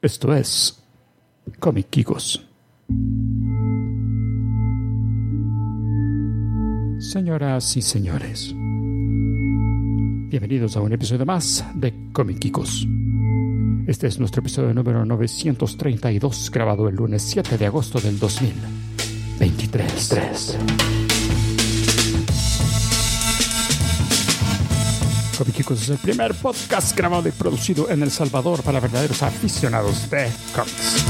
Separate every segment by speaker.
Speaker 1: Esto es Comic Kikos. Señoras y señores, bienvenidos a un episodio más de Comic Kikos. Este es nuestro episodio número 932, grabado el lunes 7 de agosto del 2023. 3. Comic Kikos es el primer podcast grabado y producido en El Salvador para verdaderos aficionados de cómics.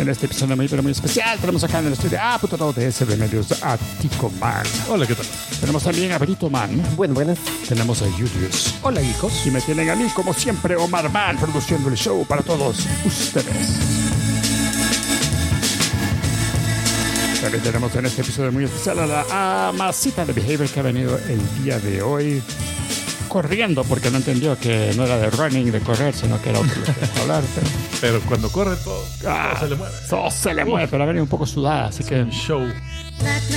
Speaker 1: En este episodio muy, pero muy especial tenemos acá en el estudio a Putado de SB Medios a Tico Man.
Speaker 2: Hola, ¿qué tal?
Speaker 1: Tenemos también a Brito Man.
Speaker 3: Bueno, buenas.
Speaker 1: Tenemos a Julius.
Speaker 3: Hola, hijos.
Speaker 1: Y me tienen a mí, como siempre, Omar Man, produciendo el show para todos ustedes. También tenemos en este episodio muy especial a la Amasita de Behavior que ha venido el día de hoy corriendo porque no entendió que no era de running, de correr, sino que era otro lo que hablar. Pero,
Speaker 2: Pero cuando corre todo,
Speaker 1: Ah.
Speaker 2: todo se le mueve.
Speaker 1: todo se le mueve, pero ha venido un poco sudada, así que
Speaker 2: Un show.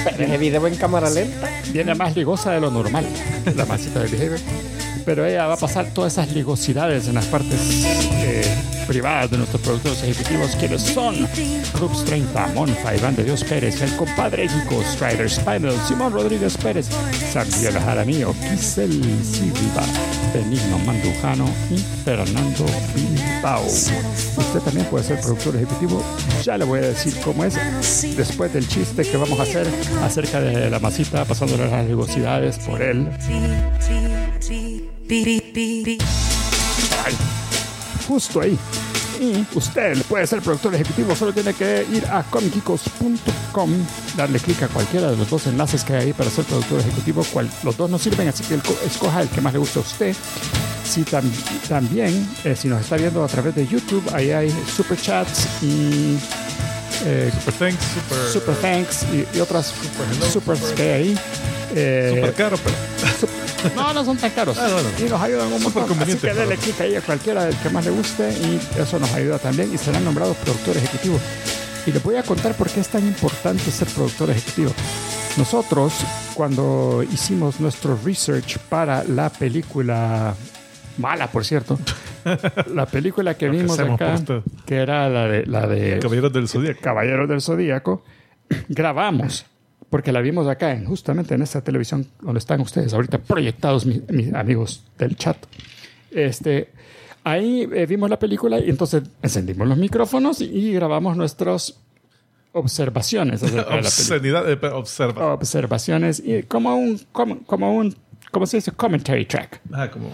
Speaker 3: Pero ese video en cámara lenta.
Speaker 1: viene más ligosa de lo normal, la masita de Behavior. Pero ella va a pasar todas esas ligosidades en las partes eh, privadas de nuestros productores ejecutivos, quienes son Rux 30, Monfa, Iván de Dios Pérez, el compadre Kiko, Strider Spinal, Simón Rodríguez Pérez, Samuel Jaramillo, Gisel Silva, Benigno Mandujano y Fernando Bilbao. Usted también puede ser productor ejecutivo, ya le voy a decir cómo es después del chiste que vamos a hacer acerca de la masita, pasándole las ligosidades por él. Ay, justo ahí. Y usted puede ser productor ejecutivo, solo tiene que ir a comicicos.com, darle clic a cualquiera de los dos enlaces que hay ahí para ser productor ejecutivo. Cual, los dos nos sirven, así que el co- escoja el que más le guste a usted. Si tam- también, eh, si nos está viendo a través de YouTube, ahí hay super chats y eh,
Speaker 2: Super thanks, super,
Speaker 1: super thanks y, y otras supers que hay ahí. Eh,
Speaker 2: super caro, pero
Speaker 1: no, no son tan caros.
Speaker 2: Ah, bueno.
Speaker 1: Y nos ayudan un montón. Así que
Speaker 2: para-
Speaker 1: clic ahí a cualquiera del que más le guste y eso nos ayuda también. Y serán nombrados productor ejecutivo. Y les voy a contar por qué es tan importante ser productor ejecutivo. Nosotros, cuando hicimos nuestro research para la película mala, por cierto, la película que
Speaker 2: que
Speaker 1: vimos
Speaker 2: hacemos
Speaker 1: acá, que era la de, la de
Speaker 2: Caballeros del Zodíaco.
Speaker 1: Caballeros del Zodíaco, grabamos, porque la vimos acá, en, justamente en esta televisión donde están ustedes ahorita proyectados, mi- mis, amigos del chat. Este, ahí eh, vimos la película y entonces encendimos los micrófonos y grabamos nuestras observaciones.
Speaker 2: Obscenidad, eh, observa.
Speaker 1: Observaciones y como un, como, como un, ¿cómo se dice? Commentary track.
Speaker 2: Ah, como.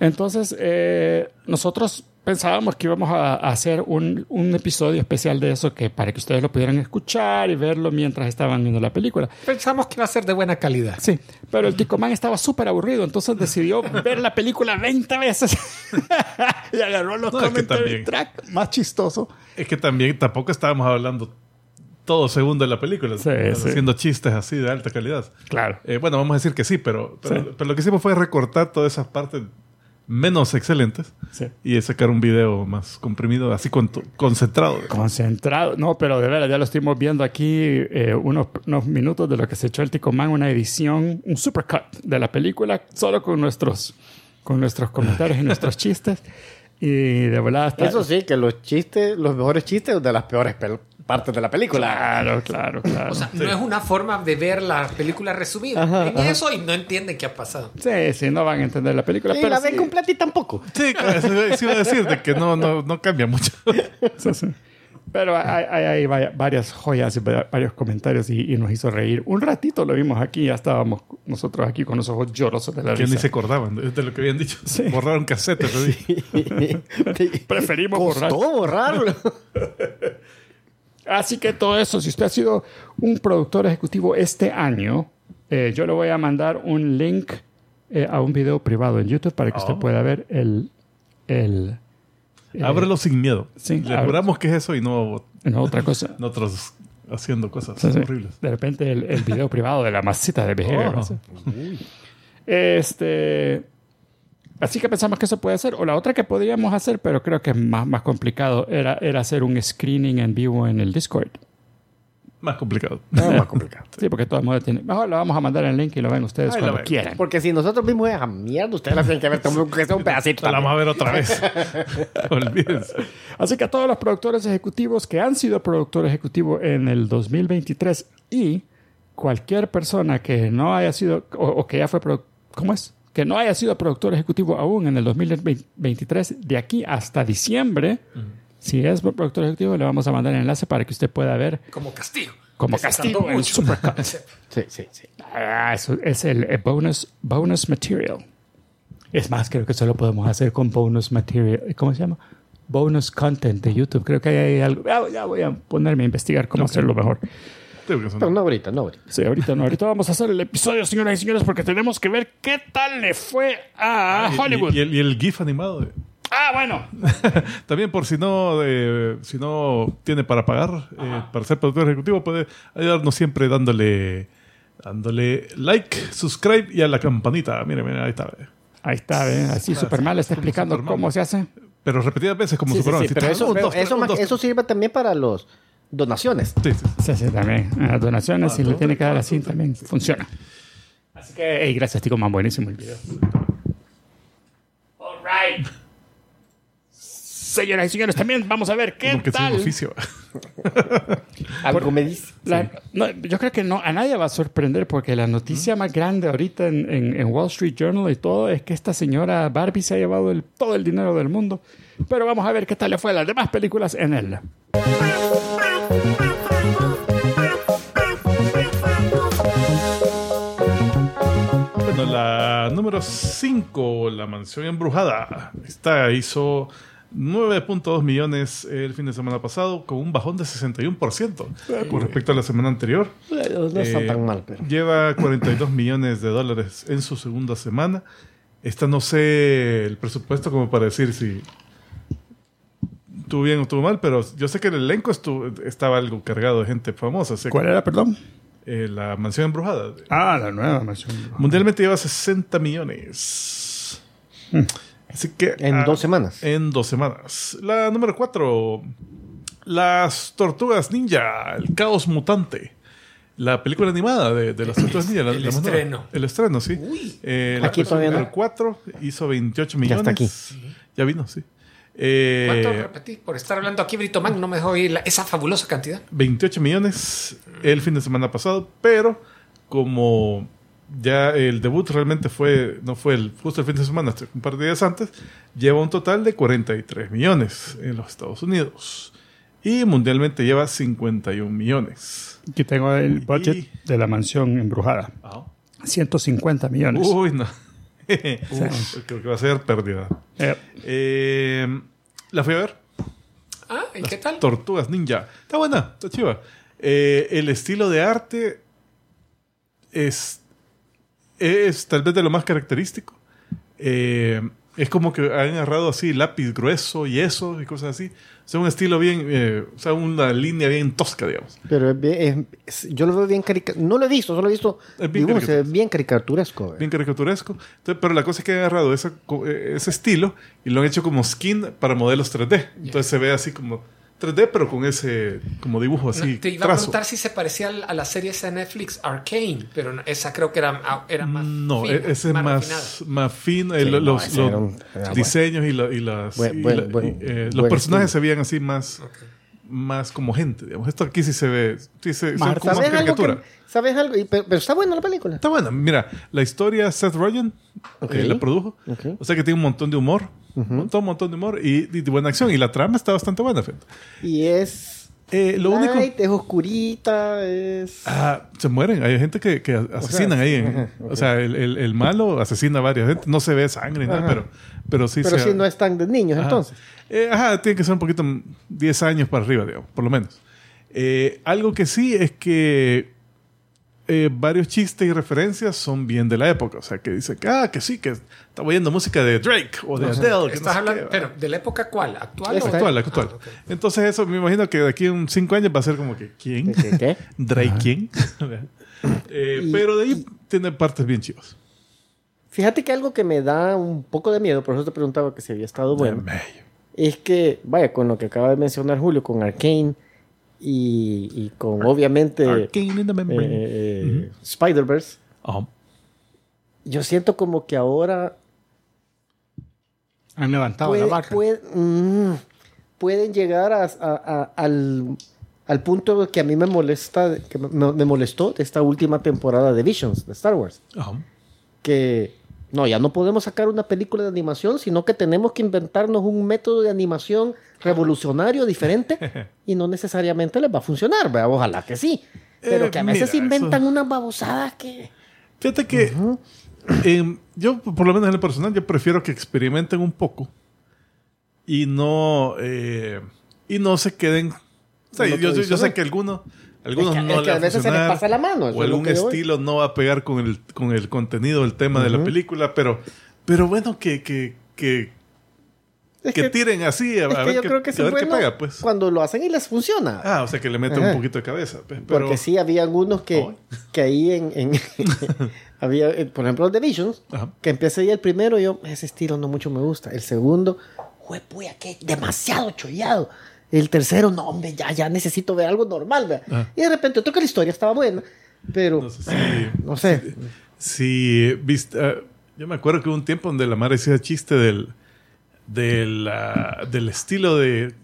Speaker 1: Entonces, eh, nosotros pensábamos que íbamos a, a hacer un, un episodio especial de eso que para que ustedes lo pudieran escuchar y verlo mientras estaban viendo la película.
Speaker 3: Pensamos que iba a ser de buena calidad.
Speaker 1: Sí, pero el Ticomán estaba súper aburrido, entonces decidió ver la película 20 veces y agarró los
Speaker 2: No, es que
Speaker 1: track más chistoso.
Speaker 2: Es que también tampoco estábamos hablando todo segundo de la película.
Speaker 1: Sí, sí.
Speaker 2: haciendo chistes así de alta calidad.
Speaker 1: Claro.
Speaker 2: Eh, bueno, vamos a decir que sí, pero, pero,
Speaker 1: Sí.
Speaker 2: pero lo que hicimos fue recortar todas esas partes menos excelentes
Speaker 1: Sí.
Speaker 2: y sacar un video más comprimido, así con- concentrado.
Speaker 1: Concentrado. No, pero de veras, ya lo estuvimos viendo aquí eh, unos, unos minutos de lo que se echó el Ticomán, una edición, un supercut de la película, solo con nuestros, con nuestros comentarios y nuestros chistes. Y de volada está...
Speaker 3: Eso sí, que los chistes, los mejores chistes de las peores pel- partes de la película.
Speaker 1: Claro, claro, claro.
Speaker 4: O sea, no es una forma de ver la película resumida.
Speaker 3: Ajá,
Speaker 4: en
Speaker 3: ajá.
Speaker 4: eso y no entienden qué ha pasado.
Speaker 1: sí, sí, no van a entender la película,
Speaker 3: y
Speaker 1: pero
Speaker 3: la ven
Speaker 1: sí,
Speaker 3: completa y tampoco.
Speaker 2: Sí, claro, eso eso iba a decir de que no, no, no cambia mucho.
Speaker 1: sí, sí. Pero hay, hay- hay varias joyas y va- varios comentarios y, y nos hizo reír. Un ratito lo vimos aquí, ya estábamos nosotros aquí con los ojos llorosos de la
Speaker 2: Que ni
Speaker 1: risa.
Speaker 2: se acordaban de lo que habían dicho.
Speaker 1: Sí.
Speaker 2: Borraron cassette. ese día.
Speaker 1: Preferimos borrar.
Speaker 3: Costó borrarlo.
Speaker 1: Así que todo eso, si usted ha sido un productor ejecutivo este año, eh, yo le voy a mandar un link eh, a un video privado en YouTube para que usted
Speaker 2: Oh.
Speaker 1: pueda ver el... el eh,
Speaker 2: Ábrelo sin miedo.
Speaker 1: sí,
Speaker 2: Le juramos que es eso y no
Speaker 1: no, otra cosa.
Speaker 2: nosotros haciendo cosas horribles.
Speaker 1: De repente el, el video privado de la masita de Behavior.
Speaker 2: Oh.
Speaker 1: Este... Así que pensamos que eso puede ser. O la otra que podríamos hacer, pero creo que es más, más complicado, era, era hacer un screening en vivo en el Discord.
Speaker 2: Más complicado.
Speaker 3: No, más complicado.
Speaker 1: Sí, porque todo el mundo tiene. Mejor le vamos a mandar el link y lo ven ustedes
Speaker 2: Ahí lo
Speaker 1: cuando quieran.
Speaker 3: Porque si nosotros vimos esa mierda, ustedes la tienen que ver como que sea un pedacito.
Speaker 2: La vamos a ver otra vez. Olvídense.
Speaker 1: Así que a todos los productores ejecutivos que han sido productor ejecutivo en el 2023 y cualquier persona que no haya sido o, o que ya fue produ- ¿cómo es? Que no haya sido productor ejecutivo aún en el 2023 de aquí hasta diciembre, si es productor ejecutivo le vamos a mandar el enlace para que usted pueda ver
Speaker 4: Como castigo.
Speaker 1: como castigo
Speaker 4: mucho.
Speaker 1: supercut.
Speaker 3: Sí, sí, sí.
Speaker 1: Ah, eso es el bonus, bonus material. Es más, creo que solo podemos hacer con bonus material. ¿Cómo se llama? Bonus content de YouTube. Creo que ahí hay algo. Ya, ya voy a ponerme a investigar cómo hacerlo mejor.
Speaker 3: Pero no ahorita, no ahorita.
Speaker 1: Sí, ahorita no. Ahorita vamos a hacer el episodio, señoras y señores, porque tenemos que ver qué tal le fue a
Speaker 2: Y-
Speaker 1: Hollywood.
Speaker 2: Y, y el, y el GIF animado. de-
Speaker 1: ah, bueno.
Speaker 2: También por si no, eh, si no tiene para pagar, eh, para ser productor ejecutivo, puede ayudarnos siempre dándole, dándole like, subscribe y a la campanita. Mire, mire, ahí está. eh.
Speaker 1: Ahí está, ¿eh? Así Superman está explicando cómo se hace.
Speaker 2: Pero repetidas veces como
Speaker 3: Sí,
Speaker 2: Superman.
Speaker 3: sí, pero eso, pero eso sirve también para los donaciones.
Speaker 2: Sí, sí, sí.
Speaker 1: También. A las donaciones,
Speaker 2: Ah,
Speaker 1: si le tiene que dar así,
Speaker 2: todo
Speaker 1: también funciona. Así que, hey, gracias, Tico Man. Buenísimo el video. All right. Señoras y señores, también vamos a ver qué
Speaker 2: Como que es un
Speaker 1: tal.
Speaker 2: oficio.
Speaker 3: Algo me dice.
Speaker 1: La- no, yo creo que no, a nadie va a sorprender porque la noticia más grande ahorita en, en- en Wall Street Journal y todo es que esta señora Barbie se ha llevado el- todo el dinero del mundo. Pero vamos a ver qué tal le fue a las demás películas en él.
Speaker 2: Bueno, la número 5, La Mansión Embrujada. Esta hizo 9.2 millones el fin de semana pasado, con un bajón de 61% con respecto a la semana anterior.
Speaker 3: Eh, No está
Speaker 2: Eh,
Speaker 3: tan mal, pero.
Speaker 2: Lleva 42 millones de dólares en su segunda semana. Esta no sé el presupuesto como para decir si estuvo bien o estuvo mal, pero yo sé que el elenco estuvo, estaba algo cargado de gente famosa.
Speaker 1: ¿Cuál era, perdón?
Speaker 2: Eh, la mansión embrujada.
Speaker 1: Ah, la nueva mansión.
Speaker 2: Mundialmente lleva 60 millones. Así que.
Speaker 3: En
Speaker 2: ah,
Speaker 3: dos semanas.
Speaker 2: En dos semanas. La número 4. Las Tortugas Ninja. El Caos Mutante. La película animada de, de las Tortugas Ninja. la-
Speaker 4: El
Speaker 2: la nueva.
Speaker 4: estreno.
Speaker 2: El estreno, sí.
Speaker 4: Uy.
Speaker 2: Eh, la
Speaker 3: Aquí todavía no.
Speaker 2: número 4 hizo 28
Speaker 3: Ya
Speaker 2: millones.
Speaker 3: está aquí.
Speaker 2: Ya vino, sí. Eh,
Speaker 4: ¿Cuánto repetí? Por estar hablando aquí, Brito Man, no me dejó oír la- esa fabulosa cantidad.
Speaker 2: 28 millones el fin de semana pasado, pero como ya el debut realmente fue, no fue el, justo el fin de semana, un par de días antes, lleva un total de 43 millones en los Estados Unidos. Y mundialmente lleva 51 millones.
Speaker 1: Aquí tengo el budget
Speaker 2: Y-
Speaker 1: de la mansión embrujada. 150 millones.
Speaker 2: Uy, no. Uf, creo que va a ser pérdida.
Speaker 1: Eh,
Speaker 2: Eh, la fui a ver.
Speaker 4: Ah, ¿y qué tal?
Speaker 2: Tortugas Ninja. Está buena, está chiva. Eh, el estilo de arte es, es tal vez de lo más característico. Eh, es como que han agarrado así lápiz grueso, yeso y cosas así. O sea, un estilo bien, eh, o sea, una línea bien tosca, digamos.
Speaker 3: Pero es es- yo lo veo bien caricatura. No lo he visto, solo he visto.
Speaker 2: Es bien
Speaker 3: ve
Speaker 2: caricaturesco.
Speaker 3: bien caricaturesco. eh.
Speaker 2: Bien caricaturesco. Entonces, pero la cosa es que han agarrado co- eh, ese estilo y lo han hecho como skin para modelos 3D. Entonces se ve así como 3D, pero con ese como dibujo así.
Speaker 4: No, te iba a preguntar si se parecía a la serie esa de Netflix Arcane, pero no- esa creo que era, era más.
Speaker 2: No,
Speaker 4: fina,
Speaker 2: e- ese es más, más fino. eh,
Speaker 3: Sí,
Speaker 2: lo-
Speaker 3: no,
Speaker 2: los
Speaker 3: ese
Speaker 2: los
Speaker 3: era un- era bueno.
Speaker 2: diseños y, la- y las.
Speaker 3: Buen-
Speaker 2: y
Speaker 3: buen-
Speaker 2: la-
Speaker 3: buen-
Speaker 2: y, eh, los personajes
Speaker 3: estilo.
Speaker 2: se veían así más, más como gente, digamos. Esto aquí sí se ve. Sí se, como
Speaker 3: ¿Sabes algo? que- ¿Sabes algo? Y- pero, pero está buena la película.
Speaker 2: Está buena. Mira, la historia Seth Rogen
Speaker 3: Ok.
Speaker 2: eh, la produjo. O sea que tiene un montón de humor. Un montón, un montón de humor y, y de buena acción. Y la trama está bastante buena, fíjate.
Speaker 3: Y es.
Speaker 2: Eh, lo único.
Speaker 3: es oscurita, es.
Speaker 2: Ah, se mueren. Hay gente que, que asesinan ahí. en-
Speaker 3: ajá, ok.
Speaker 2: O sea, el, el- el malo asesina a varias gente. No se ve sangre, nada,
Speaker 3: Ajá.
Speaker 2: pero, pero sí
Speaker 3: pero
Speaker 2: se-
Speaker 3: sí no es tan de niños,
Speaker 2: Ajá.
Speaker 3: entonces.
Speaker 2: Eh, ajá, tiene que ser un poquito mm, 10 años para arriba, digamos, por lo menos. Eh, algo que sí es que eh, varios chistes y referencias son bien de la época. O sea, que dice que, ah, que sí, que está oyendo música de Drake o de Adele. que no
Speaker 4: Estás
Speaker 2: sé
Speaker 4: hablando,
Speaker 2: qué,
Speaker 4: pero ¿de la época cuál? ¿Actual? O-
Speaker 2: actual, actual.
Speaker 4: Ah, ok.
Speaker 2: Entonces eso me imagino que de aquí a un 5 años va a ser como que, ¿quién?
Speaker 3: ¿Qué, qué?
Speaker 2: ¿Drake quién? Eh,
Speaker 3: Y-
Speaker 2: pero de ahí tiene partes bien chivas.
Speaker 3: Fíjate que algo que me da un poco de miedo, por eso te preguntaba que si había estado bueno, es que, vaya, con lo que acaba de mencionar Julio, con Arkane, y, y con obviamente eh, eh, Spider-Verse, yo siento como que ahora
Speaker 1: Han levantado
Speaker 3: puede-
Speaker 1: la barra.
Speaker 3: puede- mm, pueden llegar a- a- a- al, al punto que a mí me molesta, que me, me molestó de esta última temporada de Visions de Star Wars. Que no, ya no podemos sacar una película de animación, sino que tenemos que inventarnos un método de animación revolucionario, diferente, y no necesariamente les va a funcionar, ¿verdad? ojalá que sí. Pero
Speaker 2: Eh,
Speaker 3: que a veces
Speaker 2: mira,
Speaker 3: inventan
Speaker 2: eso-
Speaker 3: unas babosadas que...
Speaker 2: Fíjate que em, yo, por lo menos en el personal, yo prefiero que experimenten un poco y no, eh, y no se queden. O sea, yo, yo- sé que algunos, algunos
Speaker 3: Es que-
Speaker 2: no
Speaker 3: es que a veces se les pasa la mano,
Speaker 2: o algún
Speaker 3: voy.
Speaker 2: estilo no va a pegar con el, con el contenido, el tema de la película, pero, pero bueno, que, que, que,
Speaker 3: Es
Speaker 2: que
Speaker 3: que,
Speaker 2: tiren así a,
Speaker 3: es
Speaker 2: a ver,
Speaker 3: yo
Speaker 2: qué,
Speaker 3: creo que
Speaker 2: a ver
Speaker 3: es
Speaker 2: qué
Speaker 3: bueno
Speaker 2: pega, pues.
Speaker 3: cuando lo hacen y les funciona.
Speaker 2: Ah, o sea, que le meten
Speaker 3: Ajá.
Speaker 2: un poquito de cabeza. pues, Pero,
Speaker 3: Porque sí, había algunos que,
Speaker 2: Ay.
Speaker 3: que ahí en... en- había, eh, por ejemplo, de Visions,
Speaker 2: Ajá.
Speaker 3: que empecé ahí el primero, yo, ese estilo no mucho me gusta. El segundo, juepuya, que demasiado chollado. El tercero, no, hombre, ya, ya necesito ver algo normal, ¿verdad?
Speaker 2: Ajá.
Speaker 3: Y de repente otro que la historia estaba buena, pero
Speaker 2: no sé si-
Speaker 3: no sé.
Speaker 2: Sí, viste, ah, yo me acuerdo que hubo un tiempo donde la madre hacía chiste del, del, ah, del estilo de.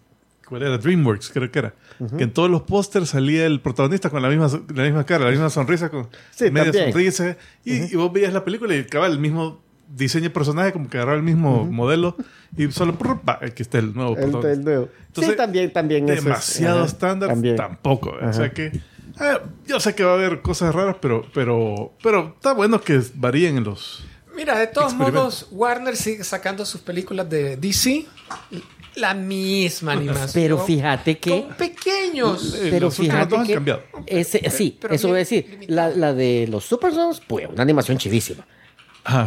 Speaker 2: ¿Cuál era? DreamWorks, creo que era. Que en todos los pósters salía el protagonista con la misma, la misma cara, la misma sonrisa, con
Speaker 3: Sí,
Speaker 2: media
Speaker 3: también.
Speaker 2: sonrisa. Y, y vos veías la película y acababa el mismo diseño de personaje, como que agarraba el mismo modelo. Y solo, pa, aquí está el nuevo
Speaker 3: El, el nuevo.
Speaker 2: Entonces,
Speaker 3: sí, también, también. es-
Speaker 2: demasiado estándar
Speaker 3: también.
Speaker 2: tampoco. O
Speaker 3: Ajá.
Speaker 2: sea que ah, yo sé que va a haber cosas raras, pero, pero, pero está bueno que varíen en los.
Speaker 4: Mira, de todos modos, Warner sigue sacando sus películas de DC. La misma animación.
Speaker 3: Pero fíjate que...
Speaker 4: Con pequeños.
Speaker 2: Eh,
Speaker 3: Pero
Speaker 2: los
Speaker 3: fíjate
Speaker 2: dos han
Speaker 3: que
Speaker 2: cambiado.
Speaker 3: ese, sí,
Speaker 4: pero
Speaker 3: eso voy a decir. La, la de los Supersons, pues una animación chidísima.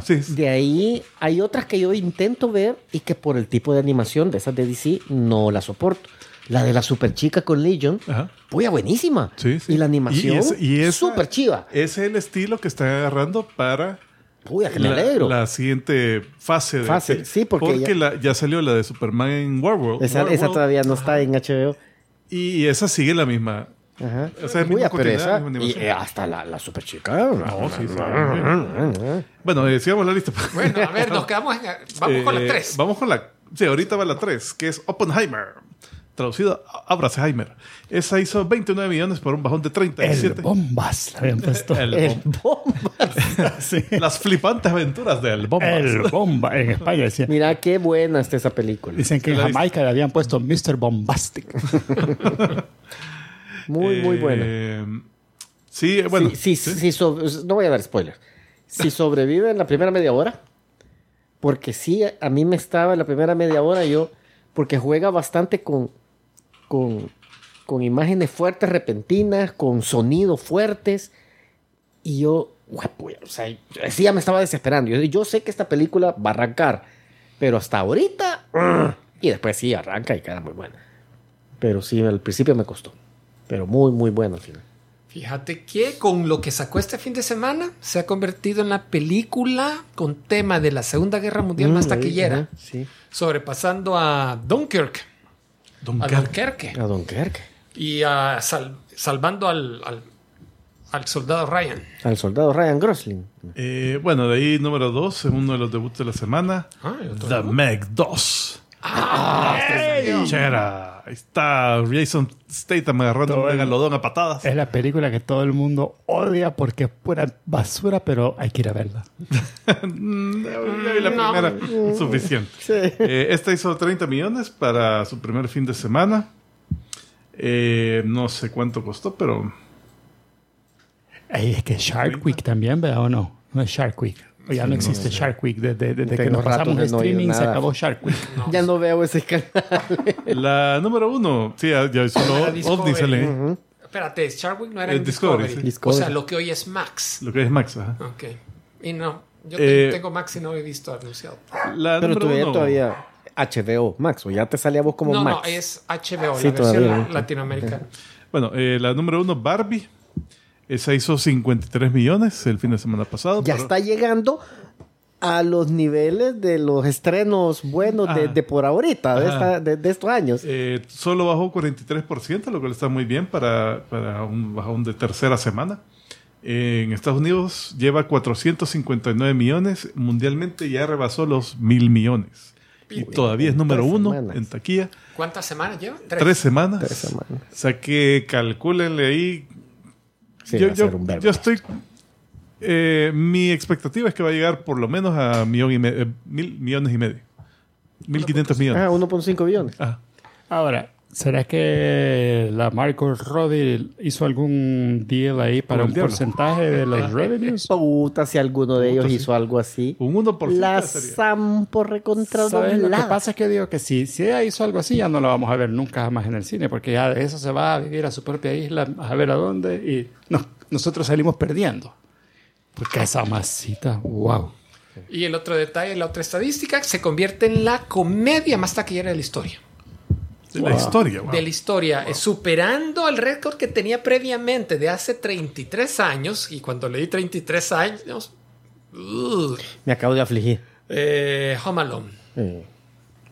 Speaker 2: Sí. sí.
Speaker 3: De ahí hay otras que yo intento ver y que por el tipo de animación de esas de DC no la soporto. La de la super chica con Legion,
Speaker 2: Ajá.
Speaker 3: pues buenísima.
Speaker 2: Sí.
Speaker 3: Y la animación,
Speaker 2: esa-
Speaker 3: súper chiva.
Speaker 2: Ese es el estilo que están agarrando para
Speaker 3: Puya, que me
Speaker 2: la,
Speaker 3: alegro.
Speaker 2: la siguiente fase. De
Speaker 3: Fase, sí, porque ya-
Speaker 2: la- ya salió la de Superman en Warworld.
Speaker 3: esa,
Speaker 2: Warworld,
Speaker 3: esa todavía no está en HBO.
Speaker 2: Y esa sigue la misma.
Speaker 3: Ajá.
Speaker 2: O sea, el
Speaker 3: Puya,
Speaker 2: mismo
Speaker 3: pero
Speaker 2: continuidad,
Speaker 3: esa,
Speaker 2: misma
Speaker 3: y eh, hasta la, la super chica.
Speaker 2: No, sí, sí. Bueno, eh, sigamos la lista.
Speaker 4: Bueno, a ver, nos quedamos en. Vamos con
Speaker 2: Eh,
Speaker 4: la 3.
Speaker 2: Vamos con la. Sí, ahorita va la 3, que es Oppenheimer. Traducido a Abraceheimer. Esa hizo 29 millones por un bajón de
Speaker 1: El
Speaker 2: 37.
Speaker 1: bombas le habían puesto.
Speaker 2: El
Speaker 3: El
Speaker 2: bom-
Speaker 3: bomba.
Speaker 1: Sí.
Speaker 2: Las flipantes aventuras del Bombas.
Speaker 1: El bomba en España decía.
Speaker 3: Mira qué buena está esa película.
Speaker 1: Dicen que en
Speaker 2: La.
Speaker 1: Jamaica le habían puesto Mr. Bombastic.
Speaker 3: Muy, muy buena.
Speaker 2: Eh, Sí, bueno.
Speaker 3: Sí, sí, sí, so- no voy a dar spoilers. Si sobrevive en la primera media hora, porque sí, a mí me estaba en la primera media hora yo, porque juega bastante con, con, con imágenes fuertes, repentinas, con sonidos fuertes, y yo, guapo, o sea, sí ya me estaba desesperando. Yo, yo sé que esta película va a arrancar, pero hasta ahorita, y después sí arranca y queda muy buena. Pero sí, al principio me costó, pero muy, muy buena al final.
Speaker 4: Fíjate que con lo que sacó este fin de semana se ha convertido en la película con tema de la Segunda Guerra Mundial más
Speaker 3: Mm,
Speaker 4: taquillera,
Speaker 3: ajá, Sí.
Speaker 4: sobrepasando a Dunkirk,
Speaker 2: Don
Speaker 4: a Dunkerque
Speaker 3: A Dunkerque.
Speaker 4: y a sal- salvando al, al, al soldado Ryan.
Speaker 3: Al soldado Ryan Gosling.
Speaker 2: Eh, bueno, de ahí número 2, es uno de los debuts de la semana.
Speaker 4: Ah,
Speaker 2: The Meg 2. Chera. Ahí está Jason Statham agarrando
Speaker 1: Todo
Speaker 2: un
Speaker 1: el-
Speaker 2: megalodón a patadas.
Speaker 1: Es la película que todo el mundo odia porque es pura basura, pero hay que ir a verla.
Speaker 2: Mm, la
Speaker 4: No.
Speaker 2: primera, suficiente. Eh, esta hizo 30 millones para su primer fin de semana. Eh, no sé cuánto costó, pero
Speaker 1: Ey, es que Shark Week también, ¿verdad o no? No es Shark Week. Ya no existe Shark Week. Desde, desde que
Speaker 3: Tengo
Speaker 1: nos pasamos
Speaker 3: de
Speaker 1: de
Speaker 3: no
Speaker 1: streaming se acabó Shark Week.
Speaker 3: Ya no veo ese canal.
Speaker 2: la número uno, sí, ya, ya solo
Speaker 4: Discovery.
Speaker 2: ovnis sale.
Speaker 4: Espérate, Sharkwick no era
Speaker 2: Eh,
Speaker 4: en
Speaker 2: Discovery,
Speaker 4: Discovery.
Speaker 2: sí.
Speaker 3: Discovery.
Speaker 4: O sea, lo que hoy es Max.
Speaker 2: Lo que es Max. ajá.
Speaker 4: Ok. Y no, yo
Speaker 2: Eh,
Speaker 4: te- tengo Max y no he visto anunciado.
Speaker 2: La
Speaker 3: Pero
Speaker 2: número
Speaker 3: todavía,
Speaker 2: uno,
Speaker 3: todavía HBO Max, o ya te salía vos como
Speaker 4: No,
Speaker 3: Max.
Speaker 4: no, es HBO,
Speaker 3: Sí,
Speaker 4: la versión latinoamericana.
Speaker 2: Bueno, eh, la número uno, Barbie. Esa hizo 53 millones el fin de semana pasado.
Speaker 3: Ya
Speaker 2: pero-
Speaker 3: está llegando a los niveles de los estrenos buenos de,
Speaker 2: Ah.
Speaker 3: de por ahorita, de, esta- de- de estos años.
Speaker 2: Eh, solo bajó 43%, lo cual está muy bien para, para un bajón de tercera semana. Eh, en Estados Unidos lleva 459 millones, mundialmente ya rebasó los mil millones. Y todavía es número
Speaker 3: Tres
Speaker 2: uno
Speaker 3: semanas.
Speaker 2: en taquilla.
Speaker 4: ¿Cuántas semanas lleva?
Speaker 2: Tres semanas.
Speaker 3: Tres semanas.
Speaker 2: O sea que calcúlenle ahí.
Speaker 3: Sí,
Speaker 2: yo,
Speaker 3: va a
Speaker 2: yo-
Speaker 3: ser un verbo.
Speaker 2: yo estoy. eh, mi expectativa es que va a llegar por lo menos a millón y me- eh, mil millones y medio. Mil quinientos millones.
Speaker 3: Ah, 1.5 billones.
Speaker 2: Ah.
Speaker 1: Ahora, ¿será que la Marcos Roddy hizo algún deal ahí para un
Speaker 2: diablo.
Speaker 1: porcentaje de los revenues?
Speaker 3: Puta, si alguno de ellos
Speaker 2: Puta, sí.
Speaker 3: hizo algo así.
Speaker 2: Un 1%
Speaker 3: La. Sampo recontra
Speaker 1: ¿Sabes? Lo que pasa es que digo que si, si ella hizo algo así, ya no lo vamos a ver nunca jamás en el cine, porque ya de eso se va a vivir a su propia isla, a ver a dónde, y no, nosotros salimos perdiendo. Porque esa masita, wow.
Speaker 4: Y el otro detalle, la otra estadística, se convierte en la comedia más taquillera de la historia.
Speaker 2: De la historia, wow.
Speaker 4: De la historia, eh, superando el récord que tenía previamente de hace 33 años. Y cuando leí 33 años, uh,
Speaker 3: Me acabo de afligir.
Speaker 4: eh, Home Alone.
Speaker 3: Eh,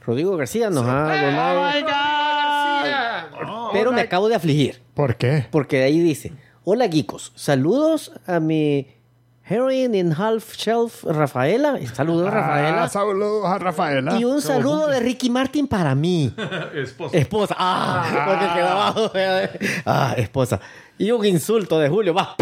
Speaker 3: Rodrigo García nos ha donado.
Speaker 4: García.
Speaker 3: Pero me acabo de afligir.
Speaker 1: ¿Por qué?
Speaker 3: Porque ahí dice: Hola, geekos. Saludos a mi Heroin in Half Shelf, Rafaela. Saludos, Rafaela.
Speaker 1: Ah, saludos a Rafaela.
Speaker 3: Y un saludo de Ricky Martin para mí.
Speaker 2: Esposa.
Speaker 3: Esposa. Ah, porque quedó abajo. Ah, esposa. Y un insulto de Julio. Va.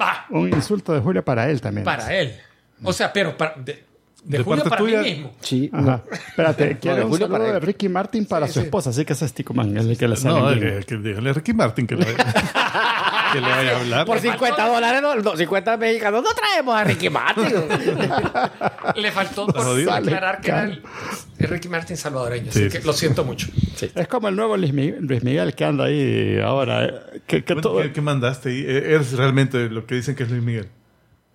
Speaker 4: Va,
Speaker 1: Un insulto de Julio para él también.
Speaker 4: para él. O sea, pero para, de, de
Speaker 2: De
Speaker 4: Julio
Speaker 2: parte
Speaker 4: para
Speaker 2: tuya-
Speaker 4: mí mismo.
Speaker 3: Sí.
Speaker 1: Ajá. Espérate, quiero un saludo
Speaker 3: para
Speaker 1: de. Ricky Martin para su esposa, así que ese es Ticoman, es el que le sale
Speaker 2: No,
Speaker 1: bien.
Speaker 2: que, que dígale a Ricky Martin que le, que le vaya a hablar.
Speaker 3: Por 50 dólares, no, no, 50 mexicanos, no traemos a Ricky Martin.
Speaker 4: Le faltó por
Speaker 2: jodido.
Speaker 4: aclarar que era el, el Ricky Martin salvadoreño.
Speaker 2: Sí,
Speaker 4: así que
Speaker 2: sí.
Speaker 4: lo siento mucho.
Speaker 1: Es como el nuevo Luis Miguel, Luis Miguel que anda ahí ahora. eh, Que, que
Speaker 2: Bueno,
Speaker 1: todo-
Speaker 2: ¿qué, qué mandaste ahí? Eh, ¿Es realmente lo que dicen que es Luis Miguel?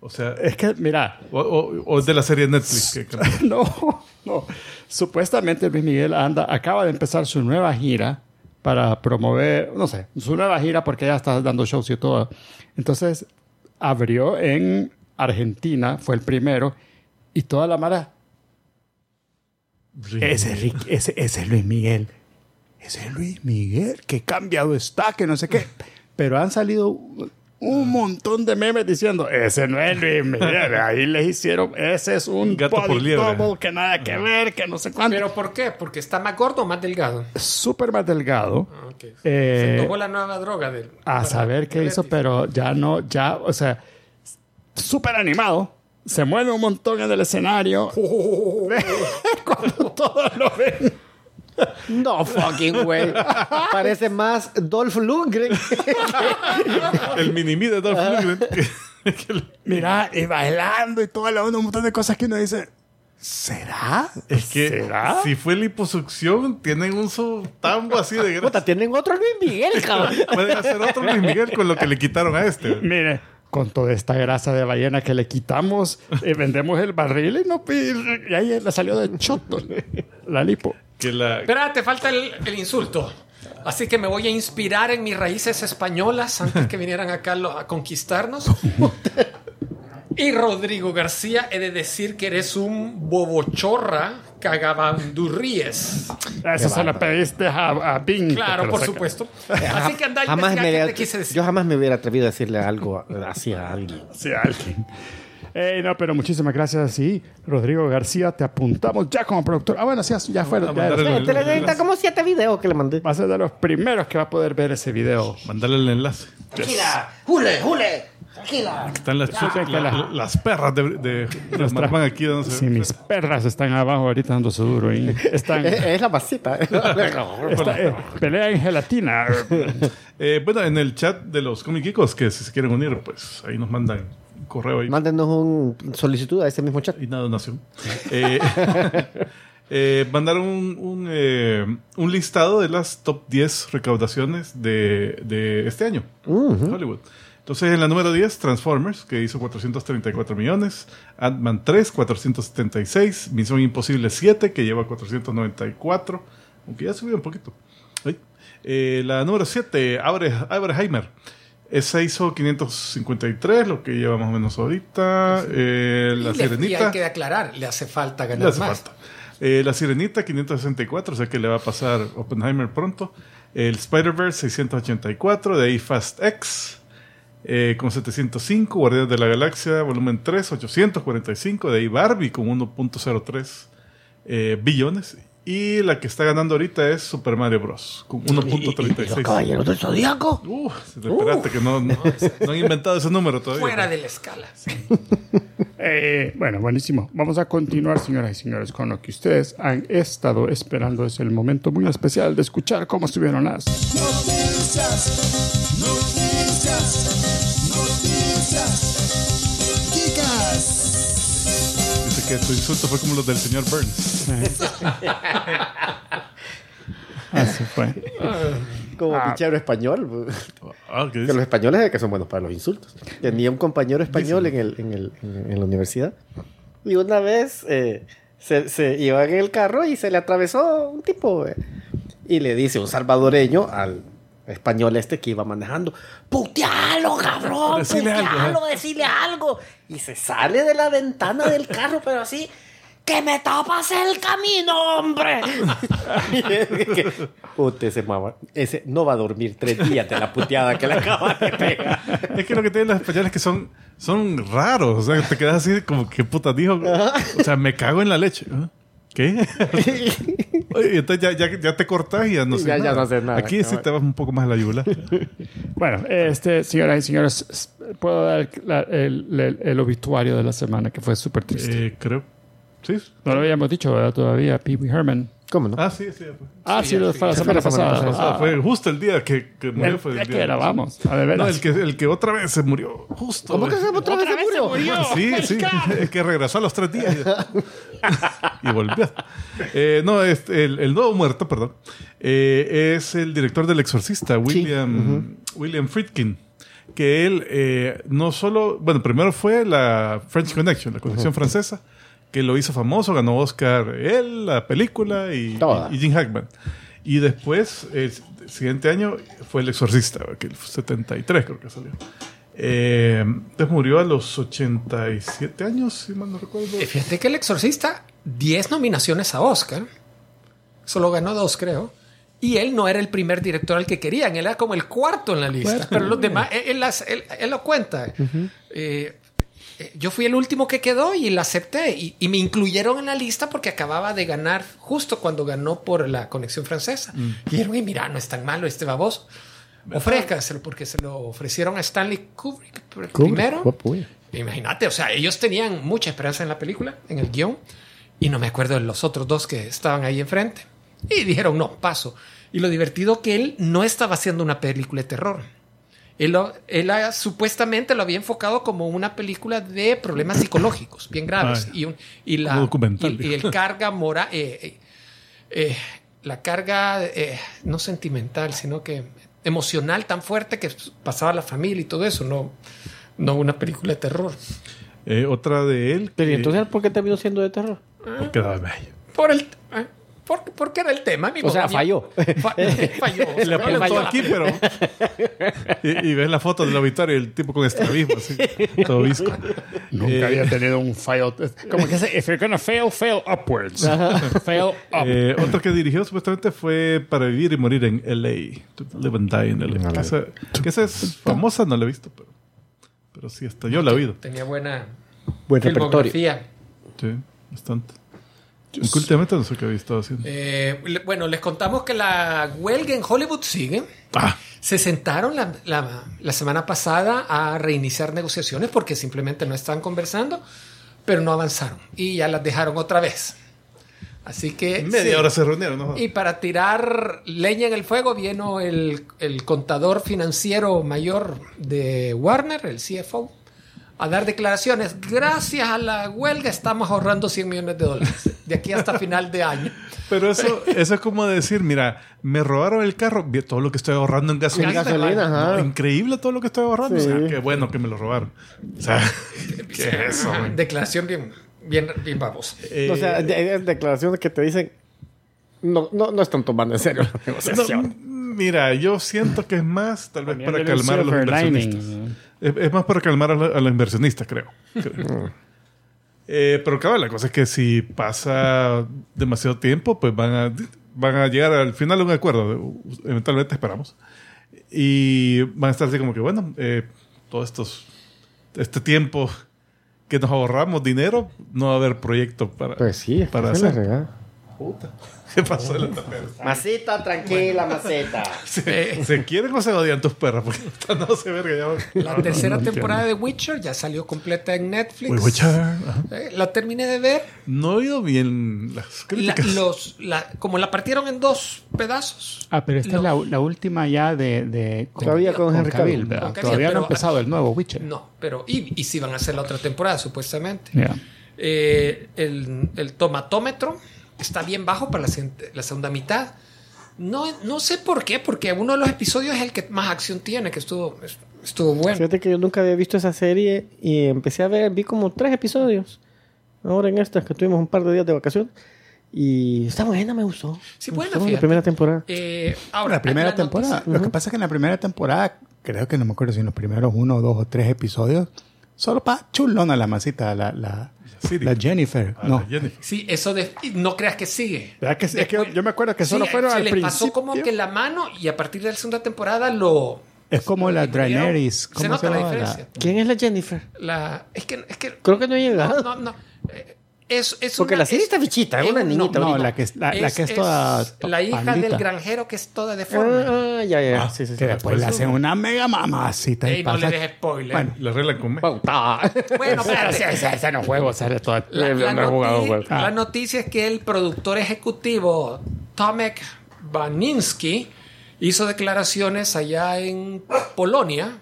Speaker 2: O sea,
Speaker 1: Es que, mira,
Speaker 2: o, o- o es de la serie Netflix. Que, que-
Speaker 1: no, no. Supuestamente Luis Miguel anda, acaba de empezar su nueva gira para promover, no sé, su nueva gira porque ya está dando shows y todo. Entonces, abrió en Argentina, fue el primero, y toda la mara. Ese es, Rick- ese, ese es Luis Miguel. Ese es Luis Miguel, que cambiado está, que no sé qué. Pero han salido un montón de memes diciendo, ese no es Luis Miguel. Ahí les hicieron, ese es un
Speaker 2: Gato por liebre.
Speaker 1: que nada que ver, que no sé cuánto.
Speaker 4: ¿Pero por qué? ¿Porque está más gordo o más delgado?
Speaker 1: Súper más delgado.
Speaker 4: Ah, ok.
Speaker 1: Eh,
Speaker 4: Se tomó la nueva droga del...
Speaker 1: a saber qué hizo, pero ya no, ya, o sea, súper animado. Se mueve un montón en el escenario. Cuando todos lo ven.
Speaker 3: No fucking güey. Parece más Dolph Lundgren.
Speaker 2: el mini de Dolph Lundgren.
Speaker 1: Mira, y bailando y todo, un montón de cosas que uno dice, ¿será?
Speaker 2: es que
Speaker 1: ¿Será?
Speaker 2: si fue liposucción, tienen un tambo así de grasa.
Speaker 3: Puta, tienen otro Luis Miguel, cabrón.
Speaker 2: Pueden hacer otro Luis Miguel con lo que le quitaron a este.
Speaker 1: Mire, con toda esta grasa de ballena que le quitamos, eh, vendemos el barril y, no, y, y ahí le salió de choto la lipo.
Speaker 2: Que la,
Speaker 4: Espera, te falta el, el insulto. Así que me voy a inspirar en mis raíces españolas antes que vinieran acá a conquistarnos. Y Rodrigo García, he de decir que eres un bobochorra cagabandurríes.
Speaker 1: Eso se lo pediste a, a Bing.
Speaker 4: Claro, por
Speaker 1: saca.
Speaker 4: supuesto. Así que anda a
Speaker 3: Jamás me
Speaker 4: te quise decir.
Speaker 3: yo jamás me hubiera atrevido a decirle algo así a alguien.
Speaker 1: Sí, alguien. No, pero muchísimas gracias. Sí, Rodrigo García, te apuntamos ya como productor. Ah, bueno, sí, ya fue.
Speaker 2: Vamos a
Speaker 1: ya
Speaker 3: Te le como siete videos que le mandé.
Speaker 1: va a ser de los primeros que va a poder ver ese video.
Speaker 2: mandarle el enlace.
Speaker 3: Tranquila, Jule, Jule, tranquila.
Speaker 2: Están las,
Speaker 1: que
Speaker 2: la-
Speaker 1: la-
Speaker 2: la- las perras de, de, aquí dándose.
Speaker 1: Si mis perras están abajo ahorita dándose duro y están,
Speaker 3: Es, es la masita.
Speaker 1: está- eh, pelea en gelatina.
Speaker 2: Eh, bueno, en el chat de los Comiquicos, que si se quieren unir, pues ahí nos mandan correo ahí.
Speaker 3: Mándenos un solicitud a ese mismo chat.
Speaker 2: y una donación. Eh, eh, mandaron un, un, eh, un listado de las top 10 recaudaciones de, de este año. Hollywood. Entonces, en la número 10, Transformers, que hizo 434 millones. Ant-Man 3, 476. Misión Imposible 7, que lleva 494. Aunque ya subió un poquito. Eh, la número 7, Abre, Abreheimer. Esa hizo 553, lo que lleva más o menos ahorita. Eh,
Speaker 4: Y
Speaker 2: la
Speaker 4: le- Y
Speaker 2: Sirenita.
Speaker 4: hay que aclarar, le hace falta
Speaker 2: Le
Speaker 4: ganar
Speaker 2: hace
Speaker 4: más.
Speaker 2: falta. Eh, la Sirenita 564, o sea que le va a pasar Oppenheimer pronto. El Spider-Verse 684, de ahí Fast X eh, con 705, Guardianes de la Galaxia volumen 3, 845, de ahí Barbie con 1.03 eh, billones. Y la que está ganando ahorita es Super Mario Bros. con
Speaker 3: ¿Y los
Speaker 2: 1.36.
Speaker 3: caballeros del Zodíaco?
Speaker 2: Uh, espérate que no, no, no han inventado ese número todavía.
Speaker 4: Fuera de la escala.
Speaker 1: Eh, bueno, buenísimo. Vamos a continuar, señoras y señores, con lo que ustedes han estado esperando. Es el momento muy especial de escuchar cómo estuvieron las.
Speaker 5: Noticias, noticias,
Speaker 2: que tu insulto fue como los del señor Burns.
Speaker 1: Así fue.
Speaker 3: Como
Speaker 1: Ah.
Speaker 3: pichero español.
Speaker 2: Ah, ¿qué
Speaker 3: Que los españoles es que son buenos para los insultos. Tenía un compañero español en, el, en, el, en, en la universidad. Y una vez eh, se, se iba en el carro y se le atravesó un tipo. eh, y le dice un salvadoreño al español este que iba manejando: ¡Putealo, cabrón!
Speaker 2: Decile algo,
Speaker 3: ¡Putealo, decile algo! Y se sale de la ventana del carro, pero así. ¡Que me tapas el camino, hombre! Puta, ese mamá. Ese no va a dormir tres días de la puteada que le acaba de pegar.
Speaker 2: Es que lo que tienen los españoles es que son, son raros. O sea, te quedas así como, ¿qué puta dijo? O sea, me cago en la leche. ¿Qué? Oye, entonces ya, ya, ya te cortas y ya no sé
Speaker 3: Ya- ya
Speaker 2: nada.
Speaker 3: no haces nada,
Speaker 2: Aquí sí te vas un poco más a la yugular.
Speaker 1: Bueno, este, señoras y señores, puedo dar la- el, el- el obituario de la semana que fue súper triste.
Speaker 2: eh, creo. ¿Sí?
Speaker 1: no lo habíamos dicho ¿verdad? todavía, Pee Wee Herman.
Speaker 3: ¿Cómo no?
Speaker 2: Ah, sí, sí.
Speaker 1: Ah, sí, lo fue la
Speaker 3: sí,
Speaker 1: semana
Speaker 3: fue la semana
Speaker 1: pasada.
Speaker 3: pasada.
Speaker 2: O sea,
Speaker 1: Ah,
Speaker 2: fue justo el día que, que murió.
Speaker 1: el-
Speaker 2: Fue el
Speaker 1: ya
Speaker 2: día
Speaker 1: que grabamos. A ver,
Speaker 2: No, el que, el que otra vez se murió. Justo.
Speaker 3: ¿Cómo que se otra vez se murió?
Speaker 2: Sí, sí. Es que regresó a los tres días. Y volvió. Eh, no, es el, el nuevo muerto, perdón, eh, es el director del Exorcista, William, William Friedkin. Que él eh, no solo. Bueno, primero fue la French Connection, la conexión francesa, que lo hizo famoso, ganó Oscar él, la película y, Jim Hackman. Y después, el siguiente año, fue El Exorcista, que el 73 creo que salió. Eh, entonces murió a los 87 años, si mal no recuerdo.
Speaker 4: Fíjate que El Exorcista, 10 nominaciones a Oscar. Solo ganó dos, creo. Y él no era el primer director al que querían, él era como el cuarto en la lista. Pero los demás, él, él las- él- él lo cuenta. Eh, eh, yo fui el último que quedó y la acepté. Y, y me incluyeron en la lista porque acababa de ganar justo cuando ganó por la conexión francesa. Y dijeron, "Y mira, no es tan malo este baboso. Ofrézcaselo porque se lo ofrecieron a Stanley Kubrick pr- primero. Imagínate, o sea, ellos tenían mucha esperanza en la película, en el guion, y no me acuerdo de los otros dos que estaban ahí enfrente. Y dijeron, no, paso. Y lo divertido que él no estaba haciendo una película de terror. Él, lo- él supuestamente lo había enfocado como una película de problemas psicológicos bien graves.
Speaker 2: Ah,
Speaker 4: y, un- y la, y, y el carga moral, la carga eh, no sentimental, sino que emocional tan fuerte que pasaba a la familia y todo eso, no, no una película de terror.
Speaker 2: Eh, otra de él.
Speaker 3: Pero ¿y
Speaker 2: que-
Speaker 3: entonces por qué terminó siendo de terror?
Speaker 2: Porque daba bello.
Speaker 4: Por el. eh, por- porque era el tema. mi
Speaker 3: O sea, falló.
Speaker 4: fa- falló. o sea,
Speaker 2: Le
Speaker 4: la
Speaker 2: aquí, pero. y, y ves la foto del obituario y el tipo con estrabismo, así. Todo visco.
Speaker 1: Nunca
Speaker 2: Eh,
Speaker 1: había tenido un fail. Como que se, if you're gonna fail, fail upwards. fail up.
Speaker 2: Eh, otra que dirigió supuestamente fue Para vivir y morir en LA. To Live and Die in LA. Que esa, que esa es famosa, no la he visto, pero, pero sí, hasta yo la he oído.
Speaker 4: Tenía buena
Speaker 3: Buen repertorio.
Speaker 4: filmografía.
Speaker 2: Sí, bastante. Últimamente no sé qué había estado haciendo.
Speaker 4: Eh, le- bueno, les contamos que la huelga en Hollywood sigue.
Speaker 2: Ah,
Speaker 4: Se sentaron la, la- la semana pasada a reiniciar negociaciones porque simplemente no estaban conversando, pero no avanzaron y ya las dejaron otra vez. Así que...
Speaker 2: media
Speaker 4: sí.
Speaker 2: hora se reunieron, ¿no?
Speaker 4: Y para tirar leña en el fuego vino el, el contador financiero mayor de Warner, el CFO, a dar declaraciones. Gracias a la huelga estamos ahorrando 100 millones de dólares de aquí hasta final de año.
Speaker 2: Pero eso, eso es como decir, mira, me robaron el carro, todo lo que estoy ahorrando en gasolina.
Speaker 3: En gasolina, ajá.
Speaker 2: No, increíble todo lo que estoy ahorrando.
Speaker 3: Sí.
Speaker 2: O sea, qué bueno que me lo robaron. O sea, ¿qué es eso? güey?
Speaker 4: Declaración bien, bien, bien babosa.
Speaker 2: Eh,
Speaker 3: O sea, declaraciones que te dicen no, no, no están tomando en serio la negociación.
Speaker 2: no, mira, yo siento que es más, tal vez para calmar a los
Speaker 1: lining,
Speaker 2: inversionistas. Es, es más para calmar a, lo- a los inversionistas, creo. Creo. Eh, pero claro, la cosa es que si pasa demasiado tiempo, pues van a, van a llegar al final a un acuerdo. Eventualmente esperamos. Y van a estar así como que, bueno, eh, todos estos, este tiempo que nos ahorramos dinero, no va a haber proyecto para,
Speaker 3: Pues sí, es que
Speaker 2: para
Speaker 3: se la
Speaker 2: hacer.
Speaker 3: regada.
Speaker 2: ¿Qué pasó? La tapera?
Speaker 3: Maceta, tranquila, maceta.
Speaker 2: ¿Se, ¿Se quieren o se odian tus perras? Porque esta no se verga ya.
Speaker 4: La tercera temporada de Witcher ya salió completa en Netflix.
Speaker 2: Witcher. Ajá.
Speaker 4: Eh, La terminé de ver.
Speaker 2: No he oído bien las
Speaker 4: La-
Speaker 2: críticas.
Speaker 4: los, la- como la partieron en dos pedazos.
Speaker 1: Ah, pero esta es la, la última ya de... de
Speaker 3: Todavía con Henry Cavill.
Speaker 1: ¿verdad?
Speaker 4: Con Cavill,
Speaker 1: Todavía no ha empezado el nuevo Witcher.
Speaker 4: No, pero. Y, y sí van a hacer la otra temporada, supuestamente. Eh, el, el tomatómetro está bien bajo para la, la segunda mitad. No, no sé por qué, porque uno de los episodios es el que más acción tiene, que estuvo, estuvo bueno.
Speaker 3: Fíjate que yo nunca había visto esa serie y empecé a ver, vi como tres episodios. Ahora en estas que tuvimos un par de días de vacaciones. Y está buena, me gustó.
Speaker 4: Sí,
Speaker 3: Me
Speaker 4: buena,
Speaker 3: gustó la primera temporada.
Speaker 4: Eh, ahora,
Speaker 6: la primera
Speaker 4: la
Speaker 6: temporada.
Speaker 4: noticia-
Speaker 6: Lo que pasa es que en la primera temporada, creo que no me acuerdo si en los primeros uno, dos o tres episodios, solo para chulona la masita, la, la, Jennifer.
Speaker 2: Ah,
Speaker 6: no.
Speaker 2: la Jennifer.
Speaker 4: Sí, eso de. y No creas que sigue.
Speaker 1: Es que yo me acuerdo que solo
Speaker 4: Sí,
Speaker 1: fueron
Speaker 4: se
Speaker 1: al
Speaker 4: les
Speaker 1: principio.
Speaker 4: pasó como que la mano y a partir de la segunda temporada lo.
Speaker 6: Es como la
Speaker 4: incluyeron.
Speaker 6: Daenerys.
Speaker 4: Se
Speaker 6: ¿Cómo
Speaker 4: nota la diferencia.
Speaker 3: ¿Quién es la Jennifer?
Speaker 4: La, es que. Es que
Speaker 3: Creo que no he llegado.
Speaker 4: no, no, no. Eh, Es, es
Speaker 3: Porque
Speaker 4: una-
Speaker 3: la serie
Speaker 4: es-
Speaker 3: está bichita, es una
Speaker 4: un-
Speaker 3: niñita
Speaker 6: No, la que es, la, la que es toda.
Speaker 4: La hija
Speaker 6: pandita.
Speaker 4: del granjero que es toda deforme.
Speaker 3: Ah, ya, ya.
Speaker 6: Ah,
Speaker 3: sí, sí, sí.
Speaker 6: que después le hacen una mega mamacita. y
Speaker 4: Ey, no le
Speaker 6: pasa-
Speaker 4: des spoiler.
Speaker 6: Bueno,
Speaker 2: La regla con me.
Speaker 3: Pauta.
Speaker 4: Bueno, espérate.
Speaker 1: Ese, ese no juego, sale todo.
Speaker 4: La, la
Speaker 1: no jugado, juego.
Speaker 4: la
Speaker 1: Ah.
Speaker 4: noticia es que el productor ejecutivo Tomek Baninsky hizo declaraciones allá en Polonia.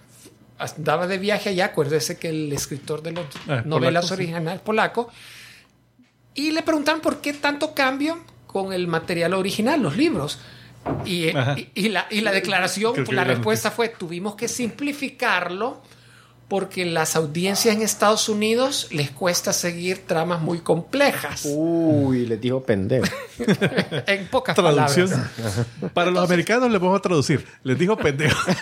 Speaker 4: Andaba de viaje allá, acuérdese que el escritor de las
Speaker 2: Ah,
Speaker 4: novelas
Speaker 2: polaco, sí.
Speaker 4: originales polaco. Y le preguntan por qué tanto cambio con el material original, los libros. Y, eh, y- y la, y la declaración, la respuesta fue, tuvimos que simplificarlo porque las audiencias en Estados Unidos les cuesta seguir tramas muy complejas.
Speaker 3: Uy, les dijo pendejo.
Speaker 4: en pocas
Speaker 2: Traducción.
Speaker 4: palabras.
Speaker 2: Para los americanos les vamos a traducir. Les dijo pendejo.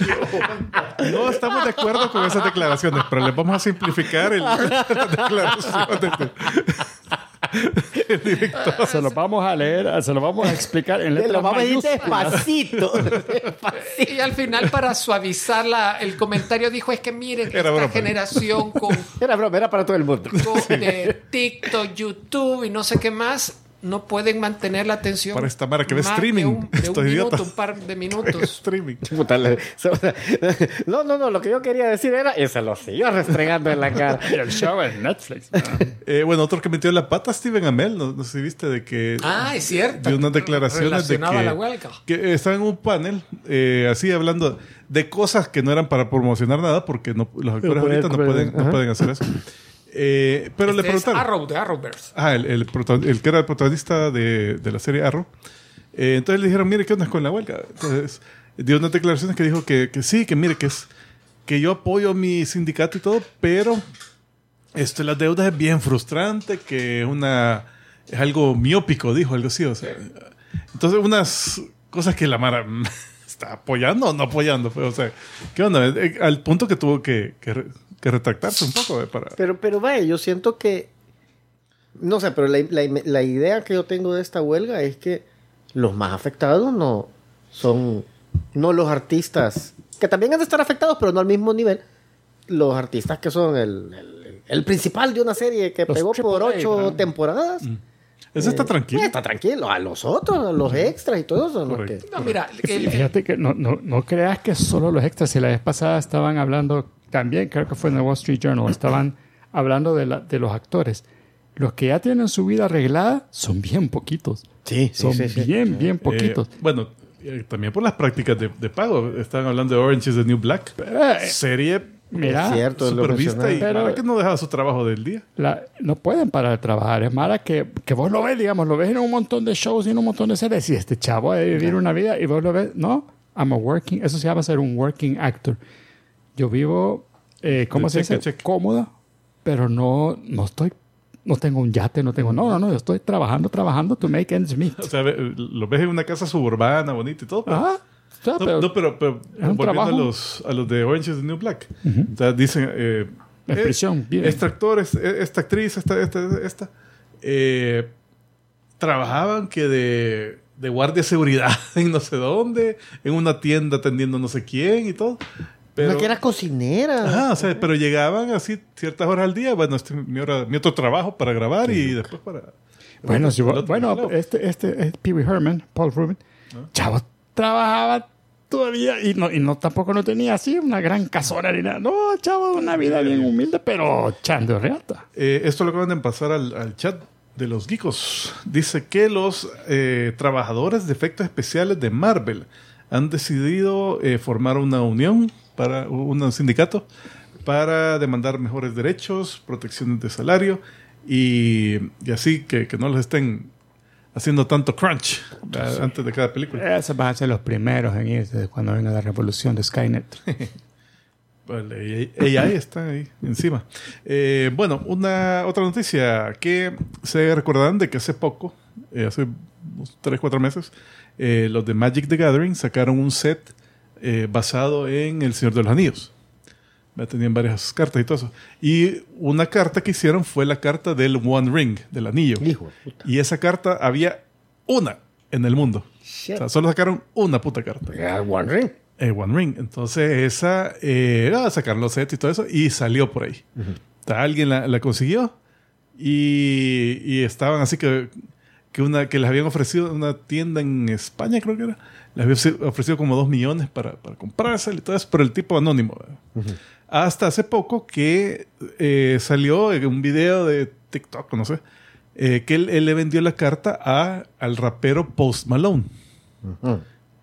Speaker 2: No estamos de acuerdo con esas declaraciones, pero les vamos a simplificar el, la declaración. de- el director.
Speaker 1: Se los vamos a leer, se los vamos a explicar en letras
Speaker 3: Lo vamos a decir
Speaker 1: mayúsculas.
Speaker 3: despacito. Despacito.
Speaker 4: Y al final, para suavizar la- el comentario, dijo: Es que miren,
Speaker 2: Era
Speaker 4: esta
Speaker 2: broma.
Speaker 4: generación con,
Speaker 3: Era broma, era para todo el mundo.
Speaker 4: con- de TikTok, YouTube y no sé qué más, no pueden mantener la atención.
Speaker 2: Para esta mara que ve streaming,
Speaker 4: De un, de un
Speaker 2: estos
Speaker 4: minuto, un par de minutos.
Speaker 2: Streaming.
Speaker 3: No, no, no, lo que yo quería decir era, y se lo siguió restregando en la cara.
Speaker 1: Y el show en Netflix.
Speaker 2: Eh, bueno, otro que metió la pata, Steven Amell. No, no sé si viste de que.
Speaker 4: Ah, es cierto.
Speaker 2: de unas declaraciones de que,
Speaker 4: a la huelga.
Speaker 2: que estaba en un panel eh, así hablando de cosas que no eran para promocionar nada porque no, los actores ahorita no pueden, no pueden hacer eso. Eh, pero le
Speaker 4: Este es
Speaker 2: preguntaron.
Speaker 4: Arrow, de Arrowverse.
Speaker 2: Ah, el, el, el que era el protagonista de, de la serie Arrow. Eh, entonces le dijeron, mire, ¿qué onda con la huelga? Entonces dio unas declaraciones que dijo que, que sí, que mire, que es que yo apoyo mi sindicato y todo, pero esto de las deudas es bien frustrante, que es una es algo miópico, dijo algo así. O sea, entonces unas cosas que la Mara mm, está apoyando o no apoyando. pues, o sea, ¿qué onda? Eh, Al punto que tuvo que, que, que retractarse un poco eh, para...
Speaker 3: Pero, pero vaya, yo siento que. No sé, pero la, la- la idea que yo tengo de esta huelga es que los más afectados no son. No los artistas, que también han de estar afectados, pero no al mismo nivel. Los artistas que son el, el- el principal de una serie que
Speaker 1: Los
Speaker 3: pegó por ocho temporadas.
Speaker 2: Eso está
Speaker 3: Eh,
Speaker 2: tranquilo.
Speaker 3: Está tranquilo. A los otros, a los extras y todo eso. ¿no? Que-
Speaker 4: No, mira, el-
Speaker 1: fíjate que no, no, no creas que solo los extras. Si la vez pasada estaban hablando, también creo que fue en el Wall Street Journal, estaban hablando de, la- de los actores. Los que ya tienen su vida arreglada son bien poquitos.
Speaker 3: Sí, sí,
Speaker 1: Son
Speaker 3: sí, sí.
Speaker 1: bien, bien
Speaker 2: Eh,
Speaker 1: poquitos.
Speaker 2: bueno, eh, también por las prácticas de, de pago. Estaban hablando de Orange is the New Black.
Speaker 1: Eh,
Speaker 2: Serie
Speaker 1: Mira,
Speaker 3: Es cierto, lo
Speaker 2: super vista y.
Speaker 1: Pero-
Speaker 2: para que no dejaba su trabajo del día.
Speaker 1: la- no pueden parar de trabajar. Es mala que, que vos lo ves, digamos, lo ves en un montón de shows y en un montón de series. Y este chavo ha de vivir una vida y vos lo ves, no, I'm a working, eso se llama ser un working actor. Yo vivo, eh, ¿cómo se
Speaker 2: a
Speaker 1: dice? Cómoda, pero no, no estoy no tengo un yate, no tengo... No, no, no, yo estoy trabajando, trabajando to make ends meet.
Speaker 2: O sea, lo ves en una casa suburbana, bonita y todo. pero-
Speaker 1: Ajá. O sea,
Speaker 2: No,
Speaker 1: pero-
Speaker 2: no, pero, pero volviendo a
Speaker 1: trabajo.
Speaker 2: los, a los de Orange is the New Black. O sea, dicen... Eh,
Speaker 1: Expresión,
Speaker 2: eh,
Speaker 1: bien.
Speaker 2: Este actor, eh, esta actriz, esta, esta, esta eh, trabajaban que de, de guardia de seguridad en no sé dónde, en una tienda atendiendo no sé quién y todo. Pero,
Speaker 3: Una que era cocinera.
Speaker 2: Ajá, o sea, pero llegaban así ciertas horas al día. Bueno, este es mi, hora, mi otro trabajo para grabar y después para...
Speaker 1: Bueno, si vos- bueno este, este, es Pee Wee Herman, Paul Rubin, chavo, trabajaba todavía y no, y no tampoco no tenía así una gran casona ni nada. No, chavo, una vida bien humilde, pero chando reata.
Speaker 2: Eh, esto lo acaban de pasar al, al chat de los geekos. Dice que los eh, trabajadores de efectos especiales de Marvel han decidido eh, formar una unión para un sindicato para demandar mejores derechos, protecciones de salario y, y así que, que no los estén haciendo tanto crunch ¿verdad? antes de cada película.
Speaker 6: Esos van a ser los primeros en irse cuando venga la revolución de Skynet.
Speaker 2: Vale, AI está ahí encima. Eh, bueno, una otra noticia que se recordarán de que hace poco, eh, hace unos 3, 4 meses, eh, los de Magic the Gathering sacaron un set eh, basado en El Señor de los Anillos. Tenían varias cartas y todo eso. Y una carta que hicieron fue la carta del One Ring, del anillo.
Speaker 3: Hijo de puta.
Speaker 2: Y esa carta había una en el mundo.
Speaker 3: Shit.
Speaker 2: O sea, solo sacaron una puta carta.
Speaker 3: Era One Ring.
Speaker 2: Eh, One Ring. Entonces, esa, eh, ah, sacaron los sets y todo eso, y salió por ahí. O sea, alguien la, la consiguió y, y estaban así que, que, una, que les habían ofrecido una tienda en España, creo que era. Les había ofreci- ofrecido como dos millones para, para comprársela y todo eso, pero el tipo anónimo. ¿verdad? Hasta hace poco que eh, salió un video de TikTok, no sé, eh, que él, él le vendió la carta a, al rapero Post Malone.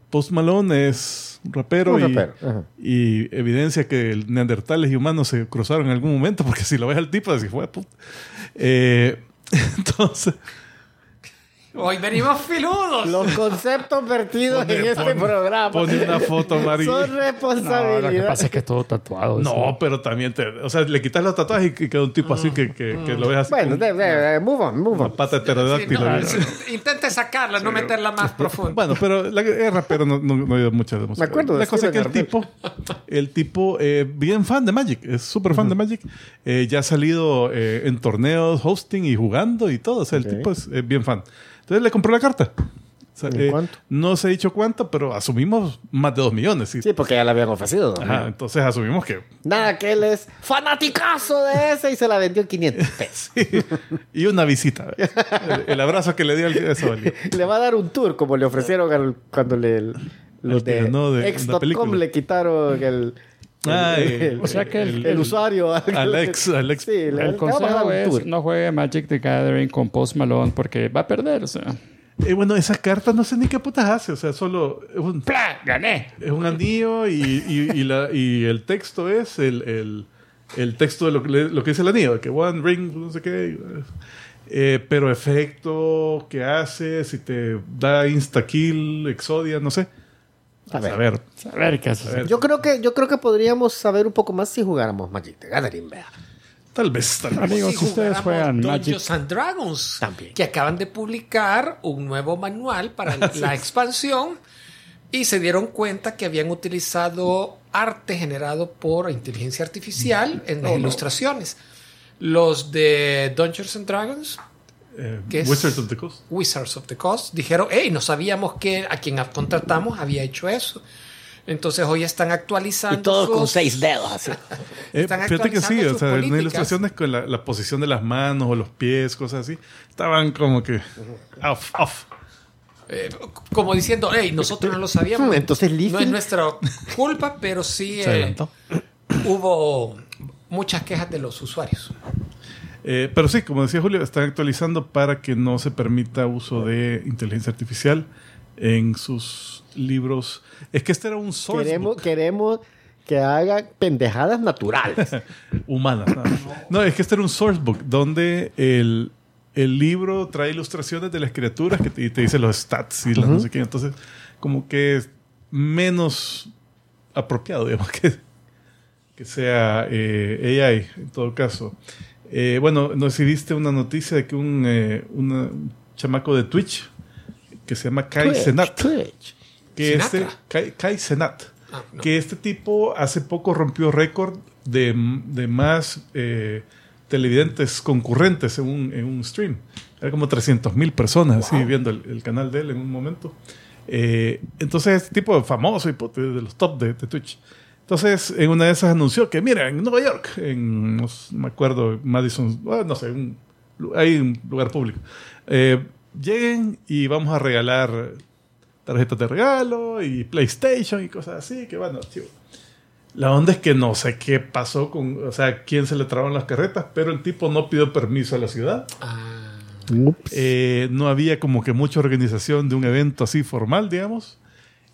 Speaker 2: Post Malone es un rapero,
Speaker 3: Un
Speaker 2: y,
Speaker 3: rapero, ajá.
Speaker 2: y evidencia que neandertales y humanos se cruzaron en algún momento, porque si lo ves al tipo, así fue puta. Eh, entonces,
Speaker 4: Hoy venimos filudos.
Speaker 3: Los conceptos vertidos en este
Speaker 2: pon-
Speaker 3: programa
Speaker 2: pone una foto, Mari.
Speaker 3: son
Speaker 1: No, lo que
Speaker 3: responsabilidad.
Speaker 1: pasa es que es todo tatuado.
Speaker 2: No, pero también te. O sea, le quitas los tatuajes y queda un tipo así que, que, que lo ves así.
Speaker 3: bueno, de, de- de- move on, move
Speaker 2: una
Speaker 3: on.
Speaker 2: pata
Speaker 4: Sí,
Speaker 2: pterodáctilo.
Speaker 4: no, sí, intente sacarla, no meterla más profundo.
Speaker 2: Bueno, pero la, es rapero, no, no, no he oído mucho de música.
Speaker 3: Me acuerdo de
Speaker 2: La cosa es que el tipo, el tipo, eh, bien fan de Magic, es súper fan de Magic, eh, ya ha salido eh, en torneos, hosting y jugando y todo. O sea, el tipo es eh, bien fan. Entonces le compró la carta. O sea,
Speaker 3: ¿En
Speaker 2: eh,
Speaker 3: cuánto?
Speaker 2: No se ha dicho cuánto, pero asumimos más de dos millones. Sí.
Speaker 3: Sí, porque ya la habían ofrecido. ¿no?
Speaker 2: Ajá, entonces asumimos que.
Speaker 3: Nada, que él es fanaticazo de ese y se la vendió en 500 pesos.
Speaker 2: y una visita. el, el abrazo que le dio, al- eso valió.
Speaker 3: le va a dar un tour como le ofrecieron al- cuando le, los de,
Speaker 2: de-
Speaker 3: Ex.com
Speaker 2: la película.
Speaker 3: le quitaron el,
Speaker 2: Ah,
Speaker 3: el,
Speaker 2: eh,
Speaker 1: o sea que el-
Speaker 3: el usuario.
Speaker 2: Alex, Alex.
Speaker 3: Sí, le,
Speaker 1: El consejo es no juegue Magic the Gathering con Post Malone porque va a perder. O sea,
Speaker 2: Eh, bueno, esa carta no sé ni qué putas hace. O sea, solo es un,
Speaker 1: ¡Pla! ¡Gané!
Speaker 2: es un anillo y, y- y la- y el texto es el, el- el texto de lo lo que dice el anillo, que one ring, no sé qué. Eh, pero efecto que hace, si te da insta-kill, exodia, no sé.
Speaker 3: A ver.
Speaker 2: A ver.
Speaker 1: A ver qué
Speaker 2: ver.
Speaker 3: Yo creo que yo creo que podríamos saber un poco más si jugáramos Magic the Gathering, vea.
Speaker 2: Tal vez, tal vez.
Speaker 1: Amigos,
Speaker 4: Si
Speaker 1: si ustedes juegan Magic,
Speaker 4: Dungeons and Dragons,
Speaker 3: También.
Speaker 4: que acaban de publicar un nuevo manual para la expansión y se dieron cuenta que habían utilizado arte generado por inteligencia artificial en las ilustraciones. Los de Dungeons and Dragons,
Speaker 2: Eh. Wizards of the Coast.
Speaker 4: Wizards of the Coast, dijeron, hey, no sabíamos que a quien contratamos había hecho eso. Entonces hoy están actualizando.
Speaker 3: Y todo con seis dedos, así.
Speaker 2: Eh, fíjate que sí, o sea, en ilustraciones con la, la posición de las manos o los pies, cosas así, estaban como que off, off.
Speaker 4: Eh, como diciendo, hey, nosotros no lo sabíamos.
Speaker 3: Entonces,
Speaker 4: no es nuestra culpa, pero sí eh, hubo muchas quejas de los usuarios.
Speaker 2: Eh, pero sí, como decía Julio, están actualizando para que no se permita uso de inteligencia artificial en sus libros. Es que este era un source
Speaker 3: Queremos,
Speaker 2: book
Speaker 3: queremos que hagan pendejadas naturales.
Speaker 2: humanas. No, es que este era un source book donde el, el libro trae ilustraciones de las criaturas que te, y te dice los stats y las no sé qué. Entonces, como que es menos apropiado, digamos, que, que sea eh, AI en todo caso. Eh, bueno, no sé si viste una noticia de que un, eh, una- un chamaco de Twitch que se llama Kai
Speaker 3: Twitch,
Speaker 2: Senat.
Speaker 3: Twitch.
Speaker 2: Que
Speaker 4: Sinatra.
Speaker 2: este, Kai, Kai Senat.
Speaker 4: Ah, no.
Speaker 2: Que este tipo hace poco rompió récord de, de más eh, televidentes concurrentes en un, en un stream. Era como 300 mil personas así viendo el, el canal de él en un momento. Eh, entonces, este tipo famoso y de los top de, de Twitch. Entonces, en una de esas anunció que, mira, en Nueva York, en, no me acuerdo, Madison, ah, no sé, un, hay un lugar público. Eh, lleguen y vamos a regalar tarjetas de regalo y PlayStation y cosas así, que bueno, chivo. La onda es que no sé qué pasó con, o sea, quién se le trabaron las carretas, pero el tipo no pidió permiso a la ciudad.
Speaker 4: Ah.
Speaker 2: Eh, no había como que mucha organización de un evento así formal, digamos.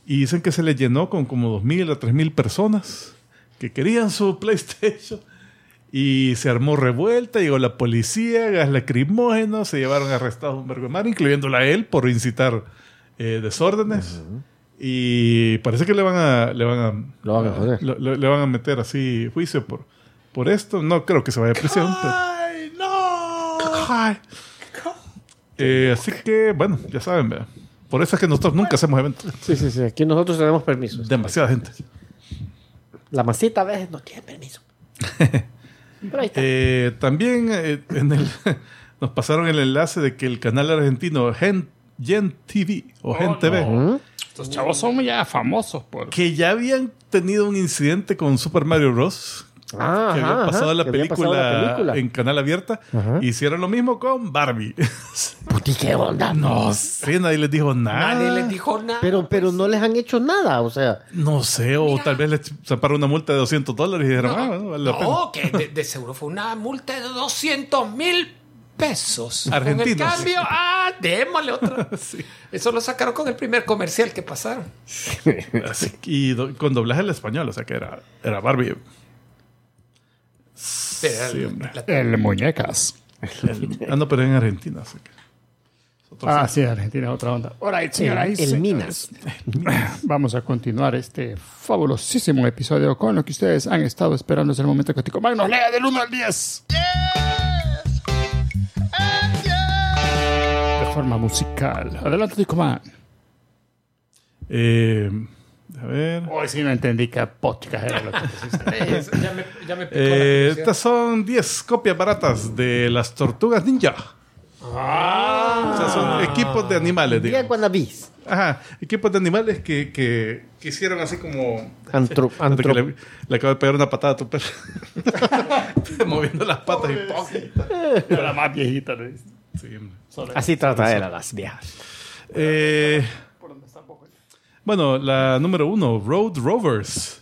Speaker 2: Y dicen que se le llenó con como 2.000 a 3.000 personas que querían su PlayStation. Y se armó revuelta, llegó la policía, gas lacrimógeno, se llevaron arrestados un vergo de mar, incluyéndola a él por incitar eh, desórdenes. Y parece que le van a... Le van a,
Speaker 3: Lo van a joder.
Speaker 2: lo- lo- le van a meter así juicio por, por esto. No creo que se vaya a prisión. pero-
Speaker 6: ¡Ay, no!
Speaker 2: Ay. Eh, así que, bueno, ya saben, ¿verdad? Por eso es que nosotros nunca hacemos eventos.
Speaker 3: Sí, sí, sí. Aquí nosotros tenemos permisos.
Speaker 2: Demasiada gente.
Speaker 3: La masita a veces no tiene permiso. Pero ahí está.
Speaker 2: Eh, también eh, en el, nos pasaron el enlace de que el canal argentino Gen, Gen TV o Gen TV,
Speaker 3: ¿Mm?
Speaker 1: Estos chavos son ya famosos por...
Speaker 2: que ya habían tenido un incidente con Super Mario Bros.
Speaker 3: Ah,
Speaker 2: que habían
Speaker 3: ajá,
Speaker 2: pasado,
Speaker 3: ajá,
Speaker 2: la,
Speaker 3: que
Speaker 2: película
Speaker 3: pasado la película.
Speaker 2: en canal abierta.
Speaker 3: Ajá.
Speaker 2: Hicieron lo mismo con Barbie.
Speaker 3: Puti, ¿qué onda?
Speaker 2: no sé, nadie les dijo nada.
Speaker 4: nadie les dijo nada.
Speaker 3: Pero, pero no les han hecho nada, o sea.
Speaker 2: No sé, o tal vez les zamparon una multa de 200 dólares y dijeron, ah, bueno, vale la pena.
Speaker 4: No, que de, de seguro fue una multa de 200 mil pesos.
Speaker 2: Argentinos.
Speaker 4: Con el cambio, ah, démosle otra. Eso lo sacaron con el primer comercial que pasaron.
Speaker 2: Así y do- con doblaje al español, o sea que era, era Barbie.
Speaker 4: Pero
Speaker 2: Sí, hombre.
Speaker 4: la-
Speaker 1: El muñecas.
Speaker 2: El- ah, no, pero en Argentina. así que-
Speaker 1: Ah, sí, Argentina es otra onda. All right, señoras y
Speaker 3: El, el
Speaker 1: señores.
Speaker 3: Minas.
Speaker 1: Vamos a continuar este fabulosísimo episodio con lo que ustedes han estado esperando desde el momento que Tico Magno lea del 1 al 10. De forma musical. Adelante, Tico Man.
Speaker 2: Eh, a ver.
Speaker 1: Hoy sí no entendí qué podcast era lo que pusiste.
Speaker 4: es- ya me, ya me picó la
Speaker 2: Eh, estas son 10 copias baratas de las tortugas ninja.
Speaker 4: Ah.
Speaker 2: O sea, son equipos de animales, digamos.
Speaker 3: wannabes.
Speaker 2: Ajá, equipos de animales que, que, que hicieron así como...
Speaker 3: Antro,
Speaker 2: que
Speaker 3: antro-
Speaker 2: le, le acabo de pegar una patada a tu perro. Moviendo las patas y.
Speaker 1: Pero la más viejita. ¿no?
Speaker 2: Sí.
Speaker 3: Así trata él a las viejas.
Speaker 2: Eh, bueno, la número uno, Road Rovers,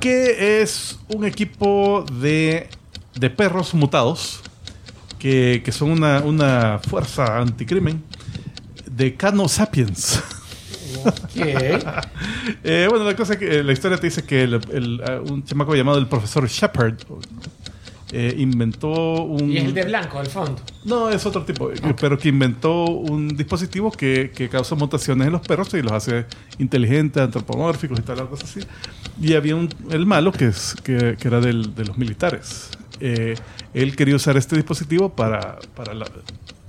Speaker 2: que es un equipo de, de perros mutados que, que son una, una fuerza anticrimen de Cano Sapiens.
Speaker 4: ¿Qué?
Speaker 2: Eh, bueno, la cosa es que eh, la historia te dice que el- el, ah, un chamaco llamado el profesor Shepard eh, inventó un...
Speaker 4: Y es el de blanco, al fondo.
Speaker 2: No, es otro tipo, eh, pero que inventó un dispositivo que, que causa mutaciones en los perros y los hace inteligentes, antropomórficos y tal, algo así. Y había un, el malo que, es, que, que era del- de los militares. Eh, él quería usar este dispositivo para, para, la,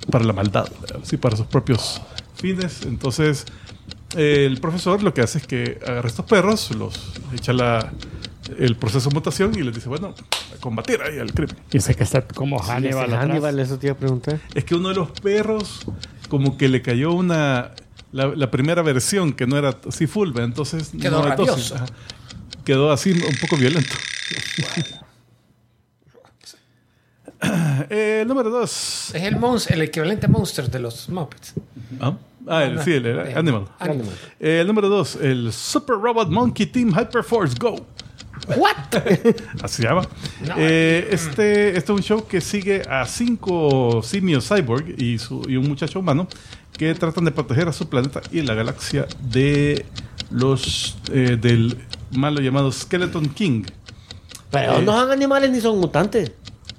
Speaker 2: para la maldad, ¿sí? para sus propios fines. Entonces, eh, el profesor lo que hace es que agarra estos perros, los echa la, el proceso de mutación y les dice, bueno, a combatir ahí al crimen.
Speaker 1: Dice que está como Hannibal. Atrás.
Speaker 3: Hannibal, eso te iba a preguntar.
Speaker 2: Es que uno de los perros, como que le cayó una. La, la primera versión que no era así full, entonces.
Speaker 4: Quedó
Speaker 2: no, entonces, quedó así un poco violento. Eh, el número dos.
Speaker 4: Es el, el equivalente a Monster de los Muppets.
Speaker 2: Ah, ah, el, sí, el, el
Speaker 4: Eh,
Speaker 2: Animal.
Speaker 4: Animal.
Speaker 2: Eh, el número dos, el Super Robot Monkey Team Hyperforce Go.
Speaker 4: ¿What?
Speaker 2: Así se llama.
Speaker 4: No,
Speaker 2: Eh, este, este es un show que sigue a cinco simios cyborg y, su, y un muchacho humano que tratan de proteger a su planeta y la galaxia de los eh, del malo llamado Skeleton King.
Speaker 3: Pero
Speaker 2: Eh,
Speaker 3: no son animales ni son mutantes.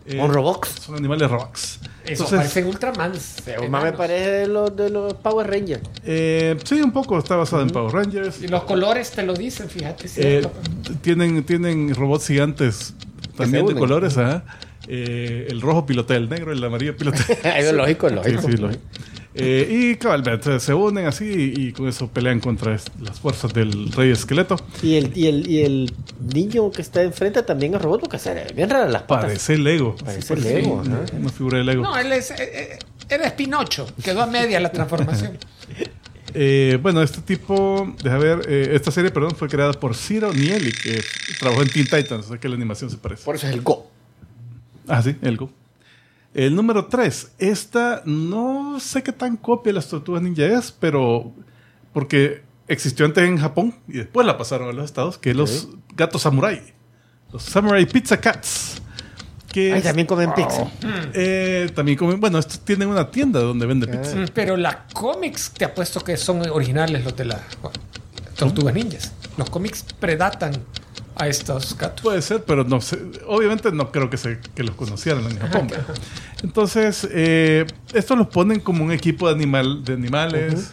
Speaker 2: Eh,
Speaker 3: son robots.
Speaker 2: Son animales robots.
Speaker 4: Eso
Speaker 2: Entonces,
Speaker 4: parecen Ultramans.
Speaker 3: Más me parece de los, de los Power Rangers.
Speaker 2: eh, sí, un poco está basado en Power Rangers.
Speaker 4: Y los colores te lo dicen, fíjate.
Speaker 2: Eh,
Speaker 4: ¿cierto?
Speaker 2: tienen, tienen robots gigantes también de colores, ajá. Eh, el rojo pilotea el negro, el amarillo pilotea.
Speaker 3: Es lógico, es lógico.
Speaker 2: Sí, sí, lógico. Eh, y cabalmente se unen así y, y con eso pelean contra es- las fuerzas del rey esqueleto.
Speaker 3: Y el, y, el, y el niño que está enfrente también es robot porque se le bien raras las patas.
Speaker 2: Parece Lego.
Speaker 3: Parece
Speaker 2: Sí,
Speaker 3: Lego,
Speaker 2: una-. Una figura de Lego.
Speaker 4: No, él es. eh, eh, Era Pinocho. Quedó a media la transformación.
Speaker 2: Eh, bueno, este tipo, deja ver, eh, esta serie, perdón, fue creada por Ciro Nieli, que trabajó en Teen Titans, o sea que la animación se parece.
Speaker 3: Por eso es el Go.
Speaker 2: Ah, sí, el Go. El número 3. Esta no sé qué tan copia de las tortugas ninja es, pero porque existió antes en Japón y después la pasaron a los Estados, que es los gatos samurai. Los Samurai Pizza Cats. Que
Speaker 3: Ay,
Speaker 2: es-
Speaker 3: también comen pizza.
Speaker 2: eh, también comen, bueno, estos tienen una tienda donde vende pizza.
Speaker 4: Pero la cómics, te apuesto que son originales los de las Tortugas Ninjas. Los cómics predatan a estos gatos.
Speaker 2: Puede ser, pero no sé. Obviamente no creo que, se, que los conocieran en Japón. ¿verdad? Entonces, eh, estos los ponen como un equipo de, animal, de animales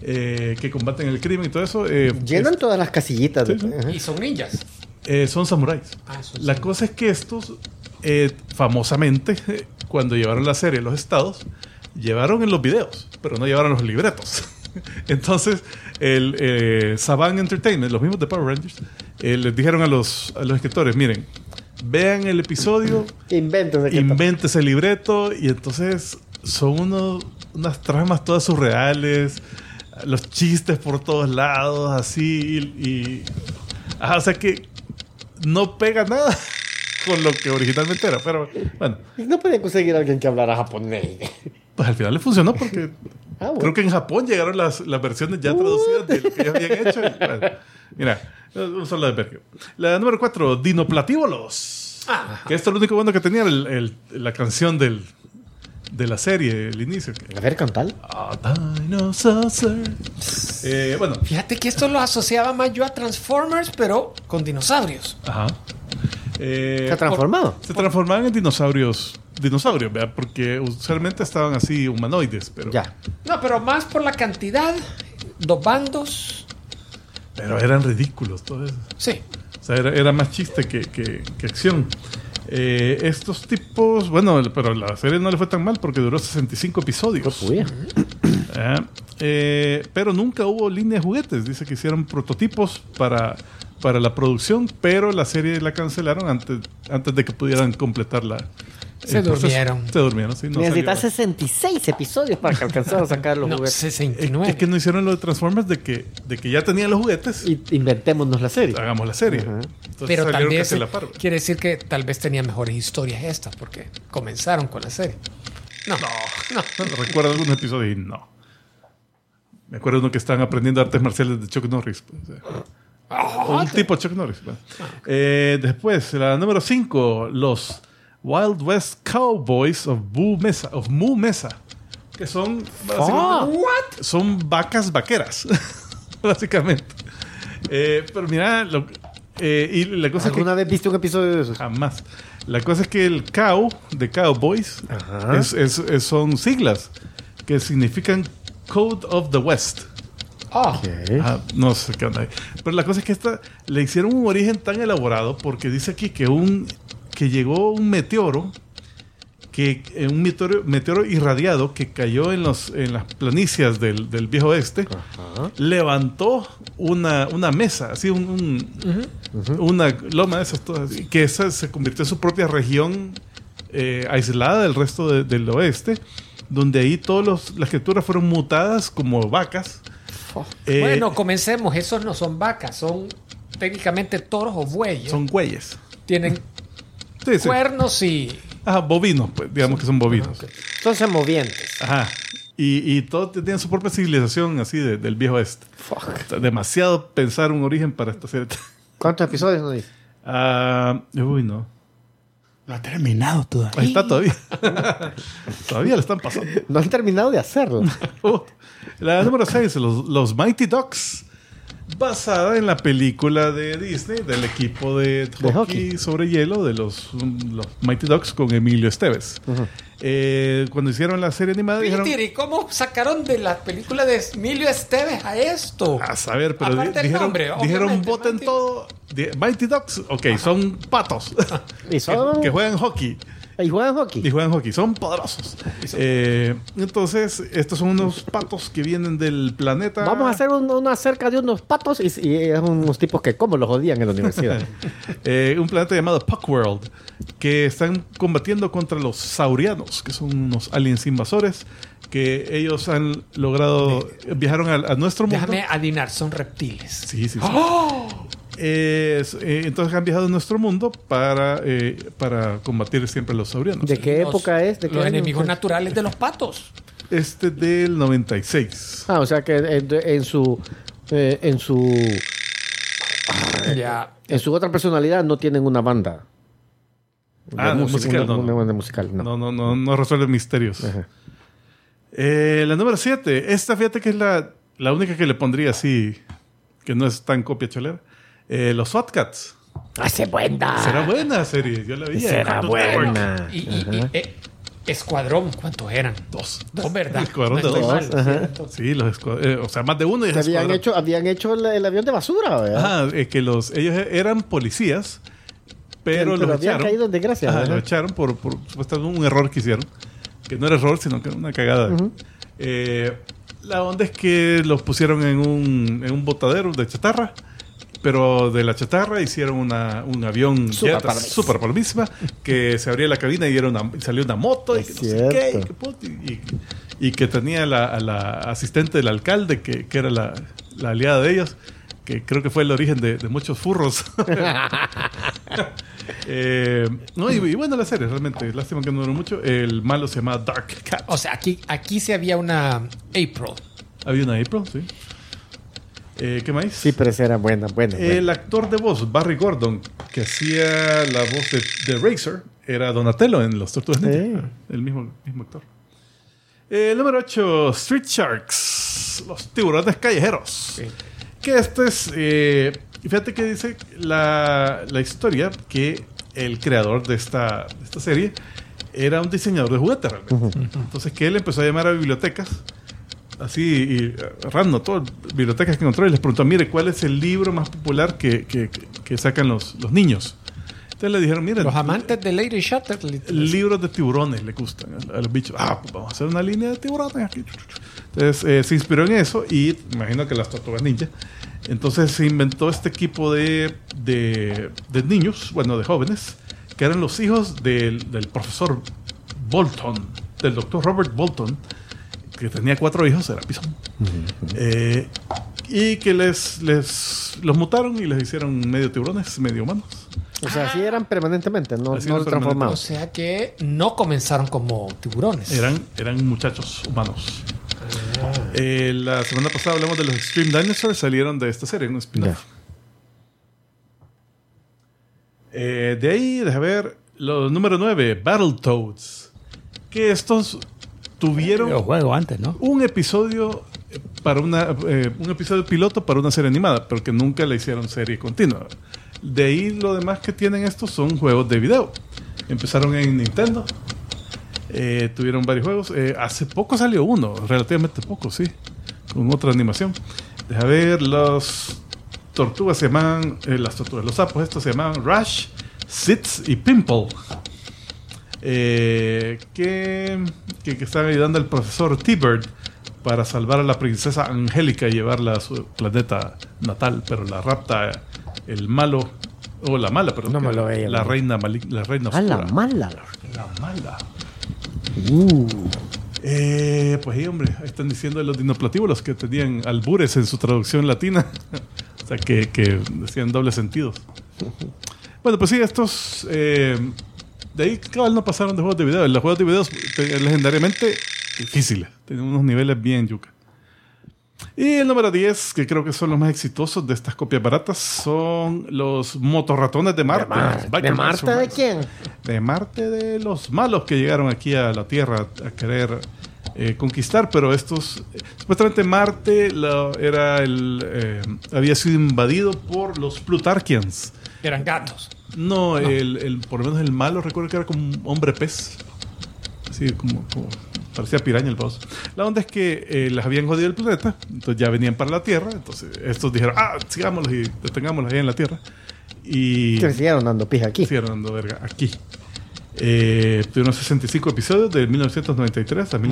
Speaker 2: eh, que combaten el crimen y todo eso. eh,
Speaker 3: Llenan
Speaker 2: es-
Speaker 3: todas las casillitas.
Speaker 2: Sí,
Speaker 3: de- ajá.
Speaker 4: Y son ninjas.
Speaker 2: eh, son samuráis.
Speaker 4: Ah, son
Speaker 2: La cosa es que estos, eh, famosamente, cuando llevaron la serie a los estados, llevaron en los videos, pero no llevaron los libretos. Entonces, el eh, Saban Entertainment, los mismos de Power Rangers, eh, les dijeron a los, a los escritores, miren, vean el episodio,
Speaker 3: qué
Speaker 2: inventes el libreto y entonces son uno- unas tramas todas surreales, los chistes por todos lados, así, y... y- ajá, o sea que no pega nada con lo que originalmente era, pero bueno.
Speaker 3: No podían conseguir a alguien que hablara japonés.
Speaker 2: pues al final le funcionó porque
Speaker 3: Ah, bueno.
Speaker 2: creo que en Japón llegaron las, las versiones ya traducidas de lo que ellos habían hecho. y, bueno, mira, un solo de Bergio. La número 4, Dinoplatívolos.
Speaker 4: Ah.
Speaker 2: Que esto es lo único bueno que tenía el- el- la canción del, de la serie, el inicio.
Speaker 3: A ver, cantal.
Speaker 2: Ah, dinosaurs. Eh, bueno,
Speaker 4: Fíjate que esto lo asociaba más yo a Transformers, pero con dinosaurios.
Speaker 2: ajá. Eh,
Speaker 3: Se ha transformado.
Speaker 2: se transformaban en dinosaurios, dinosaurios, ¿verdad? Porque usualmente estaban así humanoides, pero,
Speaker 3: Ya.
Speaker 4: No, pero más por la cantidad, dos bandos.
Speaker 2: pero eran ridículos todo eso.
Speaker 4: Sí.
Speaker 2: O sea, era, era más chiste que, que- que acción. Eh, estos tipos, bueno, pero la serie no le fue tan mal porque duró 65 episodios. Ah, eh, pero nunca hubo línea de juguetes. Dice que hicieron prototipos para, para la producción, pero la serie la cancelaron antes, antes de que pudieran completar la.
Speaker 4: Se
Speaker 2: proceso.
Speaker 4: durmieron.
Speaker 2: Se durmieron, sí. No
Speaker 3: Necesitas
Speaker 2: salió.
Speaker 3: 66 episodios para que alcanzaran a sacar los
Speaker 4: No,
Speaker 3: juguetes.
Speaker 2: Es,
Speaker 4: 69.
Speaker 2: es que no hicieron lo de Transformers de que, de que ya tenían los juguetes.
Speaker 3: Y inventémonos la serie.
Speaker 2: hagamos la serie. Entonces
Speaker 4: pero tal vez
Speaker 2: la par.
Speaker 4: quiere decir que tal vez tenía mejores historias estas, porque comenzaron con la serie. No, no, no.
Speaker 2: Recuerdo algunos episodios y no. Me acuerdo uno que estaban aprendiendo artes marciales de Chuck Norris. pues, o sea.
Speaker 4: Ah,
Speaker 2: O un tipo Chuck Norris. Eh, después, la número 5, los Wild West Cowboys of Moo Mesa. Of Moo Mesa que son, básicamente,
Speaker 4: What?
Speaker 2: son vacas vaqueras. básicamente. Eh, pero mira, lo- eh, y la cosa es que
Speaker 3: ¿Alguna vez viste un episodio de esos?
Speaker 2: Jamás. La cosa es que el cow de Cowboys es, es- es- son siglas que significan Code of the West.
Speaker 4: Ah,
Speaker 2: Ah, no sé qué onda ahí. Pero la cosa es que esta le hicieron un origen tan elaborado porque dice aquí que un que llegó un meteoro que eh, un meteoro, meteoro irradiado que cayó en los en las planicias del, del viejo oeste levantó una, una mesa así un, un- una loma de esas todas que esa se convirtió en su propia región eh, aislada del resto de- del oeste donde ahí todas las criaturas fueron mutadas como vacas Eh,
Speaker 4: bueno, comencemos. Esos no son vacas, son técnicamente toros o bueyes.
Speaker 2: son güeyes.
Speaker 4: Tienen
Speaker 2: Sí, sí.
Speaker 4: cuernos y.
Speaker 2: Ajá, bovinos, pues, digamos que son bovinos.
Speaker 3: Son semovientes.
Speaker 2: Ajá. Y, y todos tienen su propia civilización así de- del viejo este. demasiado pensar un origen para esta serie.
Speaker 3: ¿Cuántos episodios nos dice?
Speaker 2: Ah, uy, no.
Speaker 6: No ha terminado todavía.
Speaker 2: Ahí está todavía. todavía le están pasando.
Speaker 3: No han terminado de hacerlo.
Speaker 2: Uh, la número 6, los, los Mighty Ducks. Basada en la película de Disney del equipo de hockey,
Speaker 3: hockey.
Speaker 2: sobre hielo de los, los Mighty Ducks con Emilio Esteves. Eh, cuando hicieron la serie animada dijeron...
Speaker 4: Peter, ¿y cómo sacaron de la película de Emilio Esteves a esto?
Speaker 2: A saber, pero di- dijeron,
Speaker 4: nombre,
Speaker 2: dijeron voten
Speaker 4: Mighty-
Speaker 2: todo. Mighty Ducks, ok, son patos
Speaker 3: Y son-
Speaker 2: que, que juegan hockey.
Speaker 3: ¿Y juegan hockey?
Speaker 2: Y juegan hockey, son poderosos. Eh, entonces, estos son unos patos que vienen del planeta.
Speaker 3: Vamos a hacer un- una cerca de unos patos y, y es unos tipos que como los odian en la universidad.
Speaker 2: Eh, un planeta llamado Puckworld, que están combatiendo contra los saurianos, que son unos aliens invasores, que ellos han logrado, viajaron a, a nuestro mundo.
Speaker 4: Déjame adivinar, son reptiles.
Speaker 2: Sí, sí, sí. Es, eh, entonces han viajado a nuestro mundo para, eh, para combatir siempre a los saurianos.
Speaker 3: ¿De qué
Speaker 4: Los-
Speaker 3: época es? ¿De qué
Speaker 4: los
Speaker 3: año?
Speaker 4: enemigos naturales de los patos.
Speaker 2: Este del 96.
Speaker 3: Ah, o sea que en, en su eh, en su
Speaker 4: Ya.
Speaker 3: en su otra personalidad no tienen una banda. De
Speaker 2: Ah,
Speaker 3: música,
Speaker 2: musical,
Speaker 3: una,
Speaker 2: no,
Speaker 3: una
Speaker 2: no.
Speaker 3: banda musical, no.
Speaker 2: No, no, no, no resuelve misterios. Eh, la número 7. Esta fíjate que es la, la única que le pondría así, que no es tan copia cholera. Eh, los SWAT Cats.
Speaker 3: Hace buena.
Speaker 2: Será buena serie, yo la vi.
Speaker 3: Será buena.
Speaker 4: Y, y- y, eh, Escuadrón, ¿cuántos eran?
Speaker 2: Dos.
Speaker 4: Dos, ¿verdad?
Speaker 2: Escuadrón
Speaker 4: No
Speaker 2: de dos. Sí, los eh, o sea, más de uno y es
Speaker 3: habían
Speaker 2: escuadrón.
Speaker 3: hecho, habían hecho el, el avión de basura, ¿verdad?
Speaker 2: Ajá, eh, que los, ellos eran policías, pero,
Speaker 3: Pero
Speaker 2: los
Speaker 3: habían
Speaker 2: echaron.
Speaker 3: caído en desgracia,
Speaker 2: Ajá, los echaron por, por supuestamente un error que hicieron. Que no era error, sino que era una cagada. Eh, la onda es que los pusieron en un, en un botadero de chatarra. Pero de la chatarra hicieron una, un avión
Speaker 3: Super
Speaker 2: jet
Speaker 3: palomísima.
Speaker 2: super palomísima, que se abría la cabina y, era una, y salió una moto y que no sé qué, y, que y- y- que tenía la, a la asistente del alcalde, que, que era la, la aliada de ellos, que creo que fue el origen de, de muchos furros. Eh, no, y, y bueno, la serie, realmente, lástima que no duró mucho. El malo se llama Dark Cat.
Speaker 4: O sea, aquí, aquí sí había una April.
Speaker 2: Había una April, sí. Eh, ¿Qué más?
Speaker 3: Sí, pero esa era buena, buena. buena.
Speaker 2: El actor de voz, Barry Gordon, que hacía la voz de, de Razor, era Donatello en Los Tortugas Ninja.
Speaker 3: Sí.
Speaker 2: El mismo, mismo actor. El número 8, Street Sharks, los tiburones callejeros. Que este es. eh, fíjate que dice la, la historia que el creador de esta, de esta serie era un diseñador de juguetes realmente. Entonces que él empezó a llamar a bibliotecas así y random, todas las bibliotecas que encontró y les preguntó, mire, ¿cuál es el libro más popular que, que- que- sacan los, los niños? Entonces le dijeron, miren,
Speaker 4: Los amantes de Lady Shutter.
Speaker 2: libros de tiburones le gustan a, los bichos. Ah, pues vamos a hacer una línea de tiburones aquí. Entonces eh, se inspiró en eso y imagino que las tortugas ninja. Entonces se inventó este equipo de, de, de niños, bueno, de jóvenes, que eran los hijos del, del profesor Bolton, del doctor Robert Bolton, que tenía cuatro hijos, era pisón. Eh, y que les, les los mutaron y les hicieron medio tiburones, medio humanos.
Speaker 3: o sea, así eran permanentemente, no,
Speaker 2: Así
Speaker 3: no
Speaker 4: O
Speaker 3: transformados.
Speaker 4: sea que no comenzaron como tiburones.
Speaker 2: Eran, eran muchachos humanos. Eh, la semana pasada hablamos de los Extreme Dinosaurs, salieron de esta serie, un spin-off. Eh, de ahí, deja ver, los número 9, Battletoads. Que estos tuvieron un episodio para una eh, un episodio piloto para una serie animada, pero que nunca le hicieron serie continua. De ahí lo demás que tienen estos son juegos de video. Empezaron en Nintendo. eh, tuvieron varios juegos. Eh, hace poco salió uno, relativamente poco, sí. Con otra animación. Deja ver, los tortugas se llaman, las tortugas, los sapos estos se llaman Rush, Sits y Pimple. Eh, que, que, que están ayudando al profesor T-Bird para salvar a la princesa Angélica y llevarla a su planeta natal, pero la rapta el malo, o la mala, pero
Speaker 3: No me lo veía,
Speaker 2: la
Speaker 3: no.
Speaker 2: reina la reina
Speaker 3: A la
Speaker 2: oscura.
Speaker 3: mala.
Speaker 2: La mala.
Speaker 3: Uh,
Speaker 2: Eh, pues sí, hombre, ahí están diciendo los dinoplatíbulos que tenían albures en su traducción latina. o sea, que, que decían dobles sentidos. Bueno, pues sí, estos. eh, de ahí, cabal, no pasaron de juegos de video. Los juegos de videos te- legendariamente difíciles. Tienen unos niveles bien yuca. Y el número 10, que creo que son los más exitosos de estas copias baratas, son los motorratones de Marte.
Speaker 3: ¿De
Speaker 2: Biker
Speaker 3: Marte de quién?
Speaker 2: De Marte de los malos que llegaron aquí a la Tierra a querer eh, conquistar, pero estos... Supuestamente Marte lo- era el, eh, había sido invadido por los Plutarchians.
Speaker 4: Eran gatos.
Speaker 2: No, El, el- por lo menos el malo recuerdo que era como un hombre pez. Así como, como- parecía piraña el boss. La onda es que eh, les habían jodido el planeta, entonces ya venían para la Tierra, entonces estos dijeron, ah, sigámoslos y detengámoslos ahí en la Tierra. Y
Speaker 3: Que siguieron dando pija aquí.
Speaker 2: siguieron dando verga aquí. Eh, tuvieron 65 episodios de 1993 a
Speaker 4: Otra vez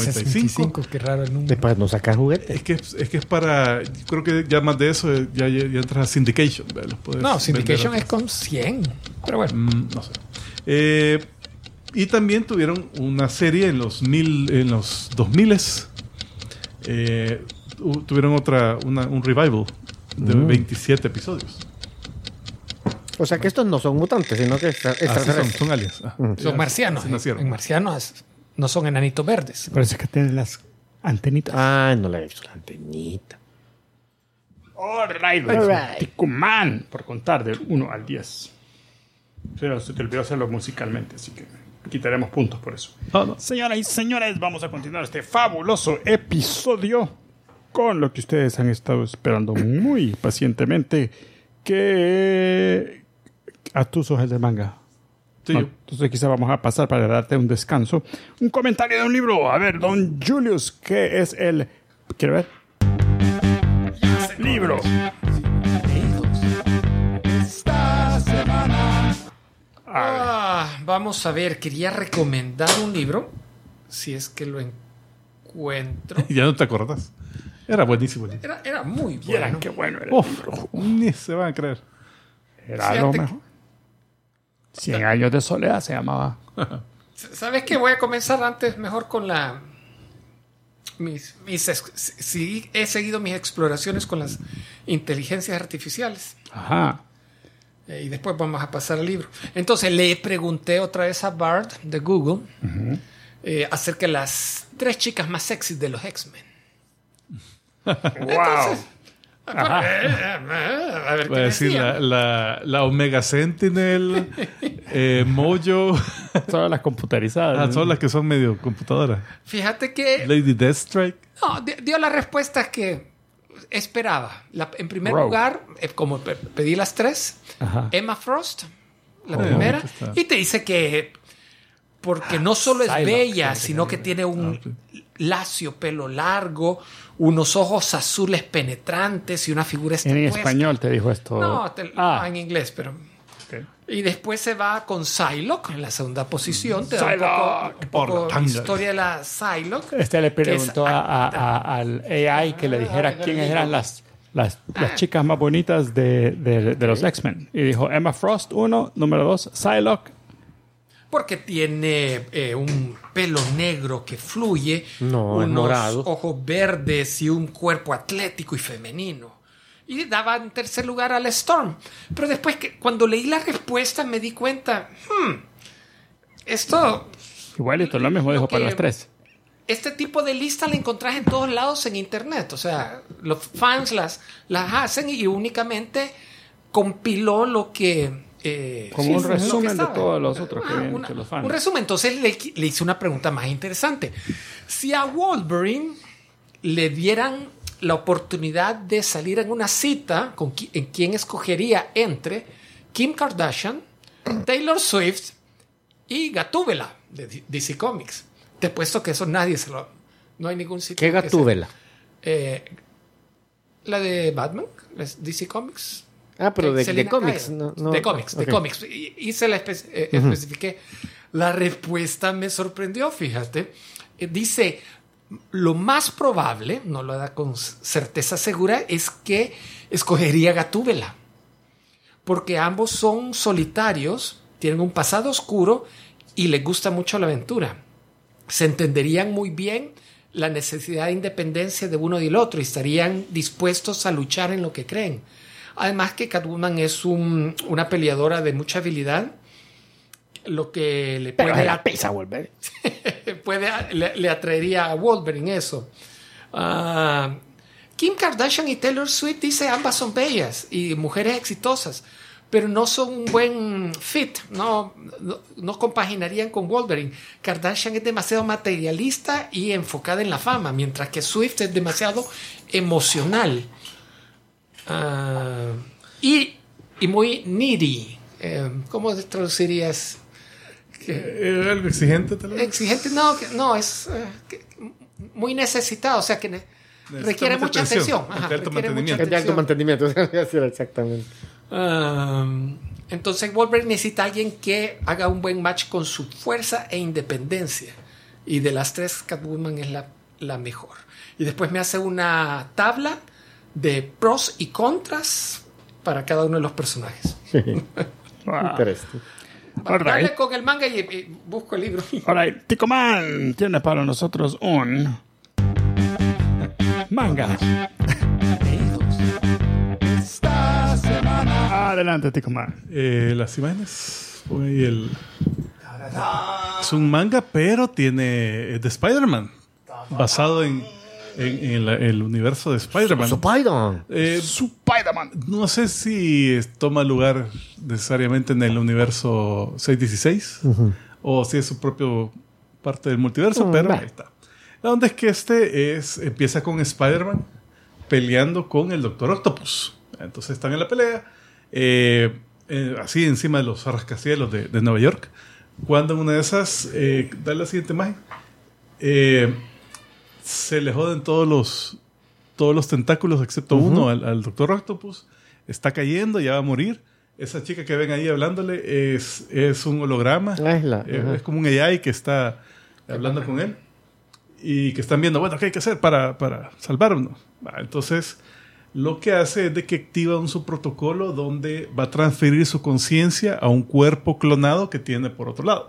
Speaker 2: 1995.
Speaker 4: 65, qué raro el número.
Speaker 3: Después no sacar juguetes.
Speaker 2: Es que es, es que es para. yo Creo que ya más de eso eh, ya, ya, ya entras a Syndication. Los
Speaker 4: No, Syndication es con 100. Pero bueno.
Speaker 2: Mm, no sé. Eh, y también tuvieron una serie en los mil, en los 2000 eh, tu- tuvieron otra, una- un revival de
Speaker 3: Mm.
Speaker 2: 27 episodios.
Speaker 3: O sea que estos no son mutantes, sino que extra-
Speaker 2: Así son, son aliens. Ah,
Speaker 3: Mm.
Speaker 4: Son marcianos. En,
Speaker 2: nacieron.
Speaker 4: en marcianos no son enanitos verdes.
Speaker 6: Parece que tienen las antenitas.
Speaker 3: Ah, no le he visto la antenita.
Speaker 1: All right,
Speaker 3: All right.
Speaker 1: Ticumán, por contar del 1 al 10. Pero se te olvidó hacerlo musicalmente, así que quitaremos puntos por eso.
Speaker 2: No, no.
Speaker 1: Señoras y señores, vamos a continuar este fabuloso episodio con lo que ustedes han estado esperando muy pacientemente, que a tus ojos del manga.
Speaker 2: Sí,
Speaker 1: No,
Speaker 2: yo.
Speaker 1: entonces quizá vamos a pasar para darte un descanso. Un comentario de un libro. A ver, don Julius, ¿qué es el... ¿Quiere ver? Libro.
Speaker 4: Ah, vamos a ver, quería recomendar un libro, si es que lo encuentro.
Speaker 2: Ya no te acordás. Era buenísimo.
Speaker 4: Era, era muy bueno.
Speaker 1: qué bueno era.
Speaker 2: Uf, ni se van a creer.
Speaker 1: Era
Speaker 4: Fíjate
Speaker 1: lo
Speaker 4: que-
Speaker 1: mejor. Cien años de soledad se llamaba.
Speaker 4: ¿Sabes qué? Voy a comenzar antes mejor con la... Mis, mis sí, he seguido mis exploraciones con las inteligencias artificiales.
Speaker 1: Ajá.
Speaker 4: Eh, y después vamos a pasar al libro. Entonces le pregunté otra vez a Bard de Google eh, acerca de las tres chicas más sexys de los X-Men.
Speaker 1: Wow.
Speaker 4: Eh, a ver
Speaker 2: Voy a
Speaker 4: qué
Speaker 2: decir la, la, la Omega Sentinel, eh, Mojo.
Speaker 1: Todas las computarizadas.
Speaker 2: Ah, son las que son medio computadoras.
Speaker 4: Fíjate que
Speaker 2: Lady Deathstrike.
Speaker 4: no, di- dio las respuestas que esperaba. La- en primer
Speaker 1: Rogue.
Speaker 4: lugar, eh, como pe- pedí las tres,
Speaker 1: Ajá.
Speaker 4: Emma Frost, la
Speaker 2: Oh,
Speaker 4: primera, y te dice que porque no solo es
Speaker 1: Psylocke,
Speaker 4: bella, sino que tiene un lacio pelo largo, unos ojos azules penetrantes y una figura
Speaker 1: En español te dijo esto.
Speaker 4: No, te-
Speaker 1: ah,
Speaker 4: no, en inglés, pero y después se va con Psylocke en la segunda posición. Te da un
Speaker 1: Psylocke,
Speaker 4: poco, un
Speaker 2: por
Speaker 4: poco
Speaker 2: la tanga.
Speaker 4: historia de la Psylocke.
Speaker 1: Este le
Speaker 4: es
Speaker 1: preguntó a- a- a- al AI que le dijera quiénes eran las, las, las chicas más bonitas de, de- de los X-Men. Y dijo Emma Frost, uno. Número dos, Psylocke.
Speaker 4: Porque tiene eh, un pelo negro que fluye,
Speaker 3: No, es
Speaker 4: unos
Speaker 3: morado.
Speaker 4: ojos verdes y un cuerpo atlético y femenino. Y daba en tercer lugar al Storm. Pero después que cuando leí la respuesta me di cuenta, hmm, esto
Speaker 1: Igualito, lo mismo
Speaker 4: Lo
Speaker 1: dijo para las tres.
Speaker 4: este tipo de lista la encontrás en todos lados en internet. O sea, los fans las, las hacen y únicamente compiló lo que. Eh,
Speaker 1: Como
Speaker 4: sí,
Speaker 1: un
Speaker 4: que
Speaker 1: resumen de todos los otros que
Speaker 4: Ah,
Speaker 1: vienen
Speaker 4: una-
Speaker 1: los fans.
Speaker 4: Un resumen. Entonces le, le hice una pregunta más interesante. Si a Wolverine le dieran la oportunidad de salir en una cita con qui- en quién escogería entre Kim Kardashian, Taylor Swift y Gatúbela de DC Comics. Te he puesto que eso nadie se lo. No hay ningún sitio.
Speaker 3: ¿Qué
Speaker 4: que
Speaker 3: gatúbela?
Speaker 4: eh, la de Batman, DC Comics.
Speaker 3: Ah, pero de, de cómics.
Speaker 4: Kyle.
Speaker 3: No, no-
Speaker 4: de cómics, de cómics. Y, y se la espe- eh, especifiqué. La respuesta me sorprendió, fíjate. Eh, dice, lo más probable, no lo da con certeza segura, es que escogería Gatúbela. Porque ambos son solitarios, tienen un pasado oscuro y les gusta mucho la aventura. Se entenderían muy bien la necesidad de independencia de uno y del otro y estarían dispuestos a luchar en lo que creen. Además que Catwoman es un- una peleadora de mucha habilidad, lo que le
Speaker 3: Pero
Speaker 4: puede,
Speaker 3: la pisa, Wolverine.
Speaker 4: puede- le, le atraería a Wolverine eso. Ah, Kim Kardashian y Taylor Swift dice ambas son bellas y mujeres exitosas, pero no son un buen fit, no, no, no compaginarían con Wolverine. Kardashian es demasiado materialista y enfocada en la fama, mientras que Swift es demasiado emocional Ah, y, y muy needy. Eh, ¿Cómo traducirías?
Speaker 2: Eh, algo exigente, tal vez.
Speaker 4: Exigente, no, que- no, es eh, que- muy necesitado, o sea que requiere
Speaker 2: mucha
Speaker 4: mucha
Speaker 2: atención,
Speaker 4: atención. Ajá,
Speaker 2: de alto
Speaker 4: requiere mucha
Speaker 2: mantenimiento.
Speaker 3: Es de alto
Speaker 4: atención.
Speaker 3: mantenimiento. Era exactamente.
Speaker 4: Um, Entonces Wolverine necesita a alguien que haga un buen match con su fuerza e independencia. Y de las tres, Catwoman es la, la mejor. Y después me hace una tabla de pros y contras para cada uno de los personajes.
Speaker 6: Wow.
Speaker 3: Interesante.
Speaker 6: Right.
Speaker 4: con el manga y, y busco el libro.
Speaker 6: All right. Tico Man tiene para nosotros un manga. Adelante, Tico Man.
Speaker 2: Eh, las imágenes. Ahí el. Es un manga, pero tiene. Es de Spider-Man. Basado en, en- en la- el universo de Spider-Man.
Speaker 3: Spider-Man.
Speaker 2: Eh,
Speaker 6: Spider-Man.
Speaker 2: no sé si es- toma lugar necesariamente en el universo 616 o si es su propio parte del multiverso,
Speaker 3: Mm,
Speaker 2: pero
Speaker 3: va.
Speaker 2: ahí está. La onda es que este es, empieza con Spider-Man peleando con el Doctor Octopus. Entonces están en la pelea, eh, eh, así encima de los rascacielos de, de Nueva York. Cuando en una de esas, eh, dale la siguiente imagen, eh, se le joden todos los, todos los tentáculos excepto uno al, al Doctor Octopus. Está cayendo, ya va a morir. Esa chica que ven ahí hablándole es, es un holograma.
Speaker 3: Ah, es la-
Speaker 2: Eh, es como un AI que está hablando con él. Y que están viendo, bueno, ¿qué hay que hacer para, para salvarnos? Va, Entonces, lo que hace es de que activa un subprotocolo donde va a transferir su conciencia a un cuerpo clonado que tiene por otro lado.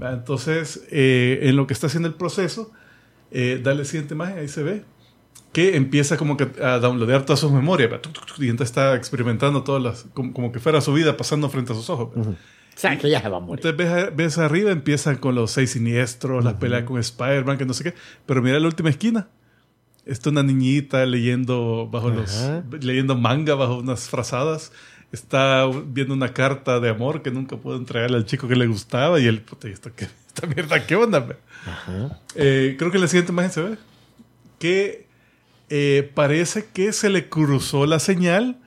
Speaker 2: Entonces, eh, en lo que está haciendo el proceso, eh, dale siguiente imagen, ahí se ve, que empieza como que a downloadar todas sus memorias, y entonces está experimentando todas las, como, como que fuera su vida pasando frente a sus ojos.
Speaker 3: O sea, que ya se va a morir.
Speaker 2: Entonces ves, ves arriba, empiezan con los seis siniestros, las peleas con Spider-Man, que no sé qué. Pero mira la última esquina. Está una niñita leyendo bajo los
Speaker 3: Ajá.
Speaker 2: leyendo manga bajo unas frazadas. Está viendo una carta de amor que nunca pudo entregarle al chico que le gustaba. Y él, puta, ¿y esto qué? esta mierda, ¿qué onda? Eh, creo que la siguiente imagen se ve que eh, parece que se le cruzó la señal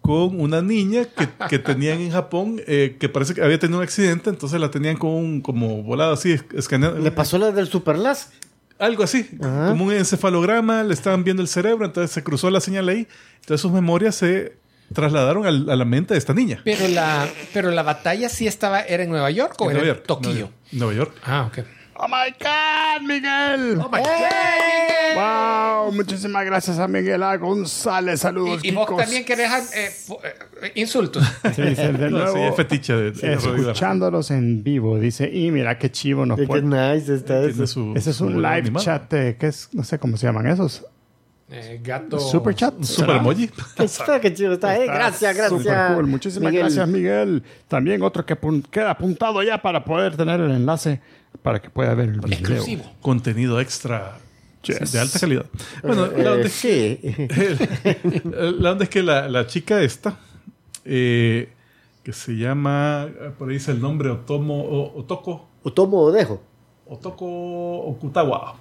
Speaker 2: con una niña que, que tenían en Japón, eh, que parece que había tenido un accidente, entonces la tenían con un, como volada así, es- escaneada.
Speaker 3: Le pasó la del Superlas.
Speaker 2: Algo así,
Speaker 3: Ajá.
Speaker 2: como un encefalograma, le estaban viendo el cerebro, entonces se cruzó la señal ahí, entonces sus memorias se trasladaron al- a la mente de esta niña.
Speaker 4: Pero la, pero la batalla sí estaba, ¿era en Nueva York o
Speaker 2: En
Speaker 4: era
Speaker 2: Nueva
Speaker 4: en
Speaker 2: York.
Speaker 4: Tokio?
Speaker 2: Nueva- Nueva York.
Speaker 4: Ah, ok.
Speaker 6: Oh my God, Miguel.
Speaker 4: Oh my God.
Speaker 6: Wow, muchísimas gracias a Miguel A. González. Saludos,
Speaker 4: Y, y vos también querés eh, eh, insultos.
Speaker 6: Sí, dice, de
Speaker 2: No, sí,
Speaker 6: nuevo,
Speaker 2: es fetiche de, de
Speaker 6: escuchándolos en vivo. Dice, y mira qué chivo nos
Speaker 3: Qué
Speaker 6: pone.
Speaker 3: nice está eso.
Speaker 6: Ese es un live
Speaker 2: animado.
Speaker 6: chat, de, ¿qué es? No sé cómo se llaman esos.
Speaker 4: Eh, gato.
Speaker 6: Super chat.
Speaker 2: Super emoji.
Speaker 3: Qué chido, está. Eh, gracias, gracias.
Speaker 6: Super cool. Muchísimas
Speaker 3: Miguel.
Speaker 6: gracias, Miguel. También otro que apun- queda apuntado ya para poder tener el enlace para que pueda ver el video.
Speaker 4: Exclusivo.
Speaker 2: Contenido extra
Speaker 6: Yes.
Speaker 2: de alta calidad. Bueno,
Speaker 3: Eh,
Speaker 2: la onda es
Speaker 3: sí.
Speaker 2: la onda es que la, la chica esta, eh, que se llama, por ahí dice el nombre, Otomo, o- Otoko,
Speaker 3: Otomo o dejo.
Speaker 2: Otoko Okutawa.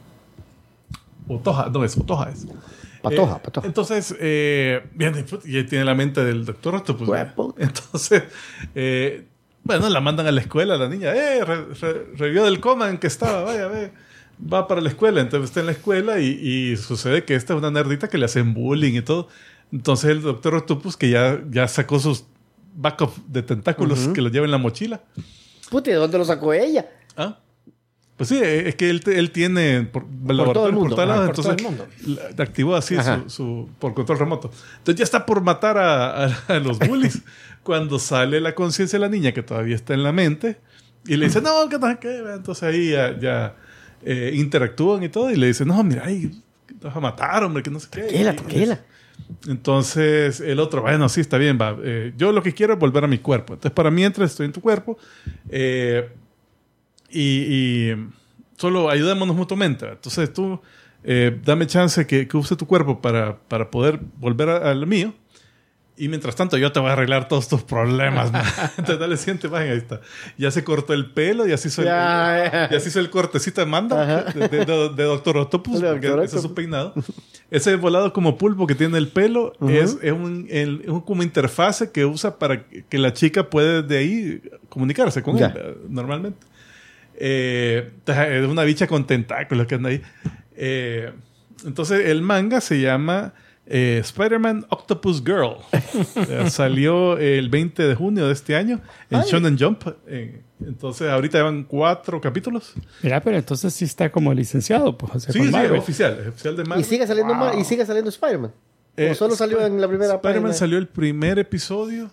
Speaker 2: Otoja, no es, Otoja es.
Speaker 3: Patoja,
Speaker 2: Eh,
Speaker 3: patoja.
Speaker 2: Entonces, eh, bien, y tiene la mente del doctor Octopus. Entonces, eh, bueno, la mandan a la escuela, la niña, eh, re- re- revivió del coma en que estaba, vaya, ve, va para la escuela. Entonces está en la escuela y, y sucede que esta es una nerdita que le hacen bullying y todo. Entonces el doctor Octopus, que ya, ya sacó sus backup de tentáculos que los lleva en la mochila.
Speaker 3: Puta, ¿de dónde lo sacó ella?
Speaker 2: ¿Ah? Pues sí, eh, es que él, él tiene por,
Speaker 3: todo el mundo,
Speaker 4: ah, por todo
Speaker 2: entonces
Speaker 4: el mundo.
Speaker 2: la- activó así su, su- por control remoto. Entonces ya está por matar a, a- a los bullies cuando sale la conciencia de la niña que todavía está en la mente y le dice, no, que no sé qué. Entonces ahí ya, ya, eh, interactúan y todo y le dice, no, mira, ay, te vas a matar, hombre, que no sé qué.
Speaker 3: Tranquila, tranquila.
Speaker 2: entonces el otro, bueno, sí, está bien, va. Eh, yo lo que quiero es volver a mi cuerpo. Entonces, para mientras estoy en tu cuerpo, eh, y, y solo ayudémonos mutuamente. Entonces tú, eh, dame chance que, que use tu cuerpo para, para poder volver al mío. Y mientras tanto, yo te voy a arreglar todos tus problemas. Entonces, dale siguiente imagen, ahí está. Ya se cortó el pelo, ya se hizo, el,
Speaker 3: Ya, ya.
Speaker 2: ya se hizo el cortecito de manda de, de- de- de Doctor Octopus, porque
Speaker 3: Dr.
Speaker 2: ese es su peinado. Ese volado como pulpo que tiene el pelo es, es un, el- es como interfase que usa para que la chica puede de ahí comunicarse con él eh, normalmente. Eh, es una bicha con tentáculos que anda ahí. Eh, entonces el manga se llama eh, Spider-Man Octopus Girl. Eh, salió el 20 de junio de este año en
Speaker 3: Ay.
Speaker 2: Shonen Jump. Eh, entonces, ahorita llevan cuatro capítulos.
Speaker 1: Mira, pero entonces sí está como licenciado, pues, o sea,
Speaker 2: Sí, sí,
Speaker 1: Marvel.
Speaker 2: oficial. es Oficial de
Speaker 3: Y
Speaker 2: Marvel.
Speaker 3: sigue saliendo y sigue saliendo Spider-Man.
Speaker 2: Eh,
Speaker 3: o solo salió
Speaker 2: Sp-
Speaker 3: en la primera
Speaker 2: Spider-Man salió el primer episodio.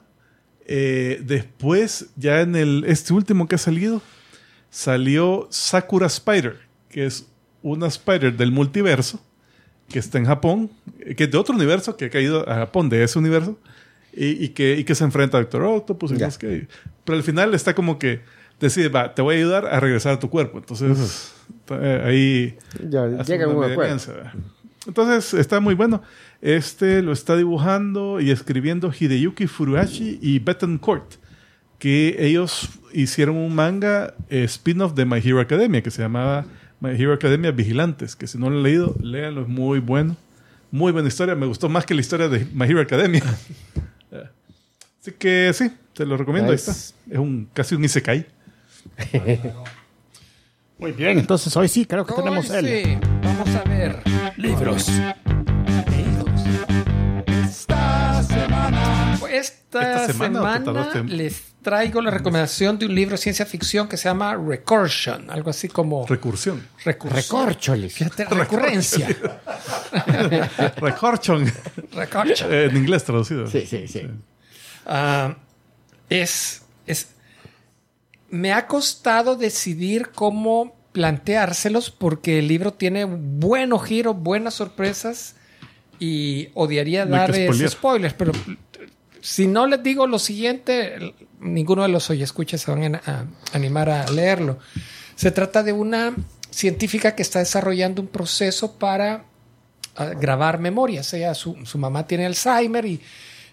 Speaker 2: Eh, después, ya en el este último que ha salido, salió Sakura Spider, que es una Spider del multiverso, que está en Japón, que es de otro universo, que ha caído a Japón de ese universo, y, y que, y que se enfrenta a Doctor Octopus y sé qué. Pero al final está como que decide, va, te voy a ayudar a regresar a tu cuerpo. Entonces, eh, ahí
Speaker 3: Ya llega un.
Speaker 2: Entonces está muy bueno. Este lo está dibujando y escribiendo Hideyuki Furuhashi y Betancourt, que ellos hicieron un manga eh, spin-off de My Hero Academia que se llamaba My Hero Academia Vigilantes, que si no lo han leído, léanlo, es muy bueno. Muy buena historia, me gustó más que la historia de My Hero Academia. Así que sí, te lo recomiendo,
Speaker 3: Nice.
Speaker 2: ahí está. Es un, casi un Isekai.
Speaker 1: Muy bien, entonces hoy sí, creo que tenemos el.
Speaker 4: Vamos a ver.
Speaker 1: libros.
Speaker 5: Esta,
Speaker 4: Esta
Speaker 2: semana,
Speaker 4: les traigo la recomendación de un libro de ciencia ficción que se llama Recursion, algo así como
Speaker 2: Recursión.
Speaker 4: recursión.
Speaker 3: Recórcholes.
Speaker 4: Fíjate, recurrencia.
Speaker 2: Recorchon.
Speaker 4: Recursion.
Speaker 2: en inglés traducido.
Speaker 3: Sí, sí, sí.
Speaker 4: Ah, es, es. Me ha costado decidir cómo planteárselos porque el libro tiene buenos giros, buenas sorpresas y odiaría
Speaker 2: No spoilear.
Speaker 4: spoilers, pero si no les digo lo siguiente, ninguno de los oyescuchas se van a, animar a leerlo. Se trata de una científica que está desarrollando un proceso para ah, grabar memorias. Su, su mamá tiene Alzheimer y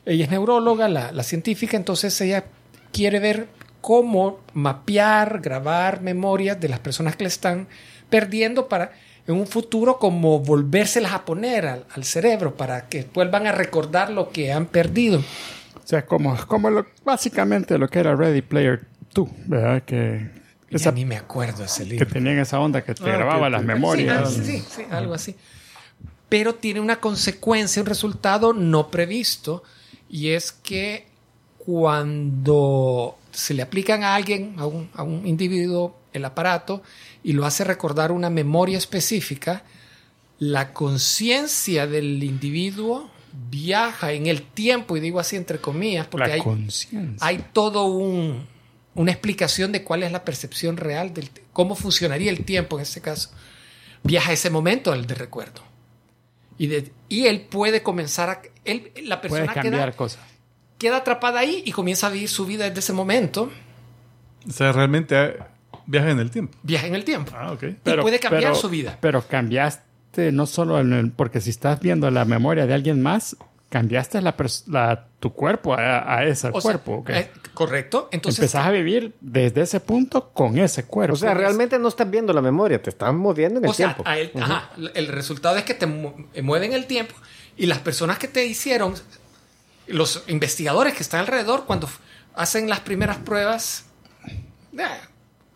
Speaker 4: ella es neuróloga, la, la científica, entonces ella quiere ver cómo mapear, grabar memorias de las personas que le están perdiendo para en un futuro como volvérselas a poner al, al cerebro para que vuelvan a recordar lo que han perdido.
Speaker 1: O sea, como, como lo- básicamente lo que era Ready Player 2, ¿verdad? Que, esa-
Speaker 4: ni me acuerdo ese
Speaker 1: que
Speaker 4: libro.
Speaker 1: tenían esa onda que te
Speaker 2: Ah,
Speaker 1: grababa
Speaker 2: que
Speaker 1: las memorias.
Speaker 4: Sí, sí, sí, algo así. Pero tiene una consecuencia, un resultado no previsto, y es que cuando se le aplican a alguien, a un, a un individuo, el aparato, y lo hace recordar una memoria específica, la conciencia del individuo viaja en el tiempo, y digo así entre comillas, porque hay,
Speaker 1: conciencia.
Speaker 4: hay todo un una explicación de cuál es la percepción real del cómo funcionaría el tiempo en este caso. Viaja a ese momento el de recuerdo. Y, de- y él puede comenzar a él, la persona
Speaker 1: cambiar
Speaker 4: queda,
Speaker 1: cosas.
Speaker 4: queda atrapada ahí y comienza a vivir su vida desde ese momento.
Speaker 2: O sea, realmente ah, viaja en el tiempo.
Speaker 4: Viaja en el tiempo.
Speaker 2: Ah, ok.
Speaker 4: y puede cambiar
Speaker 1: pero-
Speaker 4: su vida.
Speaker 1: Pero cambiaste no solo en el, porque si estás viendo la memoria de alguien más, cambiaste la, la- tu cuerpo a, a ese
Speaker 4: O
Speaker 1: cuerpo.
Speaker 4: eh, correcto. Entonces,
Speaker 1: Empezás a vivir desde ese punto con ese cuerpo.
Speaker 3: O sea, realmente no estás viendo la memoria, te estás moviendo en el
Speaker 4: o sea,
Speaker 3: tiempo.
Speaker 4: a él- ajá, el resultado es que te mu- mueven el tiempo y las personas que te hicieron, los investigadores que están alrededor, cuando hacen las primeras pruebas, eh,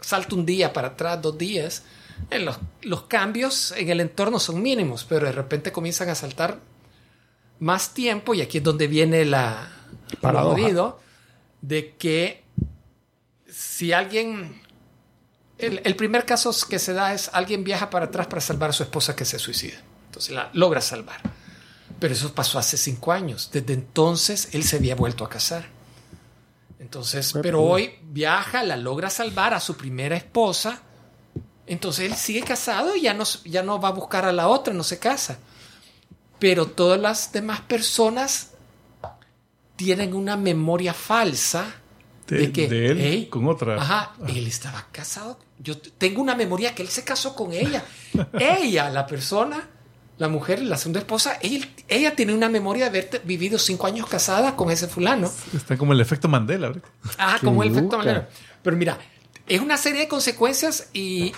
Speaker 4: salta un día para atrás, dos días, eh, los, los cambios en el entorno son mínimos, pero de repente comienzan a saltar más tiempo y aquí es donde viene la
Speaker 1: Paradoja.
Speaker 4: de que si alguien el, el primer caso que se da es alguien viaja para atrás para salvar a su esposa que se suicida. Entonces la logra salvar. Pero eso pasó hace cinco años. Desde entonces él se había vuelto a casar. Entonces, pero hoy viaja, la logra salvar a su primera esposa. Entonces él sigue casado y ya no, ya no va a buscar a la otra, no se casa. Pero todas las demás personas tienen una memoria falsa
Speaker 2: De,
Speaker 4: de, que
Speaker 2: de él
Speaker 4: "Ey,
Speaker 2: con otra.
Speaker 4: Ajá, él estaba casado. Yo tengo una memoria que él se casó con ella. ella, la persona, la mujer, la segunda esposa, él- ella tiene una memoria de haber vivido cinco años casada con ese fulano.
Speaker 2: Está como el efecto Mandela. ¿verdad?
Speaker 4: Ah, como el efecto. Mandela. Pero mira, es una serie de consecuencias y,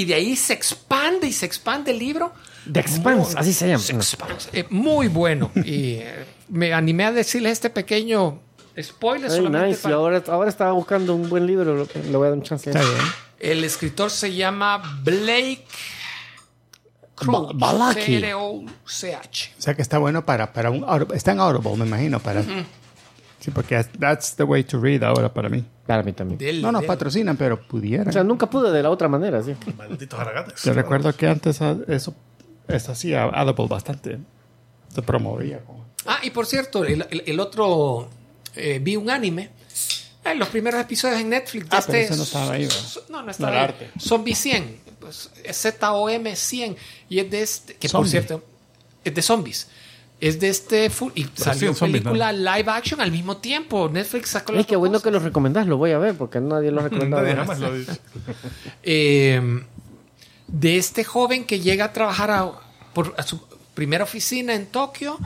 Speaker 4: y de ahí se expande y se expande el libro.
Speaker 3: The Expanse,
Speaker 4: Muy-
Speaker 3: así se llama.
Speaker 4: se expanse. Eh, muy bueno. Y eh, me animé a decirle este pequeño spoiler
Speaker 3: Ay,
Speaker 4: solamente
Speaker 3: nice. Y
Speaker 4: para-
Speaker 3: ahora, ahora estaba buscando un buen libro, lo- le voy a dar un chance.
Speaker 1: Está bien.
Speaker 4: El escritor se llama Blake Crouch.
Speaker 6: Ba- Balaki.
Speaker 4: C-R-O-C-H.
Speaker 6: O sea que está bueno para, para un. Está en Audible, me imagino. Para, Sí, porque that's the way to read ahora para mí.
Speaker 3: Para mí también.
Speaker 4: Del-
Speaker 6: No nos
Speaker 4: del-
Speaker 6: patrocinan, pero pudieran.
Speaker 3: O sea, nunca pude de la otra manera, sí.
Speaker 2: Malditos haraganes.
Speaker 6: Yo recuerdo que antes eso, eso hacía Audible bastante. Se promovía.
Speaker 4: Ah, y por cierto, el, el- el otro eh, vi un anime. eh, los primeros episodios en Netflix de
Speaker 6: Ah, pero
Speaker 4: este.
Speaker 6: ese no estaba ahí,
Speaker 4: No, no estaba ahí.
Speaker 6: arte.
Speaker 4: Zombie 100. Pues, es Z-O-M 100. Y es de este. Que por
Speaker 6: Zombie.
Speaker 4: cierto, es de zombies. Es de este. fu- Y salió
Speaker 2: en zombies,
Speaker 4: película live action al mismo tiempo. Netflix sacó las
Speaker 3: qué
Speaker 4: dos
Speaker 3: bueno
Speaker 4: cosas.
Speaker 3: que lo recomendás, lo voy a ver porque nadie lo ha recomendado.
Speaker 2: Nadie jamás lo dicho.
Speaker 4: eh, de este joven que llega a trabajar a, por, a su primera oficina en Tokio,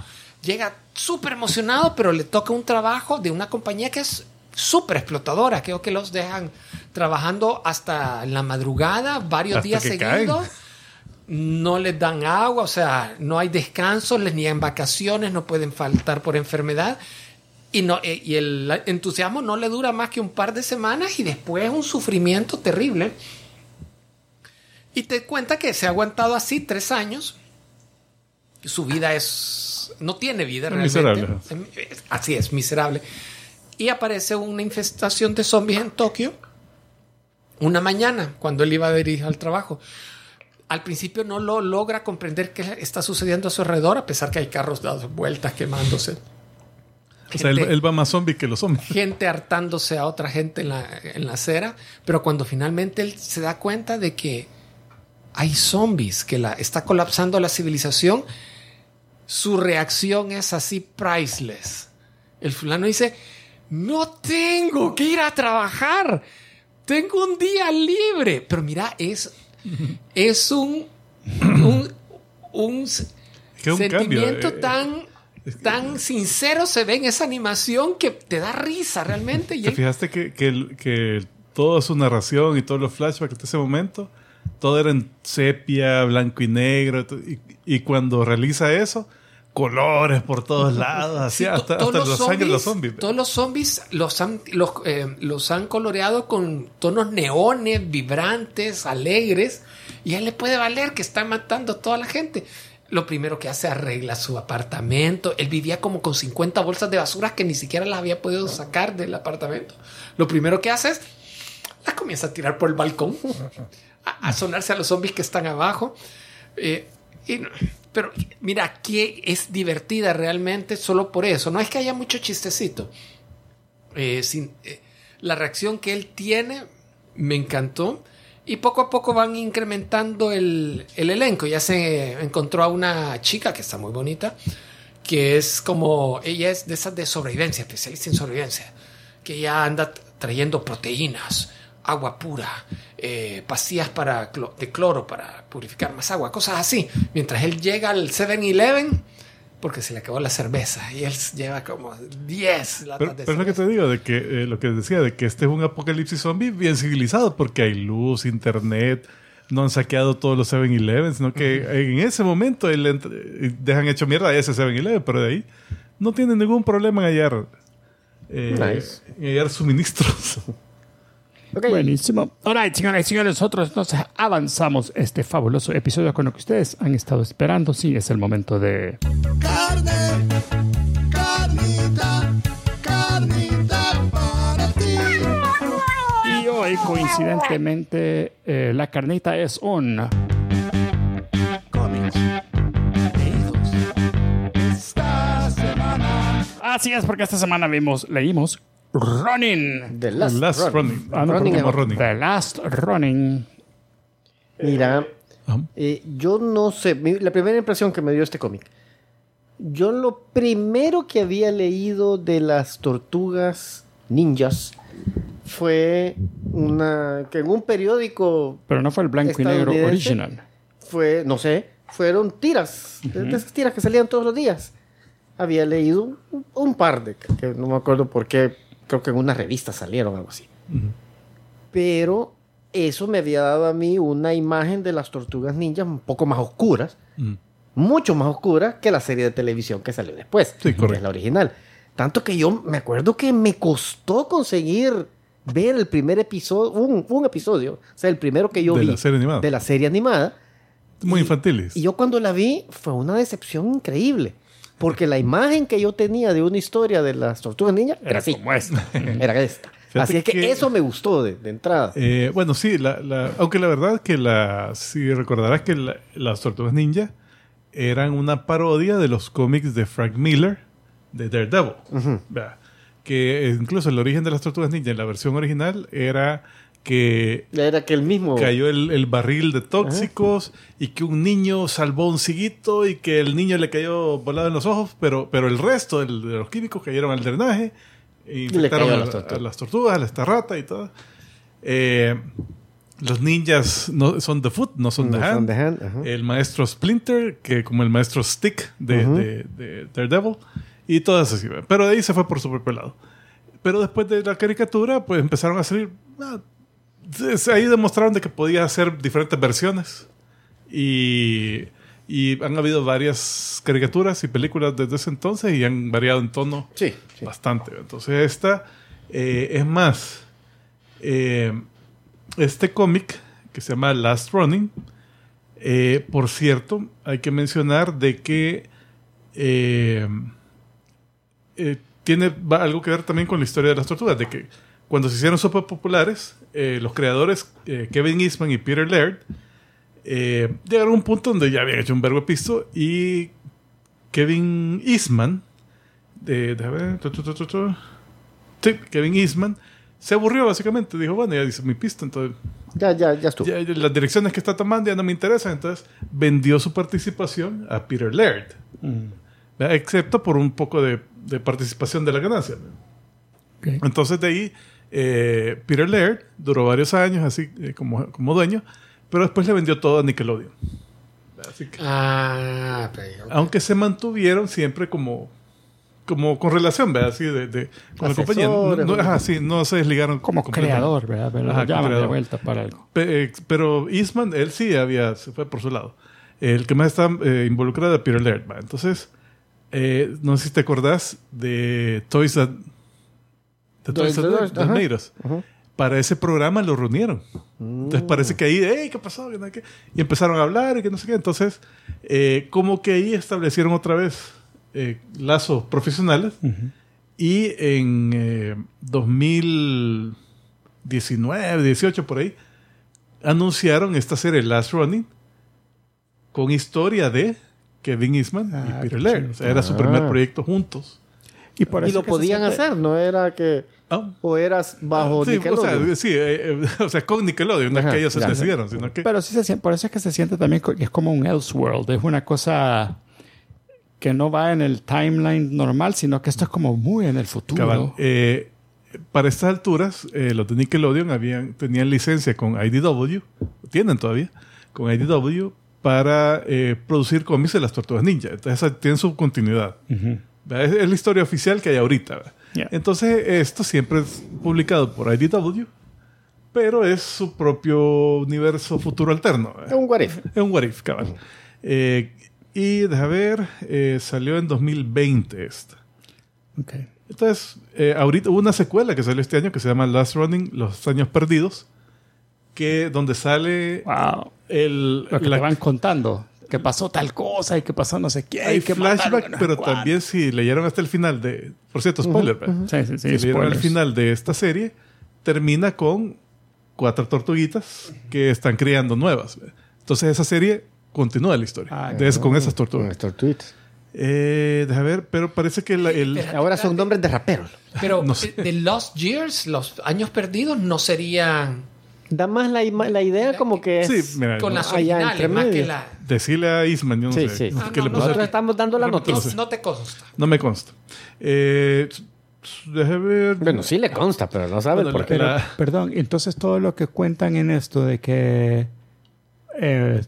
Speaker 4: llega súper emocionado, pero le toca un trabajo de una compañía que es súper explotadora. Creo que los dejan trabajando hasta la madrugada, varios
Speaker 2: Hasta
Speaker 4: días
Speaker 2: que
Speaker 4: seguidos.
Speaker 2: caen.
Speaker 4: No les dan agua, o sea, no hay descanso, les niegan vacaciones, no pueden faltar por enfermedad. Y, no, eh, y el entusiasmo no le dura más que un par de semanas y después un sufrimiento terrible. Y te cuenta que se ha aguantado así tres años. Su vida es. No tiene vida realmente.
Speaker 2: miserable.
Speaker 4: Así es, miserable. Y aparece una infestación de zombies en Tokio una mañana cuando él iba a ir al trabajo. Al principio no lo logra comprender qué está sucediendo a su alrededor, a pesar que hay carros dando vueltas, quemándose.
Speaker 2: O sea, él,
Speaker 4: Gente-
Speaker 2: él va más zombie que los zombies.
Speaker 4: gente hartándose a otra gente en la, en la acera, pero cuando finalmente él se da cuenta de que hay zombies, que la, está colapsando la civilización, su reacción es así priceless. El fulano dice, no tengo que ir a trabajar, tengo un día libre, pero mira, es, es un, un, un
Speaker 2: Que un
Speaker 4: sentimiento
Speaker 2: cambio, eh,
Speaker 4: tan, tan sincero se ve en esa animación que te da risa realmente.
Speaker 2: ¿Te fijaste que, que, que toda su narración y todos los flashbacks de ese momento, todo era en sepia, blanco y negro, y, y cuando realiza eso, colores por todos lados, así
Speaker 4: Sí,
Speaker 2: hasta, hasta sangre los
Speaker 4: zombies-. Todos los zombies los han, los, eh, los han coloreado con tonos neones, vibrantes, alegres. Y a él le puede valer que están matando a toda la gente. Lo primero que hace, arregla su apartamento. Él vivía como con 50 bolsas de basura que ni siquiera las había podido sacar del apartamento. Lo primero que hace es, las comienza a tirar por el balcón, a, a sonarse a los zombies que están abajo. Eh, y no- pero mira, que es divertida realmente solo por eso. No es que haya mucho chistecito. Eh, sin- eh, la reacción que él tiene me encantó. Y poco a poco van incrementando el, el elenco. Ya se encontró a una chica que está muy bonita, que es como, ella es de esas de sobrevivencia, especialista en sobrevivencia, que ya anda trayendo proteínas, agua pura, eh, pastillas para clo- de cloro para purificar más agua, cosas así. Mientras él llega al 7-Eleven, porque se le acabó la cerveza, y él lleva como 10 latas
Speaker 2: Pero,
Speaker 4: de
Speaker 2: pero es lo que te digo, de que eh, lo que decía, de que este es un apocalipsis zombie bien civilizado, porque hay luz, internet, no han saqueado todos los 7-Eleven, sino que en ese momento él eh, dejan hecho mierda a ese 7-Eleven, pero de ahí no tienen ningún problema en hallar, eh,
Speaker 3: Nice.
Speaker 2: en hallar suministros.
Speaker 3: Ok.
Speaker 6: Buenísimo. Alright, señoras y señores, nosotros entonces avanzamos este fabuloso episodio con lo que ustedes han estado esperando. Sí, es el momento de...
Speaker 5: Carne, carnita, carnita para ti.
Speaker 6: Y hoy, coincidentemente, eh, la carnita es un...
Speaker 5: Cómics. Esta semana.
Speaker 6: Así es, porque esta semana vimos, leímos Running.
Speaker 3: The Last,
Speaker 2: Last
Speaker 3: Run.
Speaker 2: Running.
Speaker 6: Ah, no,
Speaker 3: Running
Speaker 2: Running.
Speaker 6: The Last Running.
Speaker 3: Mira, eh, yo no sé, mi- la primera impresión que me dio este cómic. Yo lo primero que había leído de las tortugas ninjas fue una que en un periódico
Speaker 6: Pero no fue el blanco y negro original.
Speaker 3: fue, no sé, fueron tiras, de de esas tiras que salían todos los días. Había leído un, un par de, que no me acuerdo por qué, creo que en una revista salieron algo así. Pero eso me había dado a mí una imagen de las tortugas ninjas un poco más oscuras,
Speaker 2: Mm.
Speaker 3: mucho más oscuras que la serie de televisión que salió después,
Speaker 2: Sí,
Speaker 3: que es la original. Tanto que yo me acuerdo que me costó conseguir ver el primer episodio, un, un episodio, o sea, el primero que yo
Speaker 2: De
Speaker 3: vi
Speaker 2: la serie animada.
Speaker 3: de la serie animada,
Speaker 2: muy
Speaker 3: Y-
Speaker 2: infantiles.
Speaker 3: Y yo cuando la vi fue una decepción increíble. Porque la imagen que yo tenía de una historia de las tortugas ninja era así.
Speaker 6: Como esta.
Speaker 3: Era esta.
Speaker 2: Fíjate
Speaker 3: Así es que,
Speaker 2: que-
Speaker 3: eso me gustó de, de entrada.
Speaker 2: Eh, bueno, sí, la, la- aunque la verdad que la, si recordarás que la- las Tortugas Ninja eran una parodia de los cómics de Frank Miller de Daredevil. Que incluso el origen de las Tortugas Ninja en la versión original era que
Speaker 3: Era que el mismo.
Speaker 2: cayó el, el barril de tóxicos y que un niño salvó un ciguito y que el niño le cayó volado en los ojos, pero, pero el resto del- de los químicos cayeron al drenaje e infectaron
Speaker 3: a las
Speaker 2: a
Speaker 3: tortugas.
Speaker 2: las tortugas, a la esta rata y todo. Eh, los ninjas no, son The Foot, no son
Speaker 3: No
Speaker 2: The Hand.
Speaker 3: The Hand, ajá.
Speaker 2: El maestro Splinter, que como el maestro Stick de, de- de Daredevil. Y todas así. ¿verdad? Pero de ahí se fue por su propio lado. Pero después de la caricatura, pues empezaron a salir... ah, ahí demostraron de que podía hacer diferentes versiones. Y, y han habido varias caricaturas y películas desde ese entonces y han variado en tono
Speaker 3: Sí, sí.
Speaker 2: bastante. Entonces esta eh, es más, eh, este cómic que se llama Last Running, eh, por cierto, hay que mencionar de que eh, eh, tiene algo que ver también con la historia de las tortugas, de que cuando se hicieron súper populares, eh, los creadores eh, Kevin Eastman y Peter Laird eh, llegaron a un punto donde ya habían hecho un verbo pisto y Kevin Eastman de, déjame tu, tu, tu, tu, tu. Sí, Kevin Eastman se aburrió básicamente. Dijo, bueno, ya dice mi pista, entonces
Speaker 3: Ya, ya, ya estuvo.
Speaker 2: ya- las direcciones que está tomando ya no me interesan. Entonces vendió su participación a Peter Laird. ¿verdad? Excepto por un poco de, de participación de la ganancia. Entonces de ahí eh, Peter Laird duró varios años así eh, como, como dueño, pero después le vendió todo a Nickelodeon. Así que-
Speaker 4: Ah, pero-
Speaker 2: aunque se mantuvieron siempre como como con relación, ¿verdad? Así de, de- con la compañía. No, no-
Speaker 3: ¿no?
Speaker 2: ajá, sí, no se desligaron
Speaker 6: Como creador, ¿verdad? Pero
Speaker 2: Ajá, creador.
Speaker 6: de vuelta para algo.
Speaker 2: Pe- eh, pero Eastman, él sí había, se fue por su lado. El que más está eh, involucrado era Peter Laird. ¿va? Entonces, eh, no sé si te acordás de Toys That, de Toys That. Made Us.
Speaker 3: Ajá.
Speaker 2: Para ese programa lo reunieron. Entonces parece que ahí, hey, ¿qué pasó? Y empezaron a hablar y que no sé qué. Entonces, eh, como que ahí establecieron otra vez eh, lazos profesionales. Y en eh, 2019, 18 por ahí, anunciaron esta serie Last Running con historia de Kevin Eastman
Speaker 6: Ah,
Speaker 2: y Peter Laird. O sea, era su
Speaker 3: Ah.
Speaker 2: primer proyecto juntos.
Speaker 6: Y, por
Speaker 3: Y lo podían
Speaker 6: siente-
Speaker 3: hacer, no era que.
Speaker 2: Ah,
Speaker 3: O eras bajo
Speaker 2: sí, o
Speaker 3: Nickelodeon.
Speaker 2: sea, sí, eh, eh, o sea, con Nickelodeon, no es que ellos se
Speaker 3: ya.
Speaker 2: decidieron, sino que...
Speaker 6: Pero sí se siente, por eso es que se siente también que es como un Elseworld. Es una cosa que no va en el timeline normal, sino que esto es como muy en el futuro.
Speaker 2: Cabal. Eh, para estas alturas, eh, los de Nickelodeon habían, tenían licencia con IDW, tienen todavía, con IDW para eh, producir cómics de las Tortugas Ninja. Entonces, esa tienen su continuidad. ¿verdad? Es, es la historia oficial que hay ahorita.
Speaker 6: Ya.
Speaker 2: Entonces, esto siempre es publicado por IDW, pero es su propio universo futuro alterno. ¿verdad?
Speaker 3: Es un what if.
Speaker 2: Es un what if, cabal. Eh, y deja ver, eh, salió en 2020 esta.
Speaker 6: Ok.
Speaker 2: Entonces, eh, ahorita hubo una secuela que salió este año que se llama Last Running, Los Años Perdidos, que donde sale
Speaker 6: Wow.
Speaker 2: el...
Speaker 6: Lo que
Speaker 2: la-
Speaker 6: te van contando. Que pasó tal cosa y que pasó no sé qué.
Speaker 2: hay
Speaker 6: y que mataron
Speaker 2: flashback,
Speaker 6: sé
Speaker 2: pero también si leyeron hasta el final de... Por cierto, spoiler, ¿verdad?
Speaker 6: Sí, sí, sí.
Speaker 2: si leyeron el
Speaker 6: spoilers.
Speaker 2: final de esta serie, termina con cuatro tortuguitas que están criando nuevas. ¿verdad? Entonces esa serie continúa la historia
Speaker 6: Ah,
Speaker 2: de es- con esas
Speaker 3: Con
Speaker 2: tortugas.
Speaker 3: estos tweets.
Speaker 2: Eh, deja ver, pero parece que la- el...
Speaker 3: Ahora son nombres de raperos.
Speaker 4: Pero
Speaker 2: No sé.
Speaker 4: de Lost Years, los años perdidos, no serían
Speaker 3: Da más la, la idea como que es.
Speaker 2: Sí, mira,
Speaker 4: con
Speaker 2: no-
Speaker 4: las originales, más que la.
Speaker 2: Decirle a Isman, yo no
Speaker 3: Sí,
Speaker 2: sé.
Speaker 3: sí.
Speaker 4: Ah,
Speaker 2: ¿qué
Speaker 4: no?
Speaker 3: Nosotros estamos dando la
Speaker 4: No,
Speaker 3: noticia.
Speaker 4: no te consta.
Speaker 2: No me consta. Eh, Deje ver.
Speaker 3: Bueno, sí le consta, pero no sabe
Speaker 2: Bueno,
Speaker 3: por qué.
Speaker 2: la-
Speaker 6: Perdón, entonces todo lo que cuentan en esto de que eh,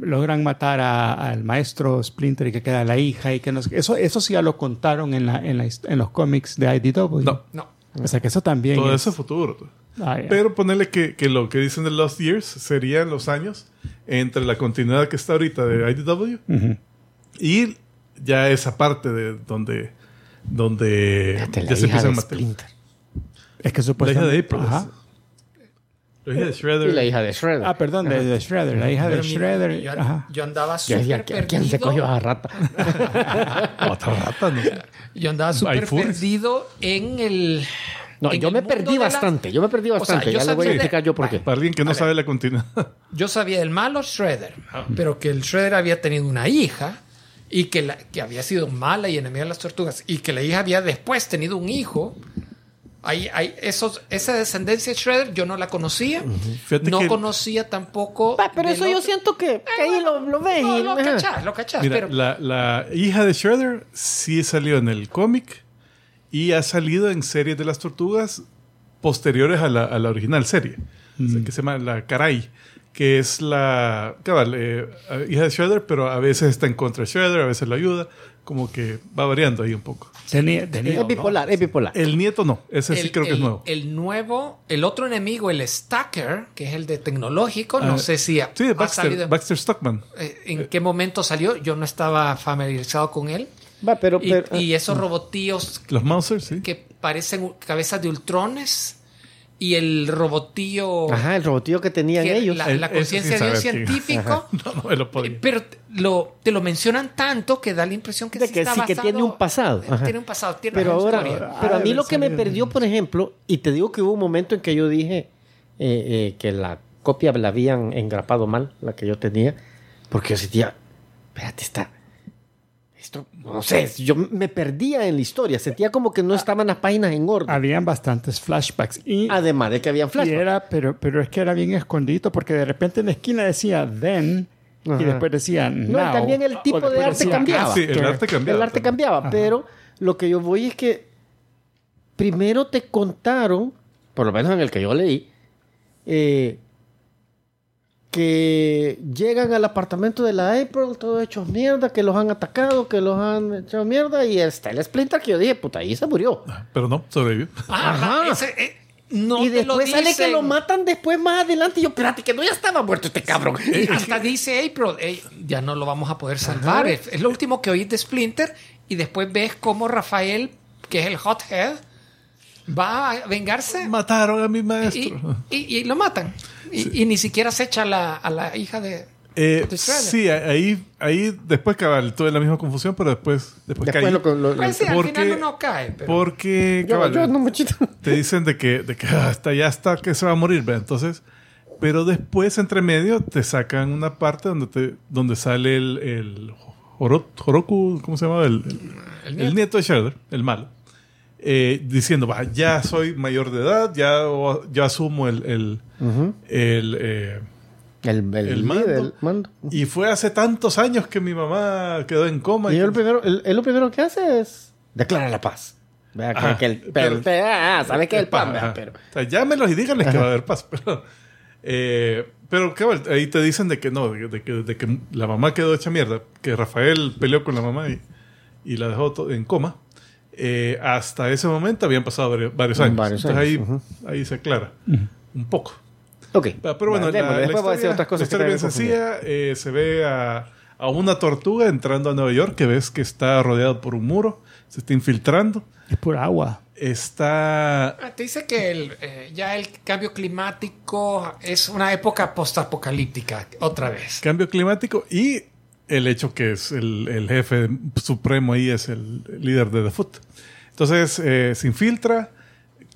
Speaker 6: logran matar a- al maestro Splinter y que queda la hija y que no sé qué, eso, eso sí ya lo contaron en, la, en, la hist- en los cómics de IDW.
Speaker 2: No.
Speaker 4: No.
Speaker 6: O sea que eso también
Speaker 2: Todo
Speaker 6: es-
Speaker 2: eso es futuro.
Speaker 6: Ah, ya.
Speaker 2: Pero ponerle que, que lo que dicen de Lost Years serían los años entre la continuidad que está ahorita de IDW
Speaker 6: Ujú.
Speaker 2: y ya esa parte de donde donde
Speaker 3: Fíjate, la
Speaker 2: ya se empiezan
Speaker 3: de
Speaker 2: a matar.
Speaker 3: Splinter.
Speaker 6: Es que
Speaker 2: La hija
Speaker 6: supuestamente...
Speaker 2: de April.
Speaker 6: Ajá.
Speaker 2: La hija de Shredder.
Speaker 3: Y la hija de Shredder.
Speaker 6: Ah, perdón, de, de Shredder, la hija de
Speaker 4: Pero mira,
Speaker 6: Shredder.
Speaker 4: yo,
Speaker 6: ajá.
Speaker 4: yo andaba
Speaker 3: Yo decía,
Speaker 4: súper
Speaker 3: ¿quién, quién se
Speaker 4: perdido.
Speaker 3: cogió a rata?
Speaker 2: Otra rata, ¿no?
Speaker 4: Yo andaba súper perdido en el.
Speaker 3: No, yo
Speaker 4: el
Speaker 3: me perdí
Speaker 4: de la-
Speaker 3: bastante. Yo me perdí
Speaker 4: sea,
Speaker 3: bastante.
Speaker 4: yo
Speaker 3: ya le voy a
Speaker 4: sabía de-
Speaker 3: explicar yo por qué.
Speaker 2: Para alguien que no sabe la continuidad.
Speaker 4: Yo sabía del malo Shredder, pero que el Shredder había tenido una hija y que, la, que había sido mala y enemiga de las tortugas y que la hija había después tenido un hijo. Ahí, ahí, esos, esa descendencia de Shredder yo no la conocía.
Speaker 2: Fíjate
Speaker 4: no
Speaker 2: que-
Speaker 4: conocía tampoco.
Speaker 3: Ah, pero eso yo
Speaker 4: otro-
Speaker 3: siento que, que ahí lo, lo ves.
Speaker 4: No,
Speaker 3: y-
Speaker 4: lo cachás, lo cachás.
Speaker 2: Mira,
Speaker 4: pero
Speaker 2: la, la hija de Shredder sí salió en el cómic y ha salido en series de las tortugas posteriores a la, a la original serie, o sea, que se llama La Caray, que es la cabal, eh, hija de Shredder, pero a veces está en contra de Shredder, a veces lo ayuda, como que va variando ahí un poco.
Speaker 6: Tenía, tenía,
Speaker 3: Es bipolar, es bipolar.
Speaker 2: El nieto no, ese sí
Speaker 4: el,
Speaker 2: creo que es
Speaker 4: el-
Speaker 2: nuevo.
Speaker 4: el nuevo, el otro enemigo, el Stacker, que es el de tecnológico, no
Speaker 2: Ah,
Speaker 4: sé si ha,
Speaker 2: Sí,
Speaker 4: ha
Speaker 2: Baxter,
Speaker 4: salido-
Speaker 2: Baxter Stockman.
Speaker 4: eh, en qué momento salió. Yo no estaba familiarizado con él.
Speaker 3: Va, pero,
Speaker 4: Y,
Speaker 3: pero-
Speaker 4: y esos robotíos
Speaker 2: Los Mousers, sí.
Speaker 4: que parecen cabezas de ultrones y el robotillo
Speaker 3: Ajá, el robotillo que tenían
Speaker 4: que
Speaker 3: ellos.
Speaker 4: la, la conciencia de un científico
Speaker 2: No, no me lo podía.
Speaker 4: pero te lo, te lo mencionan tanto que da la impresión que
Speaker 3: De
Speaker 4: sí
Speaker 3: que
Speaker 4: está
Speaker 3: sí que
Speaker 4: basado-
Speaker 3: tiene un pasado. Ajá.
Speaker 4: tiene un pasado tiene
Speaker 3: Pero
Speaker 4: una
Speaker 3: ahora,
Speaker 4: historia.
Speaker 3: pero a mí
Speaker 6: Ah,
Speaker 3: lo que me perdió, por ejemplo, y te digo que hubo un momento en que yo dije eh, eh, que la copia la habían engrapado mal, la que yo tenía, porque yo sentía, espérate, está, esto, no sé, yo me perdía en la historia, sentía como que no estaban las páginas en orden,
Speaker 6: habían bastantes flashbacks. Y,
Speaker 3: además de que habían
Speaker 6: y
Speaker 3: flashbacks.
Speaker 6: era, pero, pero es que era bien escondido porque de repente en la esquina decía then
Speaker 3: Ajá.
Speaker 6: y después decía
Speaker 3: No,
Speaker 6: now.
Speaker 3: también el tipo de arte
Speaker 6: decía
Speaker 3: cambiaba.
Speaker 2: Sí, el arte cambiaba.
Speaker 3: El arte
Speaker 2: también.
Speaker 3: cambiaba, pero lo que yo voy es que primero te contaron, por lo menos en el que yo leí, eh, que llegan al apartamento de la April todos hechos mierda, que los han atacado, que los han hecho mierda, y está el Splinter que yo dije, puta, ahí se murió.
Speaker 2: Pero no, sobrevivió.
Speaker 4: Ajá, ese, eh, no
Speaker 3: y después sale que lo matan después más adelante, y yo, espérate, que no ya estaba muerto este cabrón.
Speaker 4: Y hasta dice April, "Ey, ya no lo vamos a poder salvar. Es, es lo último que oí de Splinter. Y después ves cómo Rafael, que es el hothead, va a vengarse
Speaker 2: Mataron a mi
Speaker 4: y,
Speaker 2: maestro.
Speaker 4: y- y lo matan. Y, y ni siquiera se echa a la, a la hija de...
Speaker 2: Eh, sí, ahí, ahí después cabal, tuve la misma confusión, pero después, después,
Speaker 3: Después
Speaker 2: caí.
Speaker 3: lo, lo- lo-
Speaker 4: Pues sí, al
Speaker 2: porque-
Speaker 4: final uno cae. Pero...
Speaker 2: Porque
Speaker 3: yo,
Speaker 2: cabal,
Speaker 3: yo no muchito.
Speaker 2: te dicen de que, de que ah, hasta ya está que se va a morir, ¿ve? entonces, pero después entre medio te sacan una parte donde te, donde sale el, el Horo- Horoku, ¿cómo se llama? El, el- el nieto. de Shredder, el malo. Eh, diciendo, "Va, ya soy mayor de edad, ya, ya asumo el, el, el, eh,
Speaker 3: El, el,
Speaker 2: mando.
Speaker 3: líder, el mando.
Speaker 2: Y fue hace tantos años que mi mamá quedó en coma.
Speaker 3: Y
Speaker 2: y
Speaker 3: él,
Speaker 2: que-
Speaker 3: primero, él, él lo primero que hace es declara la paz. Vea que,
Speaker 2: Ajá,
Speaker 3: que el,
Speaker 2: pero-
Speaker 3: pero, ah, sabe que el pan, vea, pero
Speaker 2: O sea, llámenlos y díganles que va a haber paz. Pero, eh, pero cabal, ahí te dicen de que no, de, de que, de que la mamá quedó hecha mierda, que Rafael peleó con la mamá y, y la dejó en coma. Eh, hasta ese momento habían pasado varios, varios años.
Speaker 3: Varios
Speaker 2: Entonces ahí,
Speaker 3: años, ujú.
Speaker 2: ahí se aclara un poco.
Speaker 3: Ok.
Speaker 2: Ah, Pero bueno,
Speaker 3: Vale,
Speaker 2: la, la
Speaker 3: después voy a decir otras cosas
Speaker 2: la historia bien sencilla. eh, se ve a, a una tortuga entrando a Nueva York que ves que está rodeado por un muro, se está infiltrando.
Speaker 6: Es pura agua.
Speaker 2: Está
Speaker 4: Ah, Te dice que el, eh, ya el cambio climático es una época postapocalíptica, otra vez.
Speaker 2: cambio climático y el hecho que es el, el jefe supremo ahí es el líder de The Foot. Entonces eh, se infiltra,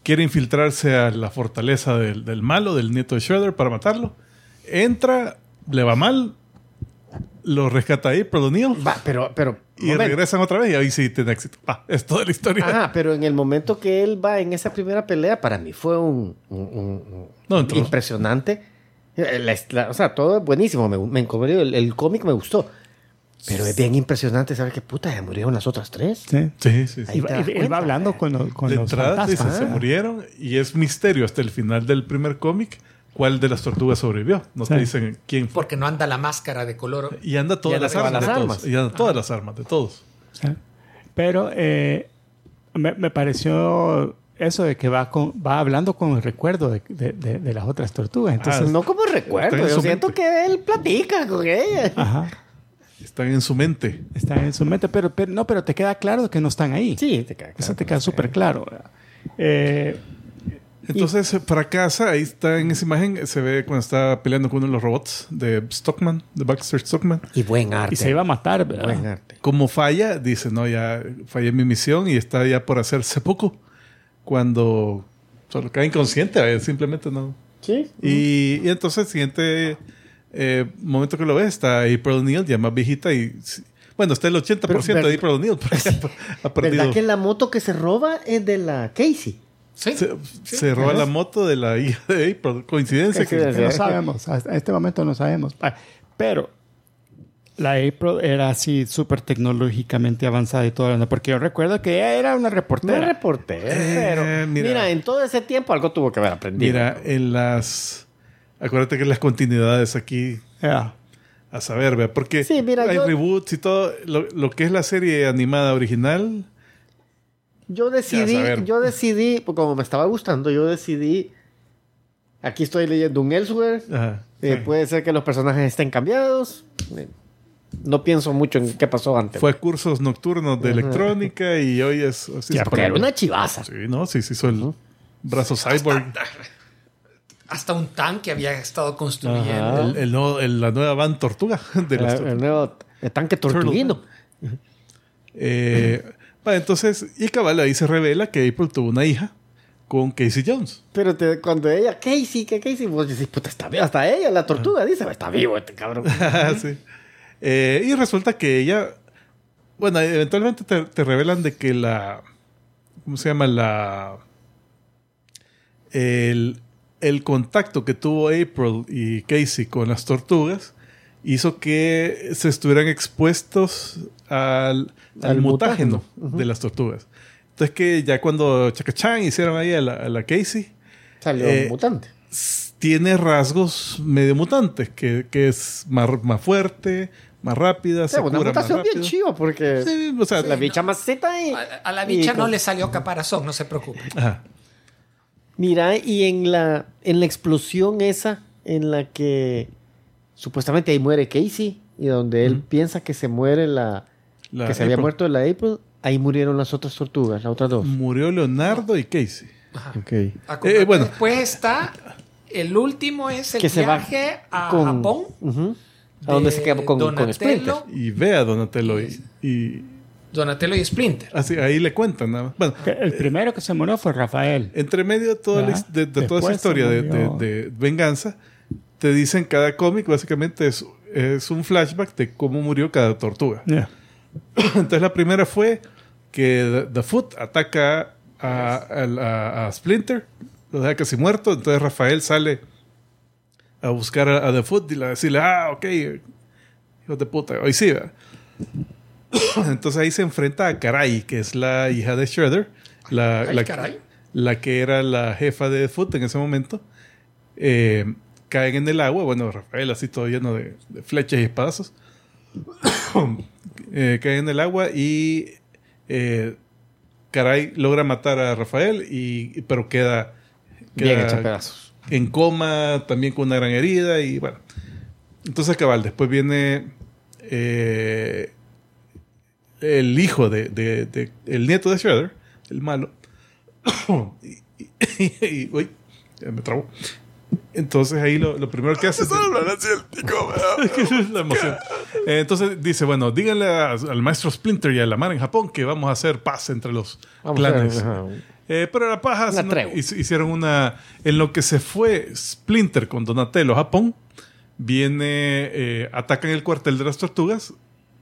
Speaker 2: quiere infiltrarse a la fortaleza del, del malo, del nieto de Shredder, para matarlo. Entra, le va mal, lo rescata ahí, pero O'Neill,
Speaker 3: Va, pero, pero.
Speaker 2: y
Speaker 3: momento.
Speaker 2: regresan otra vez y ahí sí tiene éxito. Ah, es toda la historia.
Speaker 3: Ajá, pero en el momento que él va en esa primera pelea, para mí fue un, un- un- un-
Speaker 2: No,
Speaker 3: impresionante. La- la- o sea, todo buenísimo. Me, me encomendó, el, el cómic me gustó. Pero es bien impresionante saber que puta, se murieron las otras tres.
Speaker 6: Sí.
Speaker 2: Sí, sí,
Speaker 6: va- él va hablando con, los- con
Speaker 2: de
Speaker 6: los
Speaker 2: entrada dice, se murieron y es misterio hasta el final del primer cómic cuál de las tortugas sobrevivió. No te dicen quién fue.
Speaker 4: Porque no anda la máscara de color.
Speaker 2: Y anda todas
Speaker 3: Y anda
Speaker 2: las armas.
Speaker 3: las
Speaker 2: de
Speaker 3: armas.
Speaker 2: Todos. Y anda todas las armas de todos.
Speaker 6: Sí. Pero eh, me, me pareció eso de que va con, va hablando con el recuerdo de, de- de- de las otras tortugas. Entonces,
Speaker 3: No como recuerdo, yo siento
Speaker 2: mente.
Speaker 3: que él platica con ella.
Speaker 6: ajá,
Speaker 2: Están en su mente.
Speaker 6: está en su mente, pero, pero no, pero te queda claro que no están ahí.
Speaker 3: Sí, te
Speaker 6: Eso
Speaker 3: claro
Speaker 6: te
Speaker 3: que
Speaker 6: queda súper claro. Eh,
Speaker 2: Entonces eh, fracasa, ahí está en esa imagen, se ve cuando está peleando con uno de los robots de Stockman, de Baxter Stockman.
Speaker 3: Y buen arte.
Speaker 6: Y se iba a matar, ¿verdad?
Speaker 3: Buen arte.
Speaker 2: Como falla, dice, no, ya fallé en mi misión y está ya por hacerse poco. Cuando solo cae inconsciente, eh, simplemente no.
Speaker 3: Sí.
Speaker 2: Y, y entonces, siguiente eh, momento que lo ves, está April O'Neil, ya más viejita y... Bueno, está el 80%
Speaker 3: Pero,
Speaker 2: de April O'Neil, por ejemplo. Ha perdido.
Speaker 3: ¿Verdad que la moto que se roba es de la Casey?
Speaker 4: Sí.
Speaker 2: Se, se roba la moto de la hija de April. Coincidencia. que-
Speaker 3: Coincidencia.
Speaker 6: No sabemos, hasta este momento no sabemos. Ah, Pero la April era así súper tecnológicamente avanzada y todo, ¿no? porque yo recuerdo que ella era una reportera.
Speaker 3: es reportero,
Speaker 2: Eh,
Speaker 3: pero
Speaker 2: mira.
Speaker 3: mira. en todo ese tiempo algo tuvo que haber aprendido.
Speaker 2: Mira, en las... Acuérdate que las continuidades aquí... A saber, vea, porque
Speaker 3: Sí, mira,
Speaker 2: hay
Speaker 3: yo-
Speaker 2: reboots y todo. Lo, lo que es la serie animada original,
Speaker 3: Yo decidí, yo decidí, pues, como me estaba gustando, yo decidí. Aquí estoy leyendo un Elsewhere.
Speaker 2: ajá,
Speaker 3: Eh,
Speaker 2: sí.
Speaker 3: Puede ser que los personajes estén cambiados. Eh, No pienso mucho en qué pasó antes.
Speaker 2: fue cursos nocturnos de electrónica y hoy es así.
Speaker 6: Ya,
Speaker 3: Porque era una chivaza.
Speaker 2: Sí, no, sí, sí, hizo el brazo cyborg.
Speaker 4: Hasta un tanque había estado construyendo.
Speaker 2: El, el nuevo- el- la nueva van tortuga de las
Speaker 3: El, nuevo el tanque tortuguino.
Speaker 2: Eh, entonces, y cabal, ahí se revela que April tuvo una hija con Casey Jones.
Speaker 3: Pero te- cuando ella, Casey, que Casey, vos decís, puta, está vivo. Hasta ella, la tortuga, dice, está vivo este cabrón.
Speaker 2: Sí. Eh, y resulta que ella, bueno, eventualmente te, te revelan de que la, ¿cómo se llama? La, el, el contacto que tuvo April y Casey con las tortugas hizo que se estuvieran expuestos al, al
Speaker 3: Al
Speaker 2: mutágeno
Speaker 3: mutágeno.
Speaker 2: de las tortugas. Entonces que ya cuando Chacachán hicieron ahí a la, a la Casey,
Speaker 3: Salió
Speaker 2: Eh,
Speaker 3: mutante.
Speaker 2: tiene rasgos medio mutantes, que, que es más, más fuerte, más rápida, se
Speaker 3: una
Speaker 2: cura más
Speaker 3: mutación bien chiva porque
Speaker 2: Sí, o sea,
Speaker 3: la bicha más zeta y...
Speaker 4: A, a la bicha
Speaker 3: y
Speaker 4: no
Speaker 3: con-
Speaker 4: le salió caparazón, no se preocupe.
Speaker 2: ajá.
Speaker 3: Mira, y en la, en la explosión esa, en la que supuestamente ahí muere Casey, y donde él piensa que se muere la...
Speaker 2: La
Speaker 3: que se había muerto la April, ahí murieron las otras tortugas, las otras dos.
Speaker 2: Murió Leonardo y Casey.
Speaker 3: Ok.
Speaker 4: Acordate,
Speaker 2: Eh, bueno.
Speaker 4: Después está. El último es el
Speaker 3: Que se va
Speaker 4: viaje a
Speaker 3: con-
Speaker 4: Japón.
Speaker 3: Ujú. ¿A dónde se queda con, con
Speaker 4: Donatello,
Speaker 3: Splinter?
Speaker 2: Y ve a Donatello y, y
Speaker 4: Donatello y Splinter.
Speaker 2: así, ahí le cuentan nada más. Bueno,
Speaker 6: El primero que se murió fue Rafael.
Speaker 2: entre medio de toda, la de, de toda esa historia de, de- de venganza, te dicen cada cómic básicamente es, es un flashback de cómo murió cada tortuga. Entonces la primera fue que The, The Foot ataca a- a Splinter, lo deja casi muerto, entonces Rafael sale a buscar a, a The Foot y le decirle, ah, ok, hijo de puta, hoy sí, ¿verdad? Entonces ahí se enfrenta a Karai, que es la hija de Shredder, la,
Speaker 4: Ay,
Speaker 2: la-
Speaker 4: caray.
Speaker 2: la que era la jefa de The Foot en ese momento. Eh, caen en el agua, bueno, Rafael así todo lleno de, de flechas y espadazos. Eh, caen en el agua y eh, Caray logra matar a Rafael, y, pero queda,
Speaker 3: Bien hecho pedazos.
Speaker 2: En coma, también con una gran herida y bueno. Entonces cabal, después viene eh, el hijo de, de- de- el nieto de Shredder, el malo. y, y- y- uy, ya me trabó. Entonces ahí lo, lo primero que hace es... es la emoción. Eh, entonces dice, bueno, díganle a- al maestro Splinter y a la mar en Japón que vamos a hacer paz entre los
Speaker 3: Vamos a
Speaker 2: clanes.
Speaker 3: ver.
Speaker 2: Eh, pero la paja,
Speaker 3: Una
Speaker 2: sino- hicieron una... En lo que se fue Splinter con Donatello a Japón, viene, eh, atacan el cuartel de las tortugas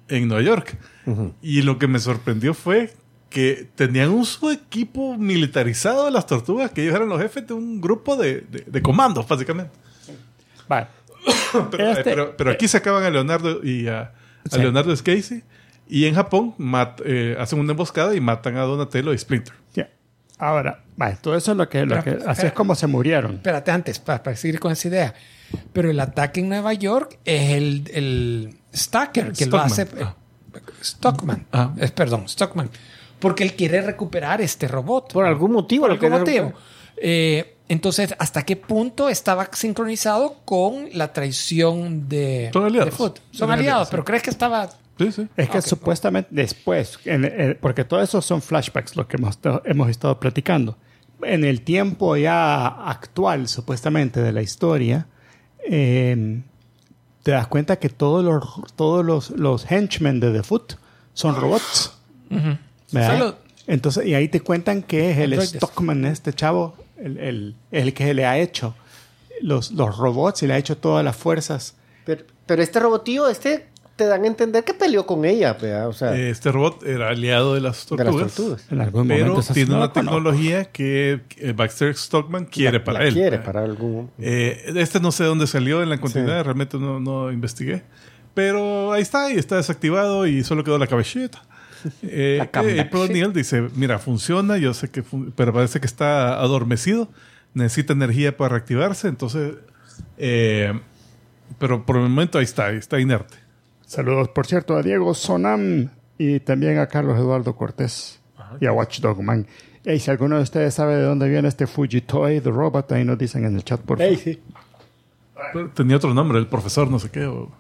Speaker 2: en Nueva York. Y lo que me sorprendió fue que tenían un su equipo militarizado de las tortugas, que ellos eran los jefes de un grupo de, de- de comandos, básicamente.
Speaker 6: Vale.
Speaker 2: Pero,
Speaker 6: Este-
Speaker 2: eh, pero- pero aquí se acaban a Leonardo y a. Leonardo Casey. Y en Japón mat- eh, hacen una emboscada y matan a Donatello y Splinter.
Speaker 6: Ya. Ahora, vale, todo eso es lo que, lo que
Speaker 4: Pero-
Speaker 6: así es como se murieron.
Speaker 4: Espérate antes, para, para seguir con esa idea. Pero el ataque en Nueva York es el, el Stacker que lo
Speaker 2: Stockman.
Speaker 4: hace. eh, Stockman.
Speaker 2: Ah.
Speaker 4: Es, perdón, Stockman. Porque él quiere recuperar este robot.
Speaker 3: Por algún motivo.
Speaker 4: Por
Speaker 3: lo
Speaker 4: algún
Speaker 3: que-
Speaker 4: motivo. Eh, entonces, ¿hasta qué punto estaba sincronizado con la traición de,
Speaker 2: Son aliados.
Speaker 4: de Foot? Son
Speaker 2: Son
Speaker 4: aliados,
Speaker 2: aliados,
Speaker 4: pero ¿crees que estaba
Speaker 2: Sí, sí.
Speaker 6: Es que
Speaker 4: Ok.
Speaker 6: supuestamente después, en- en- porque todo eso son flashbacks, lo que hemos, hemos estado platicando.
Speaker 1: en el tiempo ya actual, supuestamente, de la historia, eh, te das cuenta que todos los, todos los, los henchmen de The Foot son robots. ¿verdad?
Speaker 4: Solo-
Speaker 1: Entonces, y ahí te cuentan que es el. Stockman, este chavo, el, el- el que le ha hecho los, los robots y le ha hecho todas las fuerzas.
Speaker 3: Pero, pero este robotillo, este, te dan a entender que peleó con ella. O sea,
Speaker 2: Este robot era aliado de las
Speaker 3: de las
Speaker 2: tortugas.
Speaker 3: tortugas.
Speaker 1: En algún
Speaker 2: Pero tiene una tecnología que eh, Baxter Stockman quiere
Speaker 3: La-
Speaker 2: para
Speaker 3: la
Speaker 2: él.
Speaker 3: Quiere para algún...
Speaker 2: Eh, este no sé dónde salió en la continuidad,
Speaker 3: Sí.
Speaker 2: realmente no, no investigué. Pero ahí está, y está desactivado y solo quedó la cabecita. Eh,
Speaker 3: La cabecita.
Speaker 2: eh, dice, mira, funciona, yo sé que, fun- pero parece que está adormecido, necesita energía para reactivarse, entonces, eh, pero por el momento ahí está, ahí está inerte.
Speaker 1: Saludos, por cierto, a Diego Sonam y también a Carlos Eduardo Cortés y a Watchdog Man. Ey, si alguno de ustedes sabe de dónde viene este Fujitoy, The Robot, ahí nos dicen en el chat, por favor.
Speaker 2: Pero Tenía otro nombre, el profesor no sé qué. o-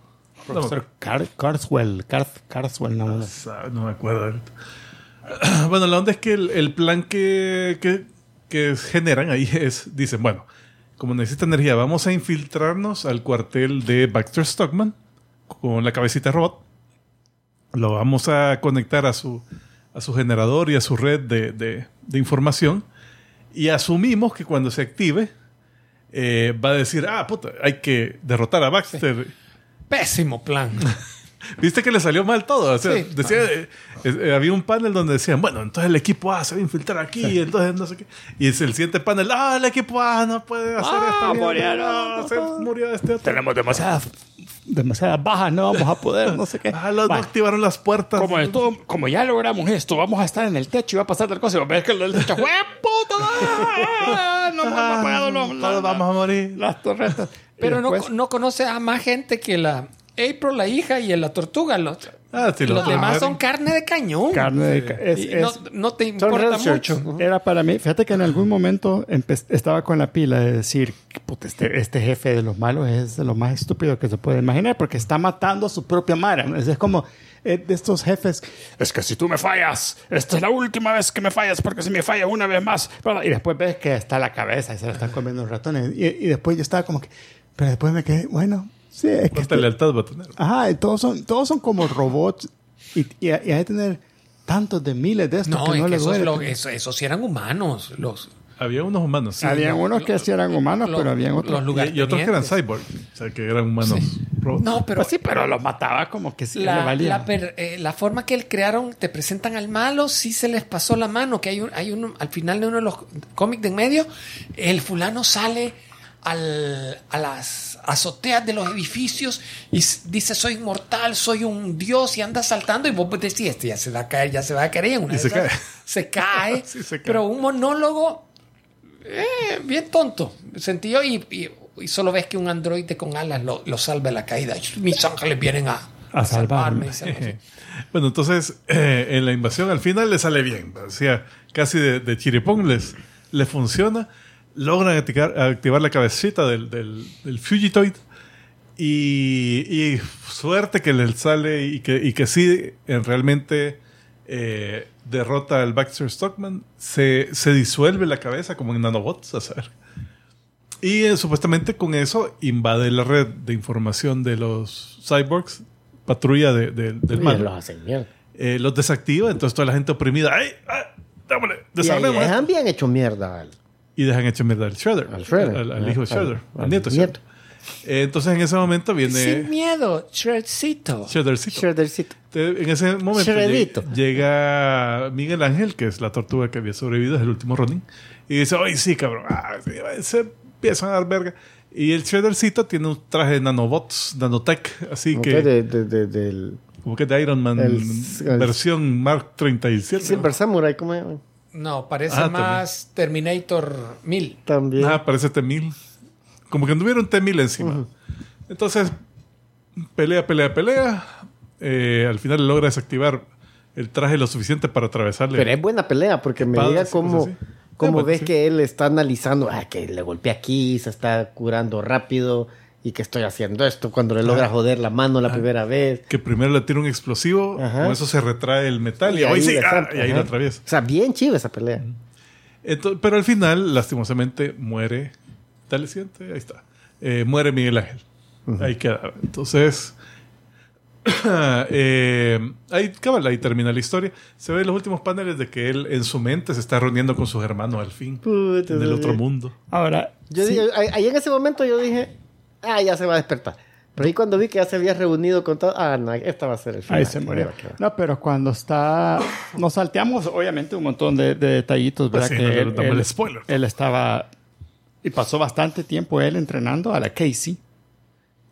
Speaker 2: no,
Speaker 1: Profesor Car- Carswell, Car- Carswell, no, no.
Speaker 2: Ah, no me acuerdo. Bueno, la onda es que el, el plan que, que, que generan ahí es, dicen, bueno, como necesita energía, vamos a infiltrarnos al cuartel de Baxter Stockman con la cabecita robot. Lo vamos a conectar a su, a su generador y a su red de, de- de información. Y asumimos que cuando se active, eh, va a decir, ah, puta, hay que derrotar a Baxter.
Speaker 4: Pésimo plan.
Speaker 2: Viste que le salió mal todo. O sea,
Speaker 4: Sí.
Speaker 2: decía, eh, eh, había un panel donde decían, bueno, entonces el equipo A se va a infiltrar aquí, entonces no sé qué. Y es el siguiente panel, ah, el equipo A no puede hacer
Speaker 1: Ah,
Speaker 2: esto. mierda,
Speaker 1: murieron.
Speaker 2: no, se murió este otro.
Speaker 1: Tenemos demasiadas, demasiadas bajas, no vamos a poder, no sé qué.
Speaker 2: Ah, los- no
Speaker 1: Bueno,
Speaker 2: activaron las puertas.
Speaker 1: como, esto- como ya logramos esto, vamos a estar en el techo y va a pasar tal cosa. Y va a ver que el del techo, ¡Jue puta! ¡Ah! No hemos
Speaker 2: Ah,
Speaker 1: apagado los-
Speaker 2: todos
Speaker 1: la-
Speaker 2: vamos a morir.
Speaker 1: las torretas.
Speaker 4: Pero no, no conoce a más gente que la April, la hija, y la tortuga. Los,
Speaker 2: Ah, sí,
Speaker 4: los
Speaker 2: los
Speaker 4: demás son carne de cañón.
Speaker 1: Carne de ca- es- es-
Speaker 4: no, no te importa mucho.
Speaker 1: Era para mí, fíjate que en algún momento estaba con la pila de decir, "Puta, este, este jefe de los malos es de lo más estúpido que se puede imaginar porque está matando a su propia madre. ¿no? Es, es como eh, de estos jefes, es que si tú me fallas, esta es la última vez que me fallas porque si me falla una vez más. ¿verdad? Y después ves que está la cabeza y se la están comiendo los ratones. Y, y después yo estaba como que, pero después me quedé, bueno, sí, es que...
Speaker 2: ¿Cuánta
Speaker 1: este-
Speaker 2: lealtad va a tener?
Speaker 1: Ajá, todos son, todos son como robots y, y, y hay que tener tantos de miles de estos
Speaker 4: No,
Speaker 1: que
Speaker 4: es
Speaker 1: no
Speaker 4: que
Speaker 1: les
Speaker 4: esos,
Speaker 1: duele.
Speaker 4: lo- eso- esos sí eran humanos. Los,
Speaker 2: Había unos humanos. sí.
Speaker 1: Habían
Speaker 4: lo-
Speaker 1: unos que sí eran humanos, pero habían otros.
Speaker 4: los
Speaker 2: Y,
Speaker 4: lugares.
Speaker 2: y otros que eran cyborg. O sea, que eran humanos. robots.
Speaker 4: No, pero
Speaker 1: Pues sí, pero los mataba como que sí le
Speaker 4: la,
Speaker 1: valía.
Speaker 4: la per- eh, la forma que él crearon, te presentan al malo, sí se les pasó la mano, que hay un, hay uno, al final de uno de los cómics de en medio, el fulano sale al- a las azoteas de los edificios y dice soy inmortal, soy un dios y anda saltando y vos pues decís, este ya se va a caer, ya se va a caer una
Speaker 2: Y se cae.
Speaker 4: Se cae,
Speaker 2: Sí, se cae.
Speaker 4: pero un monólogo eh, bien tonto, sentí yo y, y- y solo ves que un androide con alas lo, lo salva de la caída. Mis ángeles vienen a,
Speaker 1: A salvarme.
Speaker 4: salvarme.
Speaker 2: Bueno, entonces eh, en la invasión al final le sale bien. O sea, casi de, de chiripón les, les funciona. Logran activar, activar la cabecita del, del, del Fugitoid. Y, y suerte que les sale y que, y que sí realmente eh, derrota al Baxter Stockman. Se, se disuelve la cabeza como en nanobots, a saber. Y eh, supuestamente con eso invade la red de información de los cyborgs, patrulla de- de- del
Speaker 3: Y
Speaker 2: mal
Speaker 3: los hacen mierda.
Speaker 2: eh, los desactiva, entonces toda la gente oprimida, ¡ay! ¡ay! ¡Dámosle!
Speaker 3: Y
Speaker 2: ¡Desarmemos! esto".
Speaker 3: dejan bien hecho mierda al,
Speaker 2: Y dejan hecho mierda al Shredder,
Speaker 3: al Shredder.
Speaker 2: al, al hijo de Shredder, al, nieto de
Speaker 3: nieto.
Speaker 2: Shredder. Eh, entonces en ese momento
Speaker 4: Sin
Speaker 2: viene
Speaker 4: miedo, Shredcito.
Speaker 2: Shreddercito.
Speaker 3: Shreddercito.
Speaker 2: Entonces, En ese momento
Speaker 3: Shreddito.
Speaker 2: lleg- llega Miguel Ángel, que es la tortuga que había sobrevivido, es el último Ronin, y dice, ¡ay, sí, cabrón! Ah, se empiezan a dar verga. Y el Shreddercito tiene un traje de nanobots, nanotech, así que
Speaker 3: de- de- de- del
Speaker 2: como que de Iron Man
Speaker 3: El- el-
Speaker 2: versión Mark 37.
Speaker 3: Silver Samurai, ¿cómo?
Speaker 4: No, parece
Speaker 2: Ah,
Speaker 4: más Terminator 1000.
Speaker 3: También.
Speaker 2: Ah, parece T-1000. Como que anduvieron T-1000 encima. Entonces, pelea, pelea, pelea. Eh, al final logra desactivar el traje lo suficiente para atravesarle.
Speaker 3: Pero es buena pelea porque me diga cómo, cómo
Speaker 2: bueno,
Speaker 3: ves
Speaker 2: sí.
Speaker 3: que él está analizando, ah, que le golpeé aquí, se está curando rápido y que estoy haciendo esto cuando le logra joder la mano la primera vez.
Speaker 2: que primero le tira un explosivo,
Speaker 3: Ajá.
Speaker 2: con eso se retrae el metal y,
Speaker 3: Y
Speaker 2: ahí, sí, ah, y ahí lo atraviesa.
Speaker 3: O sea, bien chiva esa pelea.
Speaker 2: Pero al final, lastimosamente, muere. Dale siguiente, ahí está. Eh, muere Miguel Ángel. Ahí queda. Entonces, eh, ahí, cabal, ahí termina la historia. Se ve en los últimos paneles de que él en su mente se está reuniendo con sus hermanos al fin.
Speaker 3: Puta,
Speaker 2: en el otro mundo.
Speaker 1: Ahora,
Speaker 3: Yo
Speaker 1: sí,
Speaker 3: dije, ahí ahí en ese momento yo dije, ah, ya se va a despertar. Pero ahí cuando vi que ya se había reunido con todo, ah, no, esta va a ser el final.
Speaker 1: ahí se murió. No, pero cuando está... Nos salteamos, obviamente, un montón de, de detallitos, ¿verdad?
Speaker 2: Pues sí,
Speaker 1: que
Speaker 2: no,
Speaker 1: él,
Speaker 2: el spoiler.
Speaker 1: él estaba... Y pasó bastante tiempo él entrenando a la Casey.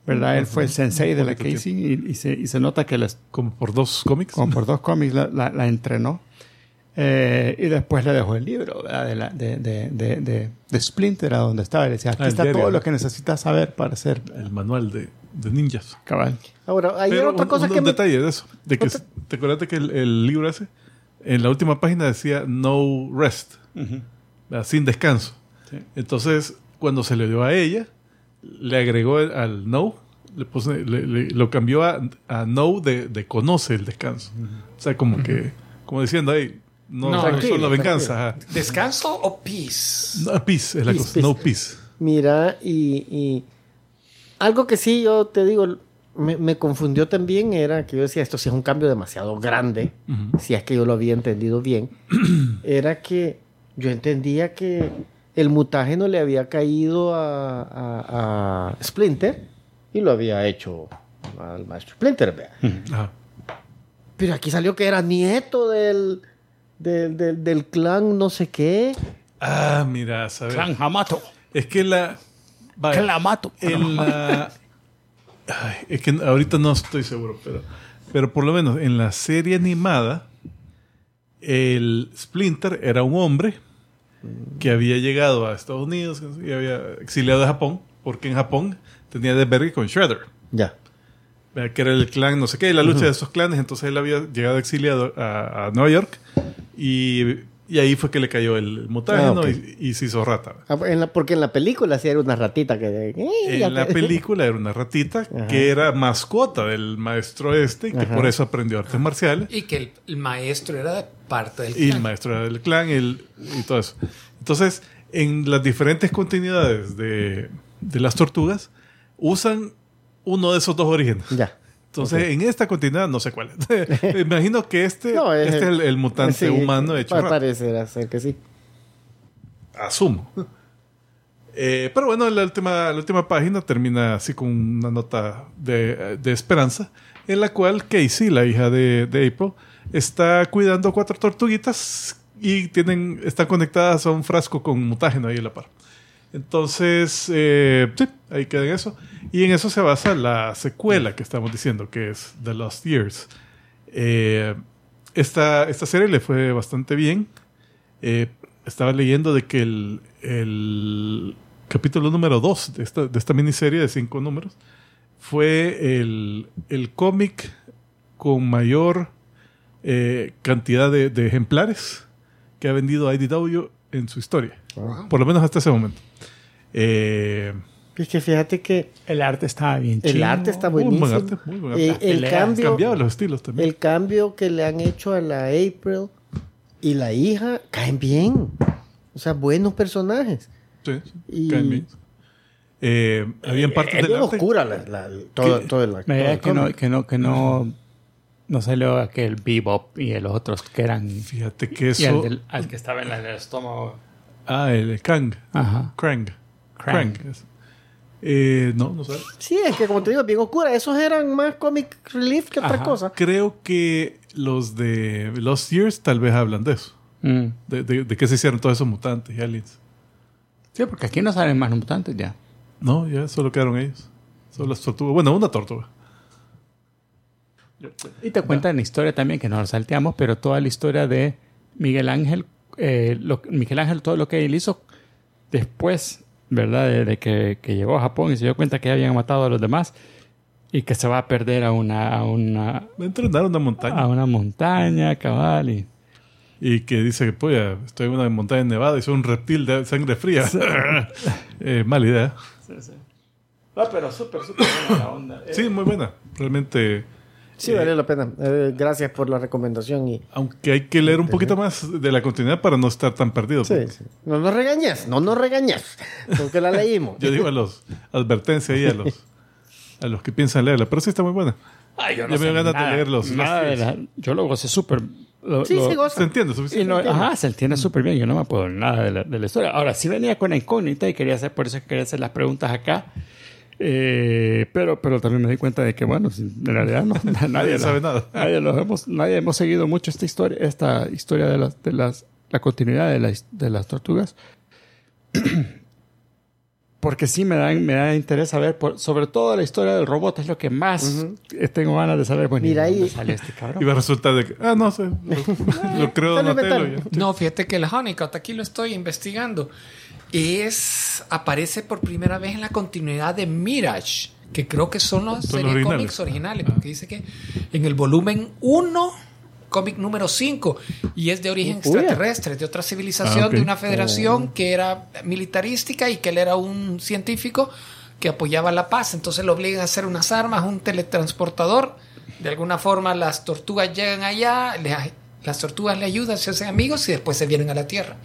Speaker 1: ¿Verdad? Él fue el sensei de la Casey y, y se, y se nota que les
Speaker 2: Como por dos cómics.
Speaker 1: como por dos cómics la, la- la entrenó. Eh, y después le dejó el libro de, la- de, de, de, de- de Splinter, a donde estaba. Y le decía, aquí
Speaker 2: Ah, el
Speaker 1: está
Speaker 2: diario,
Speaker 1: todo lo que necesitas saber para ser
Speaker 2: El manual de, de ninjas.
Speaker 1: cabal.
Speaker 3: Ahora, hay
Speaker 2: Pero
Speaker 3: otra
Speaker 2: un,
Speaker 3: cosa
Speaker 2: un-
Speaker 3: que
Speaker 2: un
Speaker 3: me...
Speaker 2: detalle de eso. De que,
Speaker 3: Otra-
Speaker 2: ¿Te acuerdas que el, el libro ese, en la última página decía no rest, ¿verdad? sin descanso?
Speaker 1: Sí.
Speaker 2: Entonces, cuando se le dio a ella, le agregó el- al no, le puse- le- le- lo cambió a, a no de, de conoce el descanso. O sea, como que, como diciendo ahí, no,
Speaker 4: No,
Speaker 2: no
Speaker 3: tranquilo,
Speaker 2: solo venganza.
Speaker 4: ¿Descanso o peace?
Speaker 2: No, peace es la
Speaker 3: Peace,
Speaker 2: cosa,
Speaker 3: peace.
Speaker 2: no peace.
Speaker 3: Mira, y, y algo que sí yo te digo, me, me confundió también era que yo decía, esto sí es un cambio demasiado grande, si es que yo lo había entendido bien, era que yo entendía que el mutágeno le había caído a, a- a Splinter y lo había hecho al maestro Splinter, vea.
Speaker 2: Ajá.
Speaker 3: Pero aquí salió que era nieto del, del, del- del clan no sé qué.
Speaker 2: Ah, mira, ¿sabes?
Speaker 1: Clan Hamato.
Speaker 2: Es que la... vaya,
Speaker 1: Clamato.
Speaker 2: en la... Ay, es que ahorita no estoy seguro, pero, pero por lo menos en la serie animada, el Splinter era un hombre que había llegado a Estados Unidos y había exiliado de Japón, porque en Japón tenía desvergue con Shredder,
Speaker 3: Ya.
Speaker 2: que era el clan, no sé qué, y la lucha de esos clanes, entonces él había llegado exiliado a, a Nueva York y, y ahí fue que le cayó el mutágeno
Speaker 3: Ah,
Speaker 2: y, y se hizo rata.
Speaker 3: Ah, en la- porque en la película sí era una ratita que... eh,
Speaker 2: En la
Speaker 3: te-
Speaker 2: película era una ratita
Speaker 3: Ajá.
Speaker 2: que era mascota del maestro este, y que
Speaker 3: Ajá.
Speaker 2: por eso aprendió artes marciales.
Speaker 4: Y que el, el maestro era de parte del
Speaker 2: Y el
Speaker 4: clan.
Speaker 2: maestro era del clan el- y todo eso. Entonces, en las diferentes continuidades de, de las tortugas, usan uno de esos dos orígenes.
Speaker 3: Ya.
Speaker 2: Entonces, en esta continuidad, no sé cuál es. Imagino que este,
Speaker 3: No, es
Speaker 2: este es
Speaker 3: el-
Speaker 2: el, el mutante
Speaker 3: Sí,
Speaker 2: humano hecho
Speaker 3: pa-
Speaker 2: rata.
Speaker 3: Parece ser que sí.
Speaker 2: Asumo. Eh, pero bueno, la última, la última página termina así con una nota de, de esperanza, en la cual Casey, la hija de, de April, está cuidando cuatro tortuguitas y tienen, están conectadas a un frasco con mutágeno ahí en la par. Entonces, eh, sí, ahí queda en eso. Y en eso se basa la secuela que estamos diciendo, que es The Lost Years. Eh, esta, esta serie le fue bastante bien. Eh, estaba leyendo de que el, el capítulo número 2 de esta, de esta miniserie de cinco números fue el, el cómic con mayor eh, cantidad de, de ejemplares que ha vendido IDW en su historia. Por lo menos hasta ese momento. Eh,
Speaker 3: Es que fíjate que
Speaker 1: El arte estaba bien chido.
Speaker 3: el arte está
Speaker 2: muy buen
Speaker 3: buenísimo.
Speaker 2: arte, muy buen arte.
Speaker 3: Eh, el cambio,
Speaker 2: cambiado los estilos también.
Speaker 3: el cambio que le han hecho a la April y la hija caen bien. O sea, buenos personajes.
Speaker 2: Sí, sí,
Speaker 3: y-
Speaker 2: caen bien. Eh, habían partes
Speaker 3: es
Speaker 2: del arte
Speaker 3: oscura la, la- todo,
Speaker 2: ¿Qué?
Speaker 3: todo el, todo el
Speaker 1: que no, que no, que no, no salió aquel Bebop y los otros que eran.
Speaker 2: Fíjate que
Speaker 1: Y
Speaker 2: eso.
Speaker 1: al, del- al que estaba en el estómago.
Speaker 2: Ah, el Kang.
Speaker 1: Ajá.
Speaker 2: Krang. Es. Eh, no, no sé.
Speaker 3: Sí, es que como te digo, bien oscura. Esos eran más comic relief que otra
Speaker 1: Ajá.
Speaker 3: cosa.
Speaker 2: Creo que los de Lost Years tal vez hablan de eso.
Speaker 1: Mm.
Speaker 2: De, de, de qué se hicieron todos esos mutantes y aliens.
Speaker 1: Sí, porque aquí no salen más mutantes ya.
Speaker 2: No, ya solo quedaron ellos. Solo las tortugas. Bueno, una tortuga.
Speaker 1: Y te cuentan la historia también, que no lo salteamos, pero toda la historia de Miguel Ángel, eh, lo- Miguel Ángel, todo lo que él hizo después, ¿verdad? De, de que, que llegó a Japón y se dio cuenta que habían matado a los demás y que se va a perder a una, a una,
Speaker 2: Entrenaron una montaña.
Speaker 1: a una montaña, cabal. Y,
Speaker 2: Y que dice que, pues, ya, estoy en una montaña nevada y soy un reptil de sangre fría. Eh, mala idea.
Speaker 1: No, pero súper, súper buena la onda.
Speaker 2: Sí, muy buena. Realmente.
Speaker 3: Sí, vale la pena. Eh, gracias por la recomendación y...
Speaker 2: Aunque hay que leer un poquito más de la continuidad para no estar tan perdido.
Speaker 3: Sí, sí. No nos regañes, no nos regañes, porque la leímos.
Speaker 2: Yo digo a los advertencia ahí a los a los que piensan leerla, pero sí está muy buena.
Speaker 1: Ay, yo
Speaker 2: Ya me ganas de
Speaker 1: nada-
Speaker 2: leer los-
Speaker 1: nada de la- yo lo gocé súper. lo-
Speaker 3: Sí,
Speaker 1: lo-
Speaker 3: sí, goza.
Speaker 2: Se entiende
Speaker 1: y
Speaker 2: suficiente.
Speaker 1: no- ajá, se entiende súper bien. Yo no me acuerdo nada de la, de la historia. Ahora, sí venía con la incógnita y quería hacer, por eso quería hacer las preguntas acá. Eh, pero, pero también me di cuenta de que, bueno, en realidad no, nadie,
Speaker 2: Nadie
Speaker 1: la-
Speaker 2: sabe nada.
Speaker 1: Nadie, lo hemos, nadie hemos seguido mucho esta historia, esta historia de las, de las, la continuidad de, la his- de las tortugas. Porque sí me da, me da interés saber, por- sobre todo la historia del robot, es lo que más eh, tengo ganas de saber. Bueno, ¿y
Speaker 3: Mira, ahí-
Speaker 1: sale este cabrón?
Speaker 2: Y va a resultar de que, ah, no sé, lo, lo creo Donatello.
Speaker 4: No, fíjate que el Honeycutt, aquí lo estoy investigando, es aparece por primera vez en la continuidad de Mirage, que creo que son las
Speaker 2: Son
Speaker 4: series
Speaker 2: los
Speaker 4: cómics
Speaker 2: originales.
Speaker 4: originales, porque dice que en el volumen 1, cómic número 5, y es de origen
Speaker 3: Uy.
Speaker 4: extraterrestre, de otra civilización,
Speaker 2: Ah,
Speaker 4: de una federación que era militarística y que él era un científico que apoyaba la paz, entonces lo obligan a hacer unas armas, un teletransportador, de alguna forma las tortugas llegan allá, le- las tortugas le ayudan, se hacen amigos y después se vienen a la Tierra.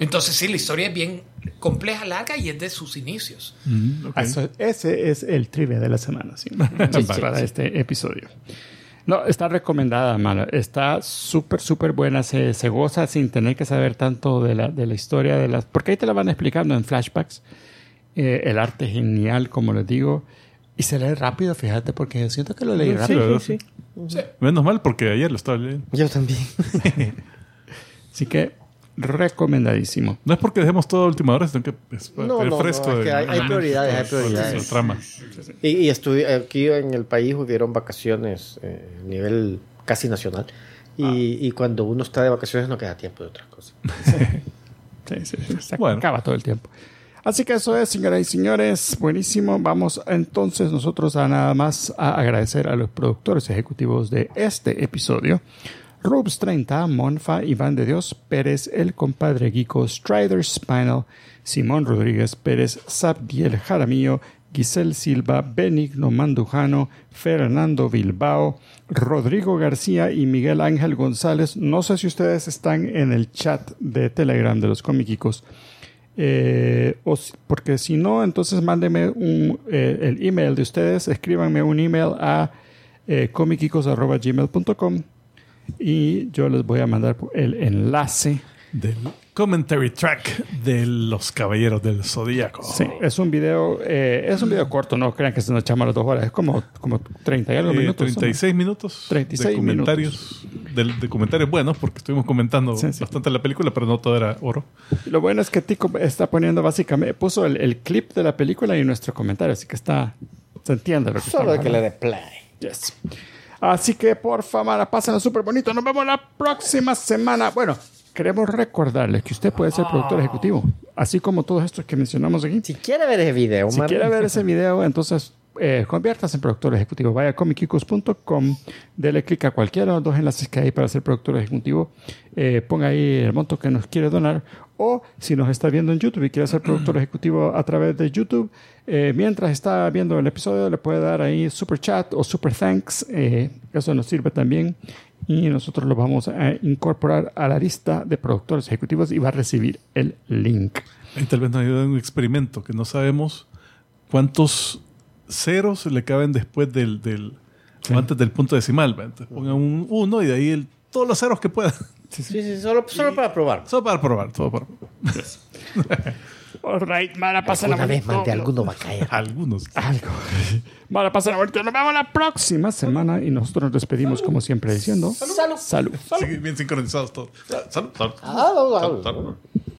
Speaker 4: Entonces sí, la historia es bien compleja, larga y es de sus inicios.
Speaker 2: Mm,
Speaker 1: eso- ese es el trivia de la semana, sí, para este episodio. No, está recomendada, mano. Está súper, súper buena. Se, se goza sin tener que saber tanto de la, de la historia de las... Porque ahí te la van explicando en flashbacks. Eh, el arte es genial, como les digo. Y se lee rápido, fíjate, porque siento que lo leí
Speaker 3: Sí,
Speaker 1: rápido.
Speaker 3: sí, sí.
Speaker 4: Sí.
Speaker 2: Menos mal porque ayer lo estaba leyendo.
Speaker 3: Yo también.
Speaker 1: Así que recomendadísimo.
Speaker 2: No es porque dejemos todo a última hora, sino que es para
Speaker 3: No,
Speaker 2: tener
Speaker 3: no,
Speaker 2: fresco.
Speaker 3: no, es que hay- hay prioridades, hay prioridades.
Speaker 2: trama.
Speaker 3: Y, y aquí en el país hubieron vacaciones eh, a nivel casi nacional. Y, y cuando uno está de vacaciones no queda tiempo de otras cosas.
Speaker 1: Sí, sí, sí, se
Speaker 2: Bueno.
Speaker 1: acaba todo el tiempo. Así que eso es, señoras y señores, buenísimo. Vamos entonces nosotros a nada más a agradecer a los productores ejecutivos de este episodio. Rubs 30, Monfa, Iván de Dios Pérez, el compadre Guico, Strider Spinal, Simón Rodríguez Pérez, Sabdiel Jaramillo, Giselle Silva, Benigno Mandujano, Fernando Bilbao, Rodrigo García y Miguel Ángel González. No sé si ustedes están en el chat de Telegram de los cómicos. Eh, o porque si no, entonces mándenme un, eh, el email de ustedes, escríbanme un email a eh, y yo les voy a mandar el enlace.
Speaker 2: Del commentary track de los Caballeros del Zodíaco.
Speaker 1: Sí, es un video, eh, es un video corto, no crean que se nos echamos las dos horas, es como, como 30 y algo
Speaker 2: Eh,
Speaker 1: minutos. ¿no?
Speaker 2: 36 minutos
Speaker 1: 36
Speaker 2: de comentarios De, de comentarios buenos porque estuvimos comentando
Speaker 1: Sí, sí.
Speaker 2: bastante la película pero no todo era oro
Speaker 1: Lo bueno es que Tico está poniendo básicamente, puso el, el clip de la película y nuestro comentario, así que está, se entiende lo que
Speaker 3: Solo que le dé play.
Speaker 1: Yes. Así que por favor, pásenlo súper bonito. Nos vemos la próxima semana. Bueno, queremos recordarles que usted puede ser productor ejecutivo, así como todos estos que mencionamos aquí.
Speaker 3: Si quiere ver ese video,
Speaker 1: Si quiere ver ese video, entonces eh, conviértase en productor ejecutivo. Vaya a comicicos.com, dele clic a cualquiera de los dos enlaces que hay para ser productor ejecutivo. Eh, ponga ahí el monto que nos quiere donar. O si nos está viendo en YouTube y quiere ser productor ejecutivo a través de YouTube, eh, mientras está viendo el episodio, le puede dar ahí super chat o super thanks. Eh, eso nos sirve también. Y nosotros lo vamos a incorporar a la lista de productores ejecutivos y va a recibir el link.
Speaker 2: ahí tal vez nos ayuda en un experimento que no sabemos cuántos ceros le caben después del, del o antes del punto decimal entonces pongan un 1 y de ahí el, todos los ceros que puedan
Speaker 3: Sí, sí, solo, solo para probar.
Speaker 2: solo para probar todo para probar.
Speaker 1: All right, Mara, pasen
Speaker 3: Una vez de alguno va a caer.
Speaker 2: algunos
Speaker 1: algo. Mara, pasen bonito. Nos vemos la próxima semana y nosotros nos despedimos como siempre diciendo salud. Salud.
Speaker 2: Siguen bien sincronizados todos salud, salud.
Speaker 3: Ah.
Speaker 2: salud.